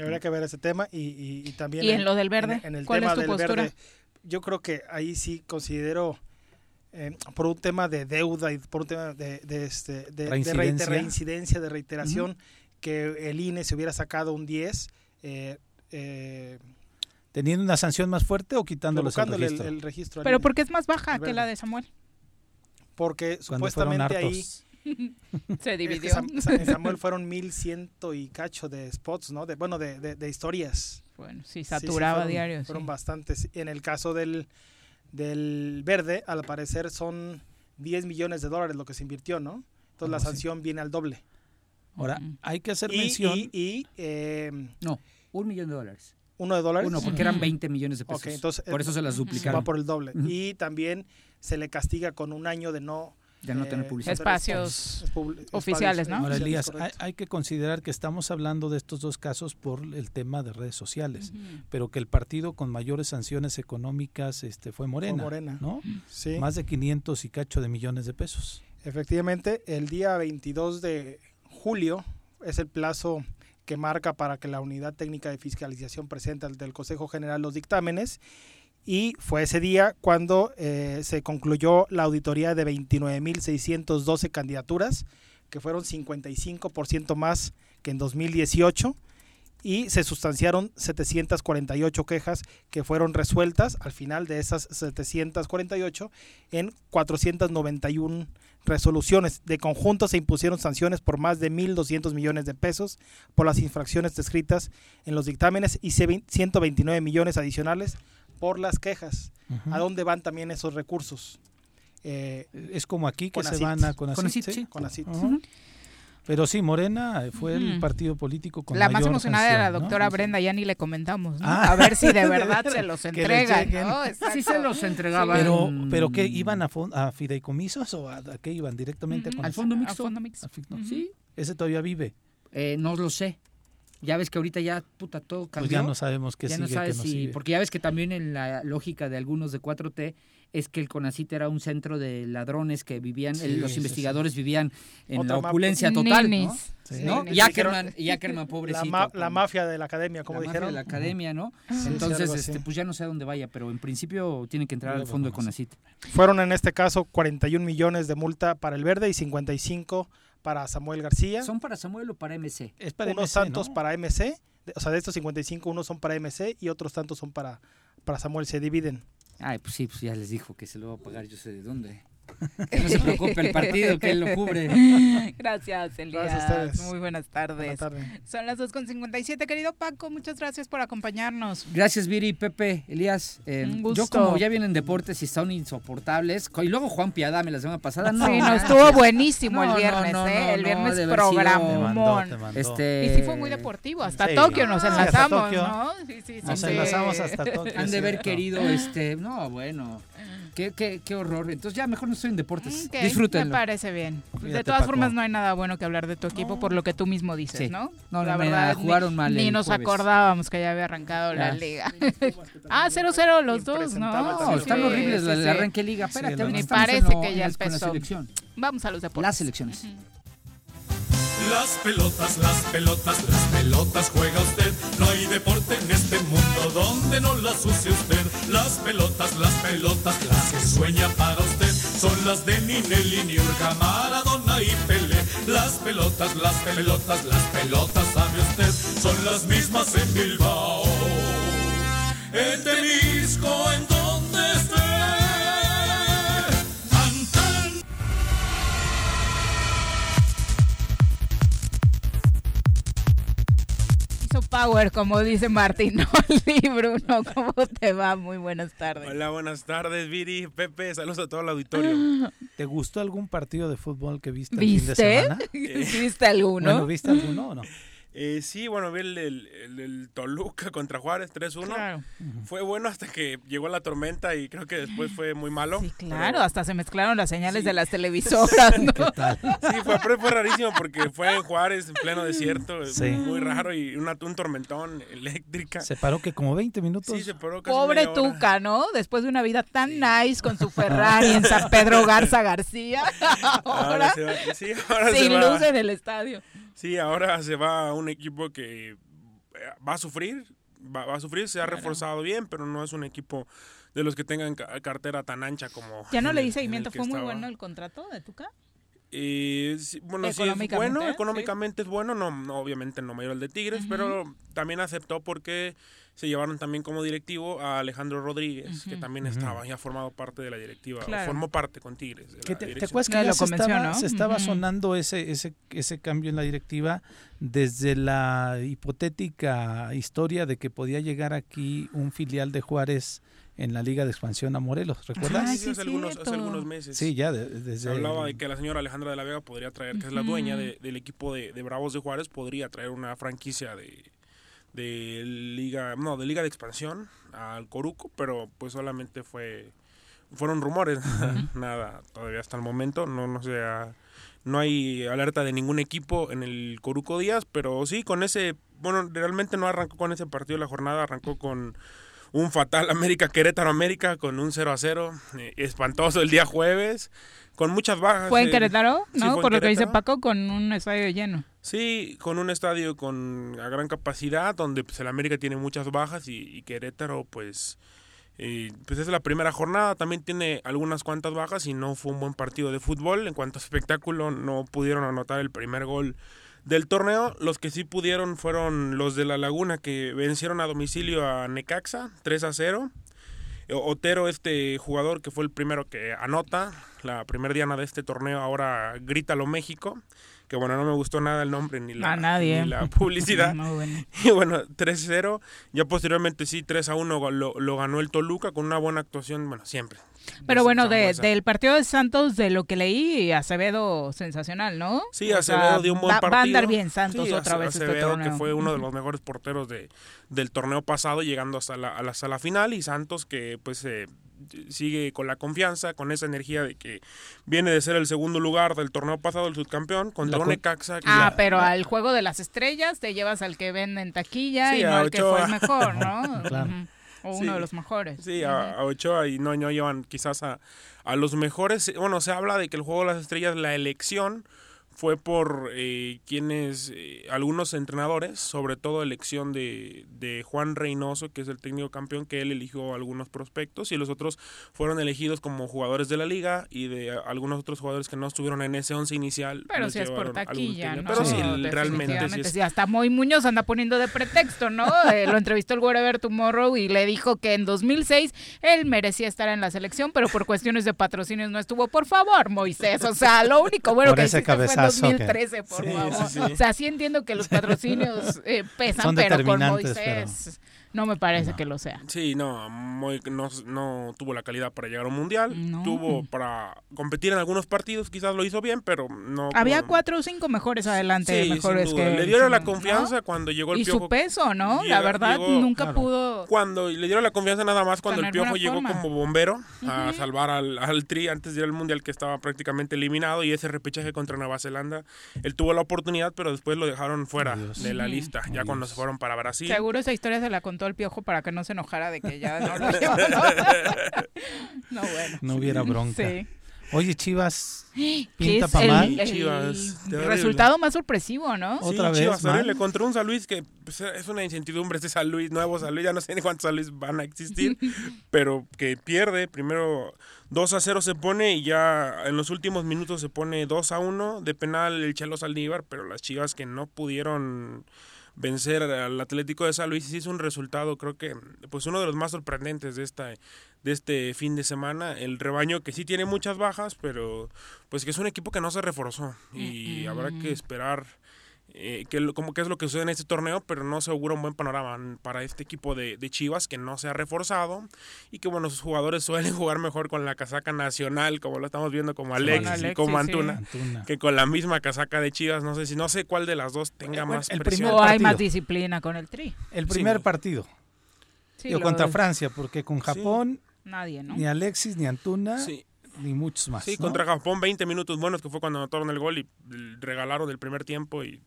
Habría que ver ese tema y, y- y también... ¿Y en lo del verde? En, en el ¿Cuál tema es tu del postura? verde, yo creo que ahí sí considero, eh, por un tema de deuda y por un tema de, de, este, de, Reincidencia. de reiteración, que el INE se hubiera sacado un 10, eh, eh, ¿Teniendo una sanción más fuerte o quitándoles el colocándole el, registro? el registro. Pero INE. porque es más baja que la de Samuel. Porque Cuando supuestamente ahí. Se dividió. en Samuel fueron mil ciento y cacho de spots, ¿no? De, bueno, de, de, historias. Bueno, sí, saturaba sí, diario. Fueron bastantes. En el caso del, del verde, al parecer son 10 millones de dólares lo que se invirtió, ¿no? Entonces la sanción viene al doble. Ahora, hay que hacer mención. Y, eh, no, un millón de dólares. ¿Uno de dólares? Uno, porque eran 20 millones de pesos. entonces, por eso se las duplicaron. Va por el doble. Y también se le castiga con un año de no de no tener eh, publicidad. Espacios oficiales, ¿no? Ahora, Elías, hay, que considerar que estamos hablando de estos dos casos por el tema de redes sociales, pero que el partido con mayores sanciones económicas este, fue Morena, Morena. ¿no? Sí. Más de 500 y cacho de millones de pesos. Efectivamente, el día 22 de julio es el plazo que marca para que la Unidad Técnica de Fiscalización presente ante el Consejo General los dictámenes y fue ese día cuando eh, se concluyó la auditoría de 29.612 candidaturas, que fueron 55% más que en 2018 y se sustanciaron 748 quejas que fueron resueltas al final de esas 748 en 491 resoluciones. De conjunto se impusieron sanciones por más de 1.200 millones de pesos por las infracciones descritas en los dictámenes y 129 millones adicionales por las quejas. ¿A dónde van también esos recursos? Eh, es como aquí que se van a Conacit. Sí, Conacit. Pero sí, Morena fue el partido político con La más emocionada era la doctora Brenda, ya ni le comentamos, ah. A ver si de verdad se los entregan, Sí se los entregaban. Pero, pero ¿qué? ¿Iban a, a fideicomisos o a, qué iban? ¿Directamente Al fondo mixto. fondo mixto. Sí. ¿Ese todavía vive? Eh, no lo sé. Ya ves que ahorita ya, puta, todo cambió. Pues ya no sabemos qué sigue, no sabes si, Porque ya ves que también en la lógica de algunos de 4T es que el CONACIT era un centro de ladrones que vivían, los investigadores vivían en la opulencia total, ¿no? y, Ackerman, pobrecito. La, mafia de la academia, como dijeron. de la academia, ¿no? Entonces, este, pues ya no sé a dónde vaya, pero en principio tiene que entrar al fondo de CONACIT. Fueron en este caso 41 millones de multa para el verde y 55 para Samuel García. ¿Son para Samuel o para MC? Es para unos tantos para MC, o sea, de estos 55 unos son para MC y otros tantos son para, para Samuel, se dividen. Ay, pues sí, pues ya les dijo que se lo va a pagar yo sé de dónde. Que no se preocupe el partido, que él lo cubre. Gracias, Elías. Gracias a ustedes. Muy buenas tardes. Son las 2.57, querido Paco. Muchas gracias por acompañarnos. Gracias, Viri, Pepe, Elías. Eh, Un gusto. Yo, como ya vienen deportes y son insoportables, y luego Juan Piadame la semana pasada. No, sí, no, estuvo buenísimo el viernes, ¿eh? el viernes programón. Este... Y sí fue muy deportivo. Hasta Tokio nos enlazamos, ¿no? Sí, sí, sí. Nos enlazamos hasta Tokio. Han de haber querido, este, no, bueno. Qué, qué, qué, horror. Entonces ya mejor no estoy en deportes. Okay, Disfrútenlo. Me parece bien. de todas formas no hay nada bueno que hablar de tu equipo por lo que tú mismo dices, ¿no? No, la verdad. jugaron mal. Ni nos acordábamos que ya había arrancado la liga. ah, 0-0 los dos, ¿no? No, están horribles el arranque liga. Espérate, me parece que ya empezó. Vamos a los deportes. Las selecciones. Las pelotas, las pelotas, las pelotas juega usted. No hay deporte en este mundo donde no las use usted. Las pelotas, las pelotas, las que sueña para usted. Son las de Ninelli, Niurka, Maradona y Pele. Las pelotas, las pelotas, las pelotas, sabe usted. Son las mismas en Bilbao. En Temisco, en Power, como dice Martín Oli, Bruno, ¿cómo te va? Muy buenas tardes. Hola, buenas tardes, Viri, Pepe, saludos a todo el auditorio. ¿Te gustó algún partido de fútbol que viste el fin de semana? ¿Viste alguno? Bueno, ¿viste alguno o no? Eh, sí, bueno, vi el, Toluca contra Juárez 3-1. Fue bueno hasta que llegó la tormenta y creo que después fue muy malo. Sí, claro, hasta se mezclaron las señales de las televisoras. ¿no? Sí, fue, fue rarísimo porque fue en Juárez, en pleno desierto, muy raro y una, un tormentón eléctrica. Se paró que como 20 minutos. Sí, se paró casi Pobre Tuca, ¿no? Después de una vida tan nice con su Ferrari en San Pedro Garza García. Ahora, sí, ahora sin luz en el estadio. Sí, ahora se va a un equipo que eh, va a sufrir, va, a sufrir, se ha reforzado bien, pero no es un equipo de los que tengan cartera tan ancha como... ¿Ya no le di seguimiento? ¿Fue muy bueno el contrato de Tuca? Eh, bueno, sí es bueno, económicamente es bueno, no, obviamente no mayor el de Tigres, pero también aceptó porque se llevaron también como directivo a Alejandro Rodríguez, que también estaba, ya formado parte de la directiva, formó parte con Tigres. ¿Te, acuerdas que ya se, estaba, se estaba sonando ese, ese, ese cambio en la directiva desde la hipotética historia de que podía llegar aquí un filial de Juárez en la Liga de Expansión a Morelos, ¿recuerdas? sí, hace, algunos, hace, algunos, meses. Sí, ya desde... Se hablaba de que la señora Alejandra de la Vega podría traer, que es la dueña del equipo de, Bravos de Juárez, podría traer una franquicia de, de Liga, no, de Liga de Expansión al Coruco, pero pues solamente fue fueron rumores, nada, todavía hasta el momento, no no sea no hay alerta de ningún equipo en el Coruco Díaz, pero sí con ese, bueno, realmente no arrancó con ese partido la jornada, arrancó con un fatal América Querétaro América con un 0 a 0 eh, espantoso el día jueves con muchas bajas. ¿Fue en Querétaro? ¿No? Por lo que dice Paco, con un estadio lleno. Sí, con un estadio con a gran capacidad, donde pues, el América tiene muchas bajas y, Querétaro, pues, eh, pues es la primera jornada. También tiene algunas cuantas bajas y no fue un buen partido de fútbol. En cuanto a espectáculo, no pudieron anotar el primer gol del torneo, los que sí pudieron fueron los de La Laguna que vencieron a domicilio a Necaxa 3 a 0. Otero, este jugador que fue el primero que anota, la primera diana de este torneo, ahora Grítalo México, que bueno, no me gustó nada el nombre ni la, la publicidad. Y bueno, 3-0, ya posteriormente sí, 3-1 lo, lo ganó el Toluca con una buena actuación, bueno, siempre, pero bueno, de, del partido de Santos, de lo que leí, Acevedo sensacional, ¿no? Sí, Acevedo dio un buen partido. Va a andar bien Santos otra vez este Acevedo, que fue uno de los mejores porteros de, del torneo pasado, llegando hasta la, a la sala final, y Santos que pues eh, sigue con la confianza, con esa energía de que viene de ser el segundo lugar del torneo pasado, el subcampeón, contra un Necaxa. Ah, pero al juego de las estrellas te llevas al que ven en taquilla y no al que fue el mejor, ¿no? claro. O uno de los mejores. Sí, a, Ochoa y no, no llevan quizás a, a los mejores. Bueno, se habla de que el juego de las estrellas, la elección fue por eh, quienes, eh, algunos entrenadores, sobre todo elección de, de, Juan Reynoso, que es el técnico campeón, que él eligió algunos prospectos y los otros fueron elegidos como jugadores de la liga y de algunos otros jugadores que no estuvieron en ese once inicial. Pero si es por taquilla, ¿no? Pero sí, realmente sí, es... hasta Moy Muñoz anda poniendo de pretexto, ¿no? Eh, lo entrevistó el Whatever Tomorrow y le dijo que en 2006 él merecía estar en la selección, pero por cuestiones de patrocinios no estuvo. Por favor, Moisés, o sea, lo único bueno que hiciste fue 2013, por favor. O sea, sí entiendo que los patrocinios eh, pesan, pero con Moisés no me parece que lo sea. Sí, no, no, no, tuvo la calidad para llegar a un mundial. Tuvo para competir en algunos partidos, quizás lo hizo bien, pero no. Había cuatro o cinco mejores adelante, mejores que. Le dieron la confianza cuando llegó el y Piojo. Y su peso, ¿no? la verdad, nunca pudo. Cuando le dieron la confianza nada más cuando el Piojo llegó como bombero a salvar al, al, Tri antes de ir al mundial que estaba prácticamente eliminado y ese repechaje contra Nueva Zelanda. Él tuvo la oportunidad, pero después lo dejaron fuera de la lista, ya cuando se fueron para Brasil. Seguro esa historia se la contó el piojo para que no se enojara de que ya no lo ¿no? bueno. No hubiera bronca. Oye, Chivas, pinta para mal. Chivas, resultado más sorpresivo, ¿no? Otra vez. Chivas, le contra un San Luis que pues, es una incertidumbre este San Luis, nuevo San Luis, ya no sé ni cuántos San Luis van a existir, pero que pierde, primero 2 a 0 se pone y ya en los últimos minutos se pone 2 a 1 de penal el Chelo Saldívar, pero las Chivas que no pudieron vencer al Atlético de San Luis hizo un resultado creo que pues uno de los más sorprendentes de esta de este fin de semana. El rebaño que sí tiene muchas bajas pero pues que es un equipo que no se reforzó. Y habrá que esperar eh, que, como que es lo que sucede en este torneo, pero no se augura un buen panorama para este equipo de, Chivas que no se ha reforzado y que bueno, sus jugadores suelen jugar mejor con la casaca nacional, como lo estamos viendo como Alex y como Antuna, que con la misma casaca de Chivas, no sé si no sé cuál de las dos tenga más el presión. O hay más disciplina con el Tri. El primer partido. Yo contra Francia, porque con Japón nadie, ¿no? Ni Alexis ni Antuna. Ni muchos más. Sí, contra Japón 20 minutos buenos que fue cuando anotaron el gol y regalaron el primer tiempo y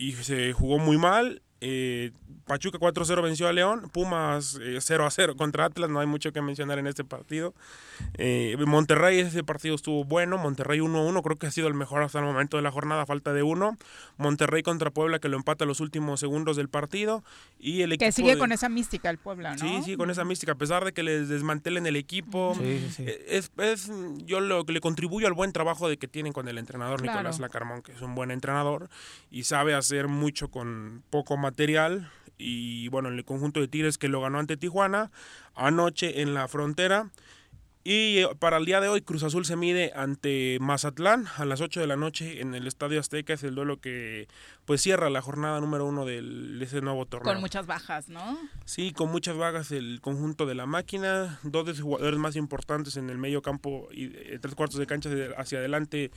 y se jugó muy mal Eh, Pachuca 4-0 venció a León, Pumas 0-0 contra Atlas, no hay mucho que mencionar en este partido. Monterrey, ese partido estuvo bueno, Monterrey 1-1, creo que ha sido el mejor hasta el momento de la jornada, falta de uno. Monterrey contra Puebla que lo empata los últimos segundos del partido. Y el que sigue con esa mística el Puebla, ¿no? Sí, sí, con esa mística, a pesar de que les desmantelen el equipo. Es, es, yo lo que le contribuyo al buen trabajo de que tienen con el entrenador Nicolás Lacarmón, que es un buen entrenador y sabe hacer mucho con poco material. Y bueno, el conjunto de Tigres que lo ganó ante Tijuana anoche en la frontera. Y eh, para el día de hoy Cruz Azul se mide ante Mazatlán a las 8 de la noche en el Estadio Azteca. Es el duelo que pues cierra la jornada número uno de ese nuevo torneo. Con muchas bajas, ¿no? Sí, con muchas bajas el conjunto de la máquina. Dos de sus jugadores más importantes en el medio campo y eh, tres cuartos de cancha hacia adelante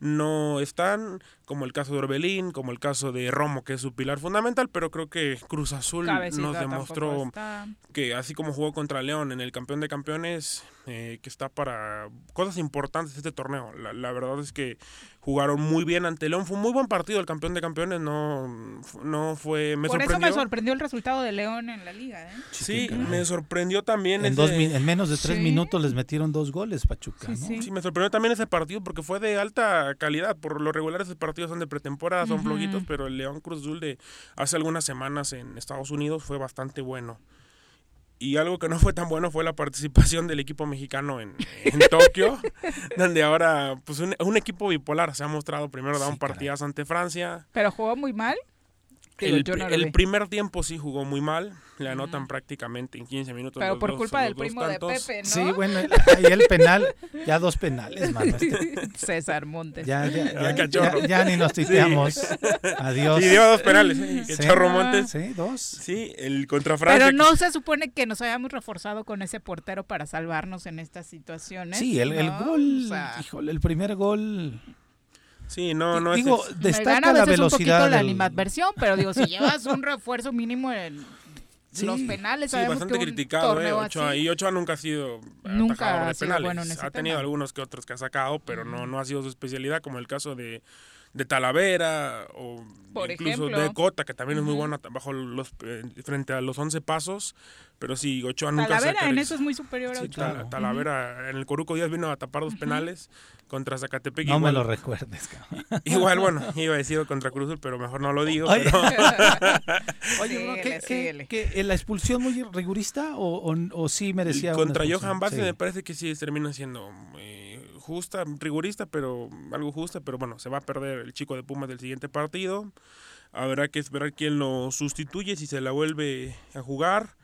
no están, como el caso de Orbelín, como el caso de Romo, que es su pilar fundamental, pero creo que Cruz Azul nos demostró que así como jugó contra León en el campeón de campeones, eh, que está para cosas importantes este torneo. La, verdad es que jugaron muy bien ante León. Fue un muy buen partido el campeón de campeones. No, no fue. Me Por eso me sorprendió el resultado de León en la liga. ¿eh? Sí, me sorprendió también. En, dos, en menos de tres minutos les metieron dos goles, Pachuca. Sí, me sorprendió también ese partido porque fue de alta calidad. Por lo regular, esos partidos son de pretemporada, son flojitos, pero el León Cruz Azul de hace algunas semanas en Estados Unidos fue bastante bueno. Y algo que no fue tan bueno fue la participación del equipo mexicano en, Tokio, donde ahora, pues un, un, equipo bipolar se ha mostrado primero da un partidazo ante Francia. Pero jugó muy mal. El, primer tiempo sí jugó muy mal, le anotan prácticamente en 15 minutos. Pero por culpa del primo de Pepe, ¿no? Sí, bueno, ahí el penal, ya dos penales, mano. César Montes. Ya, ya, ya, ni nos tuiteamos. Adiós. Y dio dos penales, ¿eh? sí. Chorro Montes. Sí, dos. Sí, el contra Francia. Pero no se supone que nos hayamos reforzado con ese portero para salvarnos en estas situaciones. Sí, el, el gol, híjole, el primer gol Sí, no, no digo, destaca la velocidad. un poquito la animadversión, pero digo, si llevas un refuerzo mínimo en los penales, sí, bastante criticado, eh, Ochoa, y Ochoa nunca ha sido nunca de penales. ha tenido algunos que otros que ha sacado, pero no, no ha sido su especialidad, como el caso de de Talavera o incluso de Cota, que también es muy bueno bajo los, eh, frente a los 11 pasos. Pero sí, Ochoa nunca Talavera en eso es muy superior a Ochoa. Talavera en el Coruco Díaz vino a tapar dos penales contra Zacatepec. No me lo recuerdes, cabrón. Igual, bueno, iba a decir contra Cruz pero mejor no lo digo. Oye, ¿qué, la expulsión muy rigurista o, o, sí merecía Contra Johan Vázquez me parece que sí termina siendo justa, rigurista, pero algo justa, pero bueno, se va a perder el chico de Pumas del siguiente partido. Habrá que esperar quién lo sustituye, si se la vuelve a jugar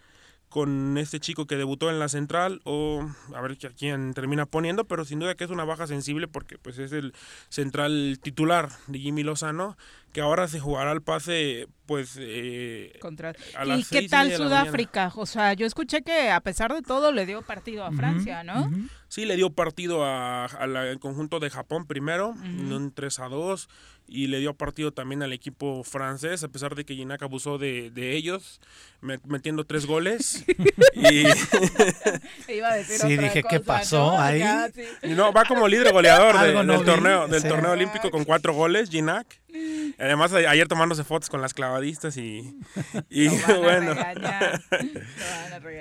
con este chico que debutó en la central o a ver quién termina poniendo, pero sin duda que es una baja sensible porque pues es el central titular de Jimmy Lozano, que ahora se jugará al pase pues eh, Contra... ¿Y qué tal Sudáfrica? O sea, yo escuché que a pesar de todo le dio partido a Francia, ¿no? Sí, le dio partido al conjunto de Japón primero, en un 3 a 2 y le dio partido también al equipo francés, a pesar de que Ginac abusó de, de ellos, metiendo tres goles. y... Iba a decir sí, dije, ¿qué pasó ahí? no, va como líder goleador del torneo, del torneo olímpico con cuatro goles, Ginac. Además, ayer tomándose fotos con las clavadistas y, y bueno.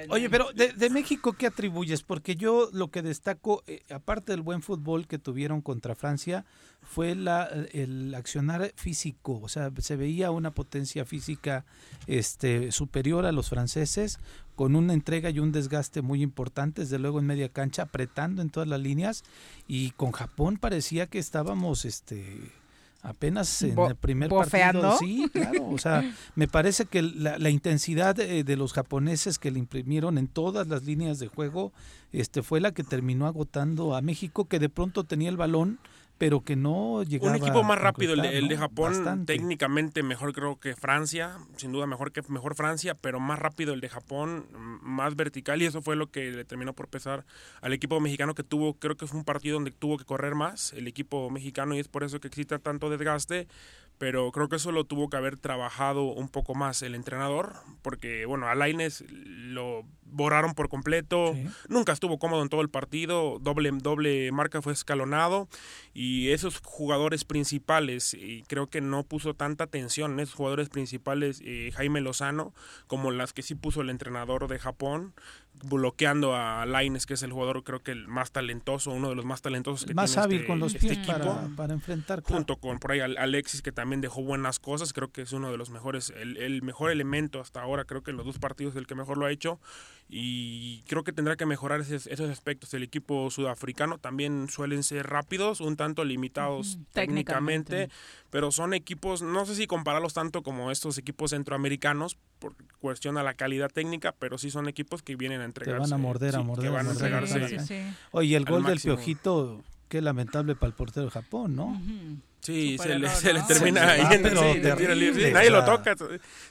Oye, pero de, México, ¿qué atribuyes? Porque yo lo que destaco, eh, aparte del buen fútbol que tuvieron contra Francia, fue la, el accionar físico, o sea, se veía una potencia física este, superior a los franceses, con una entrega y un desgaste muy importante, desde luego en media cancha, apretando en todas las líneas, y con Japón parecía que estábamos este, apenas en el primer partido. Sí, claro, o sea, me parece que la, intensidad de, de, los japoneses que le imprimieron en todas las líneas de juego este, fue la que terminó agotando a México, que de pronto tenía el balón pero que no llegaba Un equipo más rápido, el, de, Japón, técnicamente mejor creo que Francia, sin duda mejor que mejor Francia, pero más rápido el de Japón, más vertical y eso fue lo que le terminó por pesar al equipo mexicano que tuvo, creo que fue un partido donde tuvo que correr más el equipo mexicano y es por eso que existe tanto desgaste, pero creo que eso lo tuvo que haber trabajado un poco más el entrenador, porque bueno, a Laines lo borraron por completo, nunca estuvo cómodo en todo el partido, doble, doble marca fue escalonado y esos jugadores principales, y creo que no puso tanta atención en esos jugadores principales, eh, Jaime Lozano, como las que sí puso el entrenador de Japón, bloqueando a Laines, que es el jugador creo que el más talentoso, uno de los más talentosos que más tiene hábil este, con los este pies equipo. para, enfrentar. Junto con por ahí Alexis, que también dejó buenas cosas, creo que es uno de los mejores, el, el mejor elemento hasta ahora, creo que en los dos partidos el que mejor lo ha hecho y creo que tendrá que mejorar esos, esos aspectos. El equipo sudafricano también suelen ser rápidos, un tanto limitados técnicamente, pero son equipos, no sé si compararlos tanto como estos equipos centroamericanos por cuestión a la calidad técnica, pero sí son equipos que vienen a entregarse. van a morder, a morder, van a, entregarse. Oye, el gol del Piojito, qué lamentable para el portero de Japón, ¿no? Sí, se le, se le, termina yendo. Sí, sí, nadie lo toca.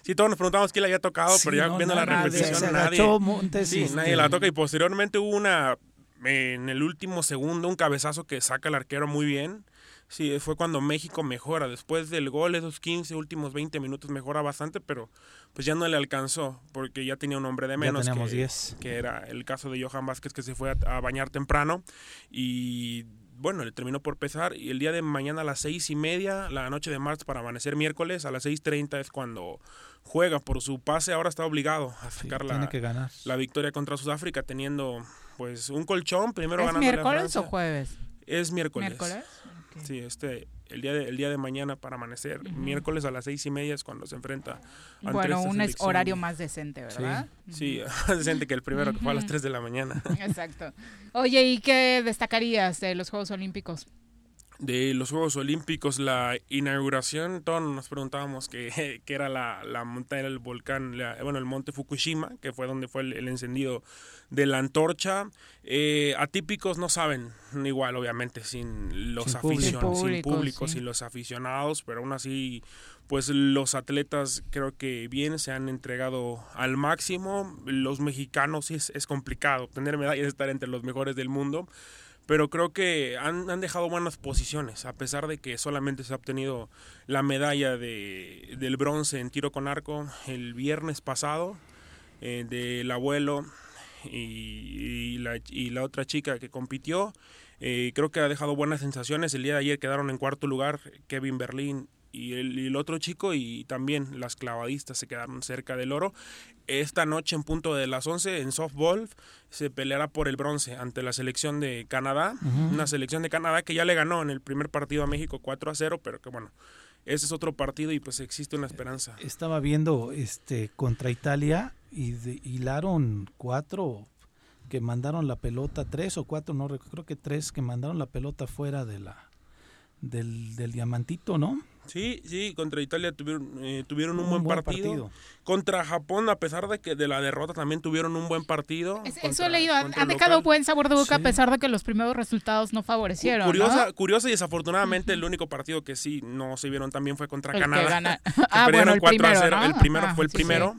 Sí, todos nos preguntamos quién le había tocado, pero ya viendo la repetición, nadie. sí, nadie la toca. Y posteriormente hubo una, en el último segundo, un cabezazo que saca el arquero muy bien. Sí, fue cuando México mejora. Después del gol, esos 15 últimos 20 minutos mejora bastante, pero pues ya no le alcanzó, porque ya tenía un hombre de menos. que, que era el caso de Johan Vázquez, que se fue a, a bañar temprano. Y bueno, le terminó por pesar y el día de mañana a las seis y media, la noche de marzo para amanecer miércoles, a las seis treinta es cuando juega por su pase, ahora está obligado a sacar la, la victoria contra Sudáfrica teniendo pues un colchón, primero ¿Es miércoles o jueves? Es miércoles. ¿Miércoles? Sí, este, el día de, el día de mañana para amanecer, miércoles a las seis y media es cuando se enfrenta. Bueno, un horario más decente, ¿verdad? Sí, más decente que el primero que fue a las 3 de la mañana. Exacto. Oye, ¿y qué destacarías de los Juegos Olímpicos? de los Juegos Olímpicos, la inauguración, todos nos preguntábamos qué, era la, la, montaña del volcán, bueno, el monte Fukushima, que fue donde fue el, encendido de la antorcha. Eh, atípicos no saben, igual obviamente, sin los aficionados, sin públicos, sin los aficionados, pero aún así, pues los atletas creo que bien se han entregado al máximo. Los mexicanos es, es complicado obtener medallas, estar entre los mejores del mundo pero creo que han, han, dejado buenas posiciones, a pesar de que solamente se ha obtenido la medalla de, del bronce en tiro con arco el viernes pasado eh, del abuelo y, la, y, la, otra chica que compitió. Eh, creo que ha dejado buenas sensaciones. El día de ayer quedaron en cuarto lugar Kevin Berlín y el, otro chico y también las clavadistas se quedaron cerca del oro. Esta noche en punto de las 11 en softball se peleará por el bronce ante la selección de Canadá, una selección de Canadá que ya le ganó en el primer partido a México 4 a 0, pero que bueno, ese es otro partido y pues existe una esperanza. Estaba viendo este contra Italia y hilaron cuatro que mandaron la pelota, tres o cuatro, no creo que tres que mandaron la pelota fuera de la del, del diamantito, ¿no? Sí, sí, contra Italia tuvieron, eh, tuvieron un, buen, partido. Contra Japón, a pesar de que de la derrota también tuvieron un buen partido. eso he leído, han, dejado buen sabor de boca a pesar de que los primeros resultados no favorecieron. Curiosa, curiosa y desafortunadamente el único partido que sí no se vieron también fue contra Canadá. ah, bueno, el primero, El primero fue el primero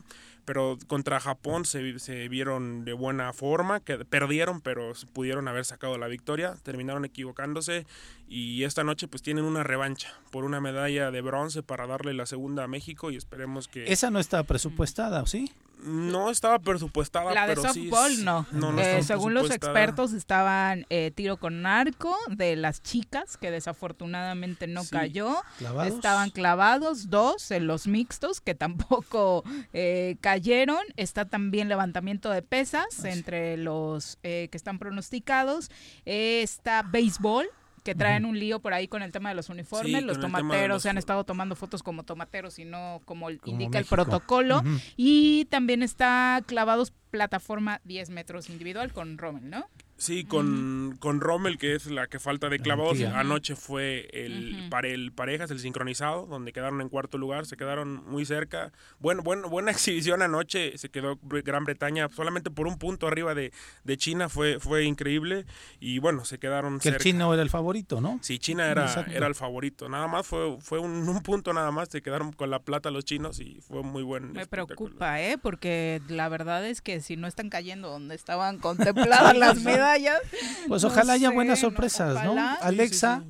pero contra Japón se, se, vieron de buena forma, que perdieron, pero pudieron haber sacado la victoria, terminaron equivocándose y esta noche pues tienen una revancha por una medalla de bronce para darle la segunda a México y esperemos que... Esa no está presupuestada, ¿o sí? No estaba presupuestada, la de pero softball sí no. Eh, según los expertos estaban eh, tiro con arco de las chicas que desafortunadamente no cayó. Estaban clavados dos en los mixtos que tampoco eh, cayeron. Está también levantamiento de pesas entre los que están pronosticados. está béisbol que traen un lío por ahí con el tema de los uniformes. los tomateros se han estado tomando fotos como tomateros y no como, indica el protocolo. Y también está clavados plataforma 10 metros individual con Rommel, ¿no? Sí, con, con Rommel, que es la que falta de clavados. Anoche fue el, para el parejas, el sincronizado, donde quedaron en cuarto lugar, se quedaron muy cerca. Bueno, bueno, buena exhibición anoche, se quedó Gran Bretaña solamente por un punto arriba de, de China, fue, fue increíble. Y bueno, se quedaron que cerca. el chino era el favorito, ¿no? Sí, China era, era el favorito. Nada más fue, fue un, un, punto nada más, se quedaron con la plata los chinos y fue muy buen. Me preocupa, ¿eh? Porque la verdad es que si no están cayendo donde estaban contempladas las medallas pues ojalá haya buenas sorpresas, ¿no? Alexa.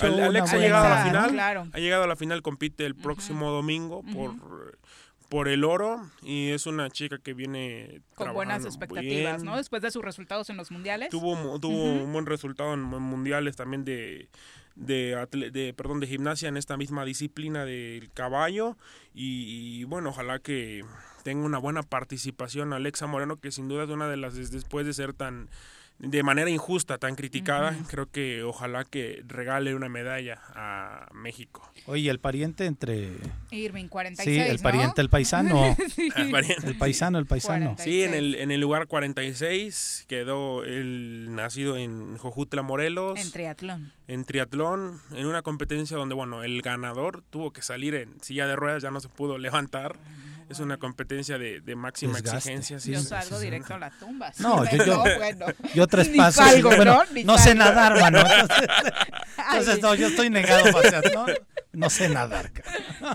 Alexa ha llegado a la final. Ha llegado a la final, compite el próximo domingo por por el oro y es una chica que viene con buenas expectativas, ¿no? Después de sus resultados en los mundiales. Tuvo tuvo un buen resultado en mundiales también de de, de, perdón, de gimnasia en esta misma disciplina del caballo y, bueno, ojalá que tenga una buena participación Alexa Moreno, que sin duda es una de las, después de ser tan de manera injusta, tan criticada, creo que ojalá que regale una medalla a México. Oye, el pariente entre... Irving, 46, Sí, el pariente, el paisano. El, paisano, el paisano. Sí, en el, en el lugar 46 quedó el nacido en Jojutla, Morelos. En triatlón. En triatlón, en una competencia donde, bueno, el ganador tuvo que salir en silla de ruedas, ya no se pudo levantar es una competencia de, de máxima exigencia. yo salgo directo a la tumba. No, yo, yo, bueno, yo traspaso. ¿no? no sé nadar, mano. Entonces, no, yo estoy negado para ¿no? No sé nadar.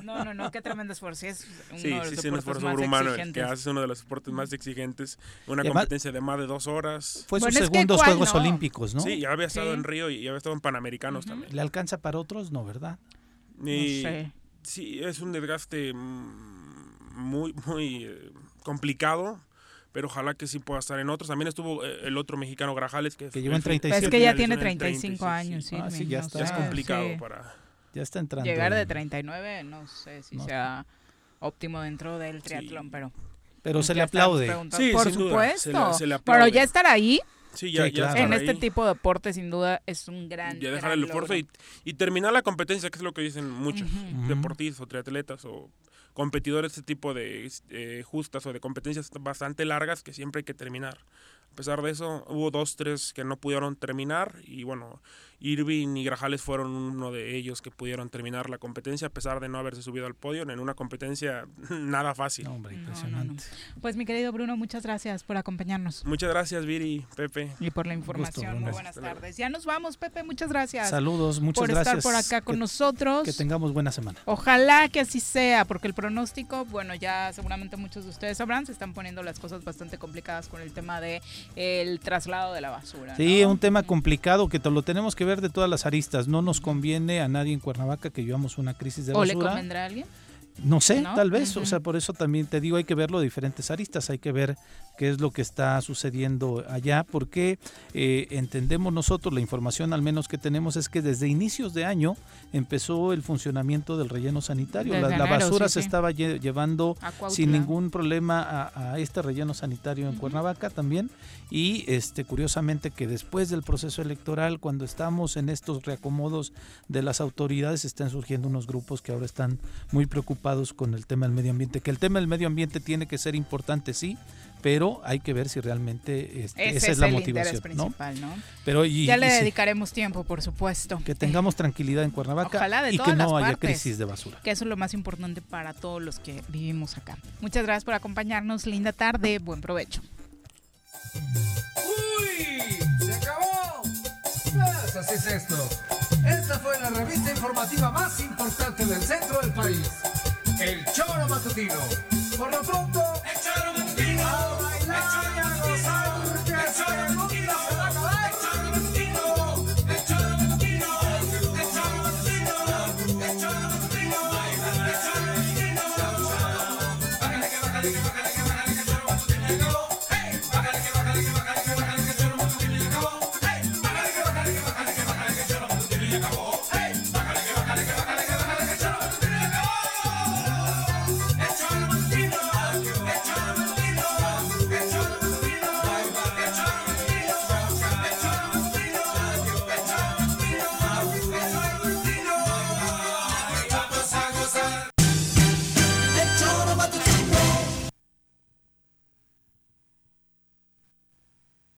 No, no, no, qué tremendo esfuerzo. Es uno sí, de sí, sí, un esfuerzo sobrehumano que hace uno de los deportes más exigentes. Una competencia de más de dos horas. Fue sus segundos Juegos Olímpicos, ¿no? Sí, ya había estado en Río y ya había estado en Panamericanos también. ¿Le alcanza para otros? No, ¿verdad? no sé. Sí, es un desgaste muy, muy eh, complicado pero ojalá que sí pueda estar en otros. También estuvo eh, el otro mexicano Grajales que, que lleva en 37. Es que ya tiene 35 años, sí. Ah, ya, está, es complicado para ya está entrando. Llegar de 39 no sé si sea óptimo dentro del triatlón, pero pero se le aplaude. Sí, por supuesto. Pero ya estar ahí Sí, ya, En este tipo de deporte, sin duda, es un gran. Ya dejar el esfuerzo y, terminar la competencia, que es lo que dicen muchos deportistas o triatletas o competidores este tipo de eh, justas o de competencias bastante largas que siempre hay que terminar. A pesar de eso, hubo dos, tres que no pudieron terminar y bueno, Irving y Grajales fueron uno de ellos que pudieron terminar la competencia a pesar de no haberse subido al podio en una competencia nada fácil. hombre, impresionante. pues mi querido Bruno, muchas gracias por acompañarnos. Muchas gracias, Viri, Pepe. Y por la información. Muy buenas tardes. Ya nos vamos, Pepe, muchas gracias. Saludos, muchas por gracias. Por estar por acá con nosotros. Que tengamos buena semana. Ojalá que así sea, porque el pronóstico, bueno, ya seguramente muchos de ustedes sabrán, se están poniendo las cosas bastante complicadas con el tema de el traslado de la basura. Sí, un tema complicado que lo tenemos que ver de todas las aristas. No nos conviene a nadie en Cuernavaca que llevamos una crisis de basura. ¿O le convendrá a alguien? No sé, tal vez, o sea, por eso también te digo, hay que verlo de diferentes aristas, hay que ver qué es lo que está sucediendo allá, porque eh, entendemos nosotros, la información al menos que tenemos es que desde inicios de año empezó el funcionamiento del relleno sanitario, la, basura se estaba llevando sin ningún problema a, este relleno sanitario en Cuernavaca también, y este curiosamente que después del proceso electoral, cuando estamos en estos reacomodos de las autoridades, están surgiendo unos grupos que ahora están muy preocupados con el tema del medio ambiente, que el tema del medio ambiente tiene que ser importante, sí, pero hay que ver si realmente este, esa es, la motivación. Principal, ¿no? Pero ya le dedicaremos tiempo, por supuesto. Que tengamos tranquilidad en Cuernavaca y que no haya crisis de basura. Que eso es lo más importante para todos los que vivimos acá. Muchas gracias por acompañarnos. Linda tarde, buen provecho. ¡Uy! ¡Se acabó! Pues así es esto. Esta fue la revista informativa más importante del centro del país. El Choro Matutino. Por lo pronto, love.